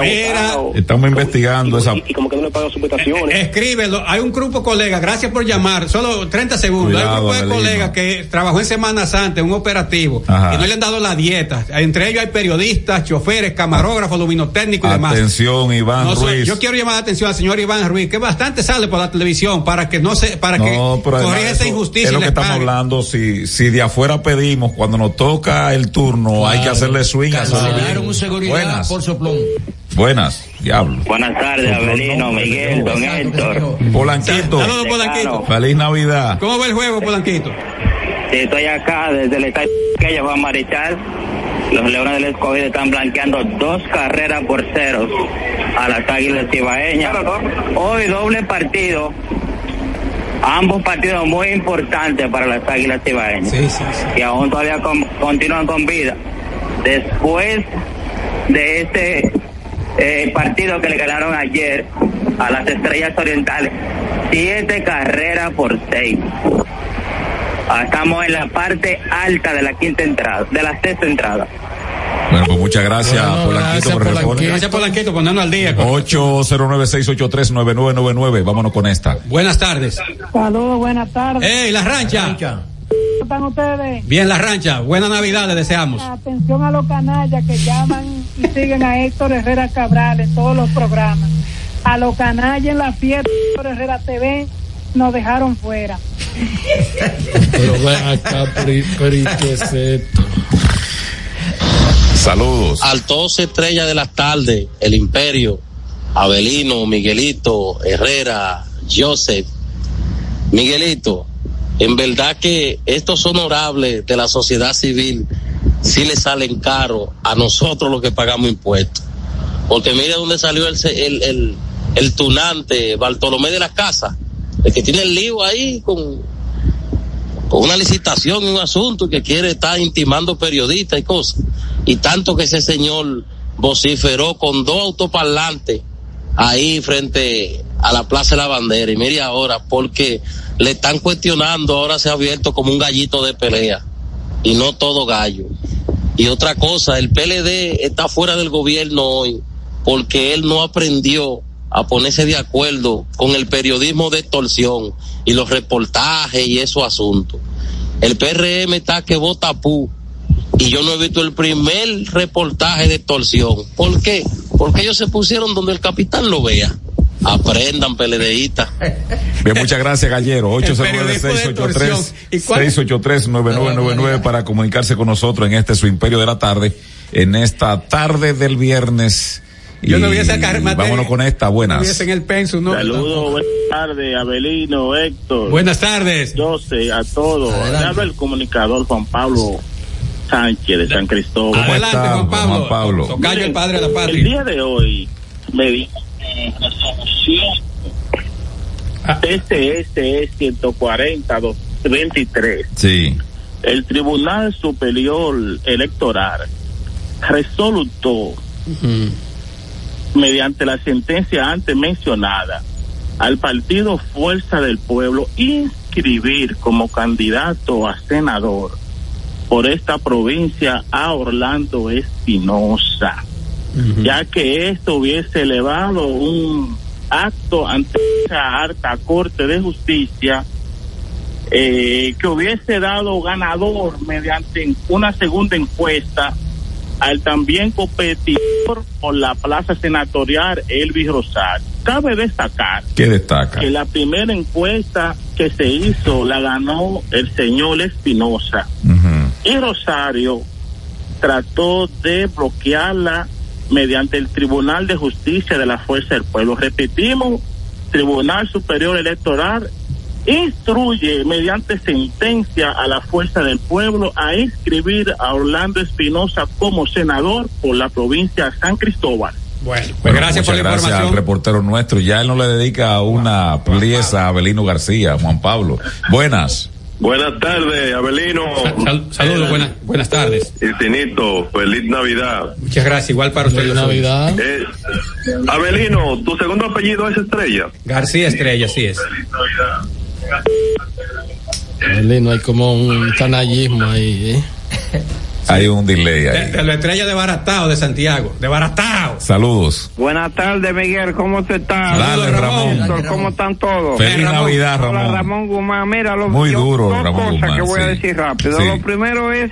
Speaker 4: Mira,
Speaker 2: Estamos investigando esa.
Speaker 17: y como que no le paga sus prestaciones.
Speaker 4: Escríbelo. Hay un grupo de colegas, gracias por llamar, solo 30 segundos. Hay un grupo de colegas que trabajó en Semana Santa, en un operativo,
Speaker 2: Ajá.
Speaker 4: y no le han dado la dieta. Entre ellos hay periodistas, choferes, camarógrafos, luminotécnicos y demás.
Speaker 2: Atención, Iván
Speaker 4: No,
Speaker 2: Ruiz.
Speaker 4: yo quiero llamar la atención al señor Iván Ruiz, que bastante sale por la televisión para que no se, para
Speaker 2: No,
Speaker 4: que corrija esa injusticia
Speaker 2: Es lo que estamos
Speaker 4: pague.
Speaker 2: hablando. Si, si de afuera pedimos, cuando nos toca el turno, hay que hacerle swing.
Speaker 5: Cancelaron un seguridad
Speaker 2: Buenas.
Speaker 5: por soplón.
Speaker 2: Buenas, diablo.
Speaker 18: Buenas tardes, Avelino, Miguel, don Héctor.
Speaker 2: Polanquito.
Speaker 4: Saludos, Polanquito.
Speaker 2: Feliz Navidad.
Speaker 4: ¿Cómo va el juego, Polanquito?
Speaker 18: Sí, estoy acá desde el estadio que Juan Marichal. Los Leones del Escogido están blanqueando dos carreras por ceros a las Águilas Cibaeñas. Hoy doble partido. Ambos partidos muy importantes para las Águilas Cibaeñas. Y aún todavía con- continúan con vida. Después de este eh, partido que le ganaron ayer a las Estrellas Orientales, siete carreras por seis. Ah, Estamos en la parte alta de la quinta entrada, de la sexta entrada.
Speaker 2: Bueno, pues muchas gracias,
Speaker 4: Bueno,
Speaker 2: Polanquito,
Speaker 4: gracias,
Speaker 2: por
Speaker 4: Polanquito. Gracias, Polanquito, ponernos al día.
Speaker 2: 809-683-9999. Vámonos con esta.
Speaker 4: Buenas tardes.
Speaker 19: Saludos, buenas tardes.
Speaker 4: ¡Ey, la rancha!
Speaker 19: ¿Cómo están ustedes?
Speaker 4: Bien, la rancha. Buena Navidad, le deseamos.
Speaker 19: Atención a los canallas que llaman y siguen a Héctor Herrera Cabral en todos los programas. A los canallas en la fiesta por Herrera TV nos dejaron fuera.
Speaker 3: Pero ven acá.
Speaker 2: Saludos.
Speaker 20: Al 12 estrellas de las tardes, el Imperio, Abelino, Miguelito, Herrera, Joseph. Miguelito, en verdad que estos honorables de la sociedad civil sí le salen caro a nosotros los que pagamos impuestos. Porque mire dónde salió el, el, el, el tunante Bartolomé de la Casa, el que tiene el lío ahí con, con una licitación y un asunto que quiere estar intimando periodistas y cosas. Y tanto que ese señor vociferó con dos autoparlantes ahí frente a la Plaza de la Bandera. Y mire ahora, porque le están cuestionando, ahora se ha abierto como un gallito de pelea. Y no todo gallo. Y otra cosa, el PLD está fuera del gobierno hoy porque él no aprendió a ponerse de acuerdo con el periodismo de extorsión y los reportajes y esos asuntos. El PRM está que vota pu y yo no he visto el primer reportaje de extorsión. ¿Por qué? Porque ellos se pusieron donde el capitán lo vea. Aprendan, PLDistas.
Speaker 2: Bien, muchas gracias, Gallero.
Speaker 20: El periodismo de extorsión. ¿Y cuál-
Speaker 2: 809-683-9999 para comunicarse con nosotros en este su imperio de la tarde, en esta tarde del viernes.
Speaker 4: Yo no voy a sacar materia.
Speaker 2: Vámonos con esta, buenas.
Speaker 4: Hubiesen el penso, ¿no?
Speaker 21: Saludos, buenas tardes, Abelino, Héctor.
Speaker 4: Buenas tardes.
Speaker 21: Yo sé, a todos. Habla el comunicador Juan Pablo Sánchez de San Cristóbal.
Speaker 4: Adelante, Juan Pablo. Tocayo, el padre de la patria.
Speaker 21: El día de hoy, mediante resolución TCS 140 23
Speaker 2: Sí.
Speaker 21: el Tribunal Superior Electoral resolutó mediante la sentencia antes mencionada al partido Fuerza del Pueblo inscribir como candidato a senador por esta provincia a Orlando Espinosa, ya que esto hubiese elevado un acto ante esa alta corte de justicia eh, que hubiese dado ganador mediante una segunda encuesta al también competidor por la plaza senatorial Elvis Rosario. Cabe destacar
Speaker 2: ¿Qué destaca?
Speaker 21: que la primera encuesta que se hizo la ganó el señor Espinosa y Rosario trató de bloquearla mediante el Tribunal de Justicia de la Fuerza del Pueblo. Repetimos, Tribunal Superior Electoral instruye mediante sentencia a la Fuerza del Pueblo a inscribir a Orlando Espinosa como senador por la provincia de San Cristóbal.
Speaker 4: Bueno,
Speaker 2: Bueno,
Speaker 4: pues gracias por la
Speaker 2: gracias al
Speaker 4: información.
Speaker 2: reportero nuestro. Ya él no le dedica una pieza a Abelino García, Juan Pablo. Buenas.
Speaker 22: Buenas tardes, Abelino.
Speaker 4: Saludos, buenas, buenas tardes.
Speaker 22: Y Tinito, feliz Navidad.
Speaker 4: Muchas gracias, igual para usted.
Speaker 3: Feliz Navidad.
Speaker 22: Eh, Abelino, tu segundo apellido es Estrella.
Speaker 4: García Estrella, sí es.
Speaker 3: Eli, No hay como un canallismo ahí, ¿eh?
Speaker 2: Hay un delay
Speaker 4: De,
Speaker 2: ahí.
Speaker 4: de la estrella de Baratao de Santiago. De Baratao.
Speaker 2: Saludos.
Speaker 19: Buenas tardes, Miguel. ¿Cómo te estás?
Speaker 2: Dale, Ramón.
Speaker 19: Héctor, ¿Cómo están todos?
Speaker 2: Feliz Navidad,
Speaker 19: Hola,
Speaker 2: Ramón.
Speaker 19: Ramón Guzmán. Mira, lo,
Speaker 2: Muy
Speaker 19: yo-
Speaker 2: duro,
Speaker 19: dos
Speaker 2: Ramón
Speaker 19: cosas
Speaker 2: Guzmán,
Speaker 19: que voy a
Speaker 2: sí.
Speaker 19: decir rápido.
Speaker 2: Sí.
Speaker 19: Lo primero es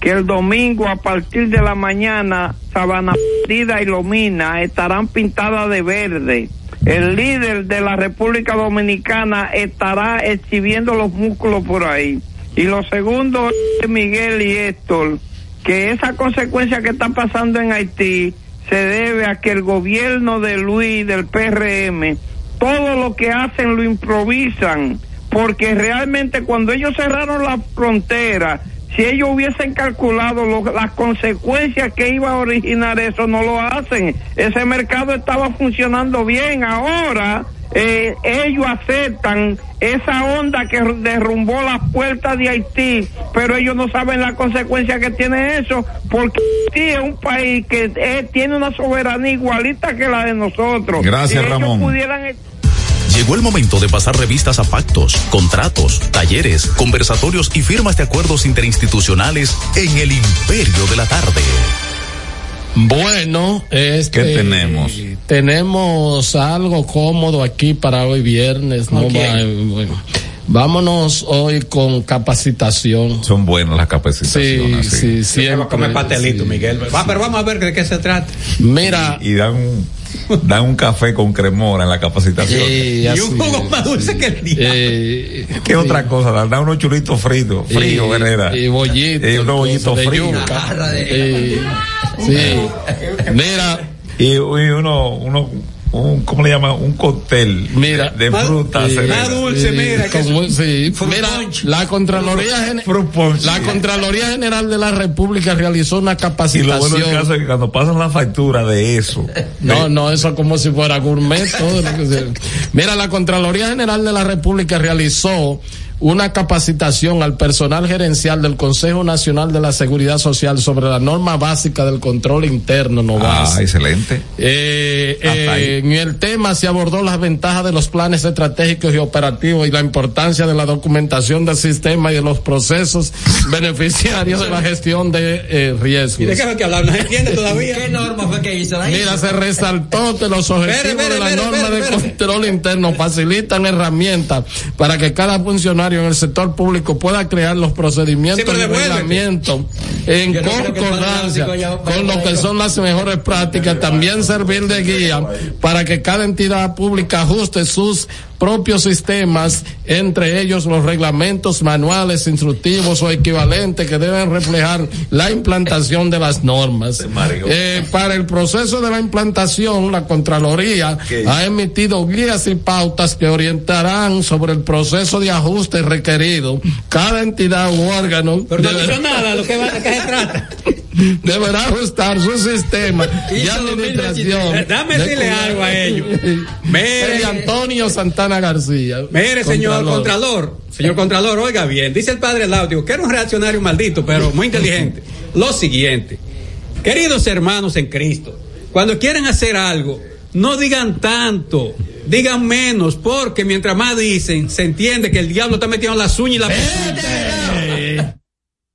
Speaker 19: que el domingo a partir de la mañana Sabana Perdida y Lomina estarán pintadas de verde. El líder de la República Dominicana estará exhibiendo los músculos por ahí. Y lo segundo es Miguel y Héctor, que esa consecuencia que está pasando en Haití se debe a que el gobierno de Luis del PRM todo lo que hacen lo improvisan porque realmente cuando ellos cerraron la frontera si ellos hubiesen calculado lo- las consecuencias que iba a originar eso no lo hacen. Ese mercado estaba funcionando bien. Ahora eh, ellos aceptan esa onda que derrumbó las puertas de Haití, pero ellos no saben la consecuencia que tiene eso, porque Haití es un país que eh, tiene una soberanía igualita que la de nosotros.
Speaker 2: Gracias,
Speaker 19: Si
Speaker 2: Ramón.
Speaker 19: pudieran
Speaker 7: Llegó el momento de pasar revistas a pactos, contratos, talleres, conversatorios y firmas de acuerdos interinstitucionales en el imperio de la tarde.
Speaker 3: Bueno, este,
Speaker 2: ¿Qué tenemos?
Speaker 3: Tenemos algo cómodo aquí para hoy viernes, ¿no?
Speaker 2: Ok.
Speaker 3: Va- bueno, vámonos hoy con capacitación.
Speaker 2: Son buenas las capacitaciones.
Speaker 3: Sí, sí,
Speaker 4: va a comer
Speaker 3: siempre.
Speaker 4: pastelito,
Speaker 3: sí.
Speaker 4: Miguel. Va, pero vamos a ver de qué se trata.
Speaker 3: Mira,
Speaker 2: Y dan dan un café con cremora en la capacitación.
Speaker 4: Y un jugo más dulce que el día.
Speaker 3: Eh,
Speaker 2: ¿Qué otra cosa? Dan dan unos churitos fritos, fríos,
Speaker 3: y-
Speaker 2: Herrera.
Speaker 3: Y bollitos.
Speaker 2: Y unos bollitos fríos.
Speaker 3: Eh, sí. Mira,
Speaker 2: Y, y uno, uno, un, ¿cómo le llaman? Un cóctel
Speaker 3: Mira,
Speaker 2: de
Speaker 3: más-
Speaker 2: frutas.
Speaker 3: sí,
Speaker 2: Herrera.
Speaker 3: sí, como- sí. Mira, la Contraloría, la Contraloría General de la República realizó una
Speaker 2: Y lo
Speaker 3: capacitación.
Speaker 2: bueno del caso es que cuando pasan la factura de eso.
Speaker 3: No, no, eso es como si fuera gourmet. todo lo que se- Mira, la Contraloría General de la República realizó una capacitación al personal gerencial del Consejo Nacional de la Seguridad Social sobre la norma básica del control interno, no
Speaker 2: Ah, excelente.
Speaker 3: eh, eh, en el tema se abordó las ventajas de los planes estratégicos y operativos y la importancia de la documentación del sistema y de los procesos beneficiarios de la gestión de eh, riesgos.
Speaker 4: ¿Y de qué fue que hablar? ¿No se entiende todavía?
Speaker 5: ¿Qué norma fue que hizo? La
Speaker 3: Mira,
Speaker 5: hizo.
Speaker 3: se resaltó que los objetivos
Speaker 4: Espere, espere,
Speaker 3: de la
Speaker 4: espere,
Speaker 3: norma de control interno facilitan herramientas para que cada funcionario en el sector público pueda crear los procedimientos
Speaker 4: Sí,
Speaker 3: y reglamentos en
Speaker 5: Yo
Speaker 3: concordancia con lo que son las mejores prácticas, también servir de guía para que cada entidad pública ajuste sus propios sistemas, entre ellos los reglamentos, manuales, instructivos o equivalentes que deben reflejar la implantación de las normas. Eh, para el proceso de la implantación, la Contraloría ha emitido guías y pautas que orientarán sobre el proceso de ajuste requerido. Cada entidad u órgano
Speaker 4: Pero no ha
Speaker 3: deberá-
Speaker 4: dicho nada, ¿de qué, va, de qué se trata?
Speaker 3: deberá ajustar su sistema
Speaker 4: Hizo
Speaker 3: administración.
Speaker 4: 2023. Dame decirle
Speaker 3: de-
Speaker 4: algo a ellos. Mire,
Speaker 3: Antonio Santana García.
Speaker 4: mire, señor
Speaker 3: Contralor.
Speaker 4: Señor Contralor, oiga bien, dice el padre Laudio, que era un reaccionario maldito, pero muy inteligente. Lo siguiente, queridos hermanos en Cristo, cuando quieren hacer algo, no digan tanto, digan menos, porque mientras más dicen, se entiende que el diablo está metiendo las uñas y la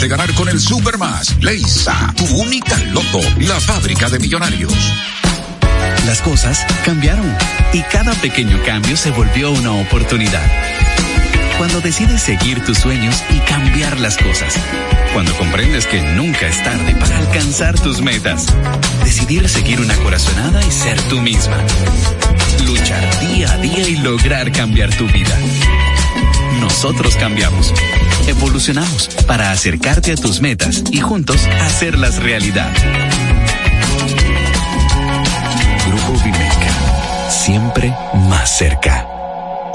Speaker 23: de ganar con el Supermas. Leisa, tu única loto, la fábrica de millonarios.
Speaker 16: Las cosas cambiaron y cada pequeño cambio se volvió una oportunidad. Cuando decides seguir tus sueños y cambiar las cosas. Cuando comprendes que nunca es tarde para alcanzar tus metas. Decidir seguir una corazonada y ser tú misma. Luchar día a día y lograr cambiar tu vida. Nosotros cambiamos. Evolucionamos para acercarte a tus metas y juntos hacerlas realidad. Grupo Vimeca. Siempre más cerca.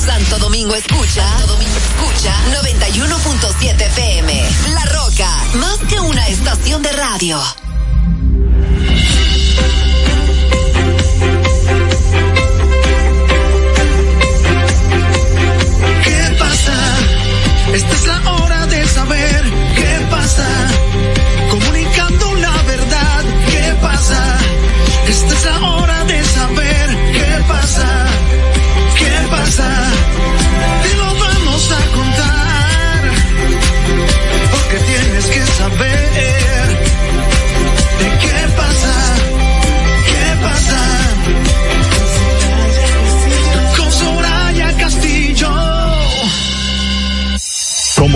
Speaker 24: Santo Domingo escucha, Santo Domingo escucha 91.7 FM. La Roca, más que una estación de radio.
Speaker 25: ¿Qué pasa?
Speaker 26: Esta es la hora de saber qué pasa. Comunicando la verdad, ¿qué pasa? Esta es la hora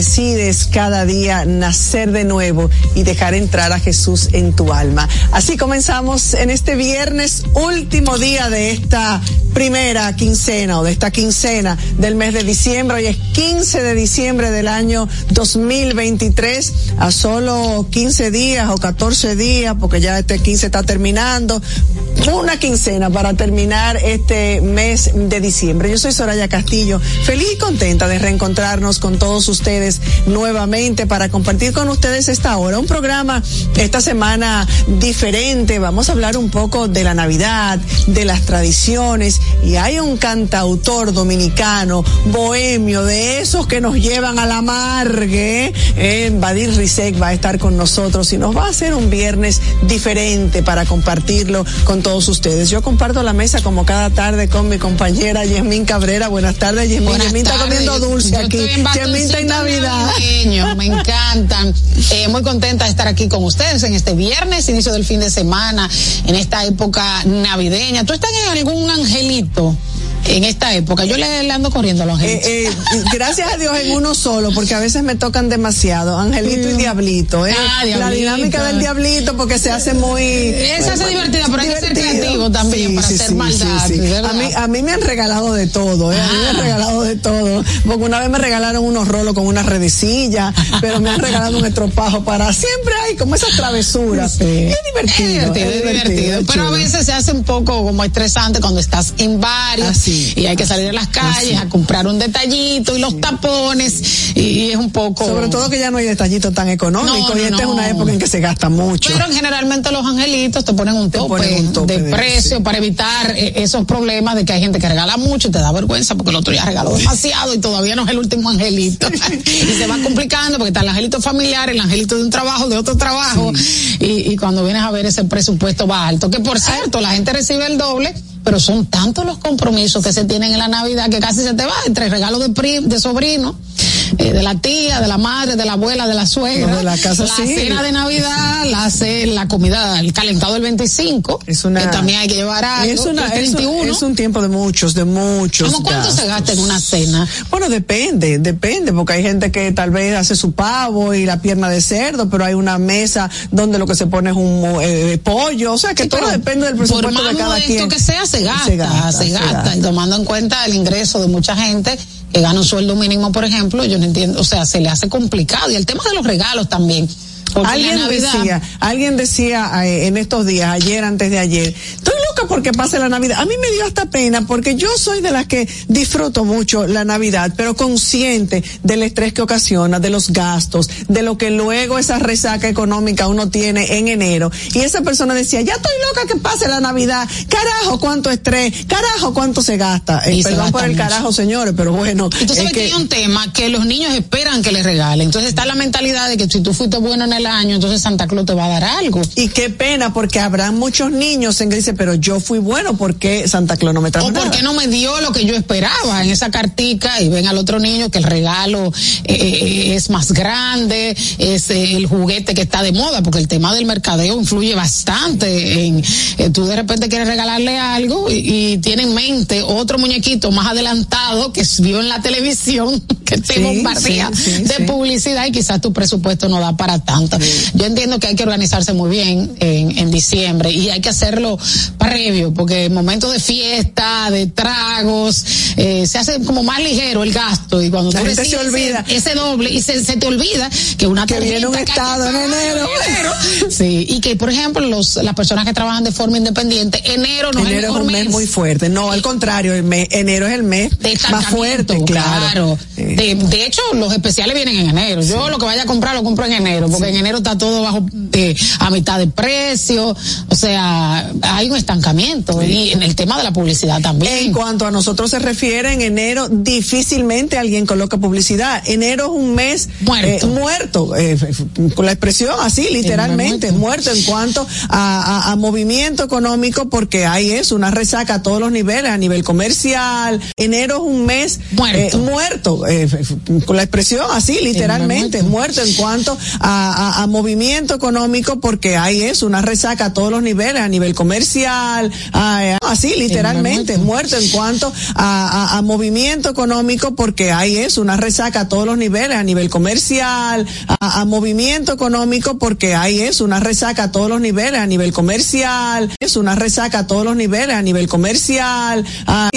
Speaker 27: Decides cada día nacer de nuevo y dejar entrar a Jesús en tu alma. Así comenzamos en este viernes, último día de esta primera quincena o de esta quincena del mes de diciembre. Hoy es 15 de diciembre del año 2023, a solo 15 días o 14 días, porque ya este 15 está terminando. Una quincena para terminar este mes de diciembre. Yo soy Soraya Castillo, feliz y contenta de reencontrarnos con todos ustedes nuevamente para compartir con ustedes esta hora. Un programa esta semana diferente. Vamos a hablar un poco de la Navidad, de las tradiciones y hay un cantautor dominicano, bohemio, de esos que nos llevan a la margue. Eh, Badir Rizek va a estar con nosotros y nos va a hacer un viernes diferente para compartirlo con todos ustedes. Yo comparto la mesa como cada tarde con mi compañera Yasmín Cabrera. Buenas tardes, Yasmín. Yasmín está comiendo dulce
Speaker 28: Yo
Speaker 27: aquí. Yasmín está en Navidad.
Speaker 28: navideño, me encantan. Eh, muy contenta de estar aquí con ustedes en este viernes, inicio del fin de semana, en esta época navideña. ¿Tú estás en algún angelito? En esta época, yo le, le ando corriendo a los angelitos.
Speaker 27: Eh, eh, gracias a Dios en uno solo, porque a veces me tocan demasiado, Angelito y Diablito. ¿eh?
Speaker 28: Ah,
Speaker 27: La dinámica del Diablito, porque se hace muy...
Speaker 28: Esa se divertida, pero hay que ser
Speaker 27: divertido.
Speaker 28: creativo también para hacer maldad, ¿verdad?
Speaker 27: A mí, a mí me han regalado de todo, ¿eh? a mí me han
Speaker 28: Ah.
Speaker 27: regalado de todo. Porque una vez me regalaron unos rolos con una redecilla, pero me han regalado un estropajo para siempre hay como esas travesuras. Es divertido.
Speaker 28: Es divertido, es divertido.
Speaker 27: es
Speaker 28: Pero a veces se hace un poco como estresante cuando estás en varios y hay que salir a las calles a comprar un detallito y los tapones y, y es un poco.
Speaker 27: Sobre todo que ya no hay detallitos tan económicos
Speaker 28: No, no,
Speaker 27: y esta es una época en que se gasta mucho.
Speaker 28: Pero generalmente los angelitos te ponen un tope,
Speaker 27: ponen un tope
Speaker 28: de,
Speaker 27: de-
Speaker 28: precio para evitar eh, esos problemas de que hay gente que regala mucho y te da vergüenza porque el otro ya regaló demasiado y todavía no es el último angelito. y se va complicando porque está el angelito familiar, el angelito de un trabajo, de otro trabajo y, y cuando vienes a ver ese presupuesto va alto. Que por cierto, la gente recibe el doble. Pero son tantos los compromisos que se tienen en la Navidad que casi se te va entre regalos de prim, de sobrino, eh, de la tía, de la madre, de la abuela, de la suegra,
Speaker 27: de la casa, sí.
Speaker 28: cena de Navidad, la, la comida, el calentado del 25, que también hay que llevar algo,
Speaker 27: es, una,
Speaker 28: el
Speaker 27: es, un-
Speaker 28: 31.
Speaker 27: es un tiempo de muchos, de muchos.
Speaker 28: ¿Cómo cuánto se gasta en una cena?
Speaker 27: Bueno, depende, depende, porque hay gente que tal vez hace su pavo y la pierna de cerdo, pero hay una mesa donde lo que se pone es un eh, pollo, o sea que
Speaker 28: Sí,
Speaker 27: todo depende del presupuesto de cada quien.
Speaker 28: que sea, se gasta,
Speaker 27: Se gasta,
Speaker 28: se
Speaker 27: se
Speaker 28: gasta.
Speaker 27: gasta.
Speaker 28: Y tomando en cuenta el ingreso de mucha gente que gana un sueldo mínimo, por ejemplo, yo no entiendo, o sea, se le hace complicado. Y el tema de los regalos también. Porque en
Speaker 27: Alguien decía, alguien decía eh, en estos días, ayer, antes de ayer, estoy loca porque pase la Navidad. A mí me dio hasta pena porque yo soy de las que disfruto mucho la Navidad, pero consciente del estrés que ocasiona, de los gastos, de lo que luego esa resaca económica uno tiene en enero. Y esa persona decía, ya estoy loca que pase la Navidad. Carajo, cuánto estrés. Carajo, cuánto se gasta. Eh,
Speaker 28: Y se
Speaker 27: perdón
Speaker 28: gasta
Speaker 27: por el
Speaker 28: mucho.
Speaker 27: carajo, señores, pero bueno.
Speaker 28: Sabes
Speaker 27: es
Speaker 28: que hay un tema que los niños esperan que les regalen. Entonces está la mentalidad de que si tú fuiste bueno en el año, entonces Santa Claus te va a dar algo.
Speaker 27: Y qué pena, porque habrá muchos niños en que dicen, pero yo fui bueno, porque Santa Claus no me trajo
Speaker 28: O
Speaker 27: nada?
Speaker 28: porque no me dio lo que yo esperaba en esa cartica y ven al otro niño que el regalo eh, es más grande, es eh, el juguete que está de moda, porque el tema del mercadeo influye bastante en, eh, tú de repente quieres regalarle algo y, y tiene en mente otro muñequito más adelantado que vio en la televisión que te
Speaker 27: Sí,
Speaker 28: bombardea
Speaker 27: sí, sí,
Speaker 28: de publicidad y quizás tu presupuesto no da para tanto. Yo entiendo que hay que organizarse muy bien en, en diciembre y hay que hacerlo para previo, porque en momentos de fiesta, de tragos, eh, se hace como más ligero el gasto y cuando
Speaker 27: La
Speaker 28: tú
Speaker 27: gente se
Speaker 28: recibes
Speaker 27: olvida.
Speaker 28: ese, ese doble y se, se te olvida que una
Speaker 27: Que viene un estado en enero.
Speaker 28: Sí, y que por ejemplo los las personas que trabajan de forma independiente, enero no es el
Speaker 27: enero es
Speaker 28: mejor
Speaker 27: un mes muy fuerte. No, al contrario, el mes, enero es el mes
Speaker 28: de
Speaker 27: más fuerte, claro.
Speaker 28: De, de hecho, los especiales vienen en enero. Yo lo que vaya a comprar lo compro en enero, porque en enero está todo bajo eh, a mitad de precio. O sea, hay un estancamiento. Y en el tema de la publicidad también.
Speaker 27: En cuanto a nosotros se refiere, en enero difícilmente alguien coloca publicidad. Enero es un mes muerto, muerto. Eh, con la expresión así, literalmente, muerto. en cuanto a, a- a movimiento económico, porque ahí es una resaca a todos los niveles, a nivel comercial. Enero es un mes muerto, muerto. Eh, con la expresión así, literalmente, muerto en cuanto a, a- a movimiento económico, porque ahí es una resaca a todos los niveles, a nivel comercial, a- así, literalmente, muerto en cuanto a, a- movimiento económico, porque ahí es una resaca a todos los niveles, a nivel comercial, a, movimiento económico, porque ahí es una resaca a todos los niveles, a nivel comercial, es una resaca a todos los niveles, a nivel comercial, a,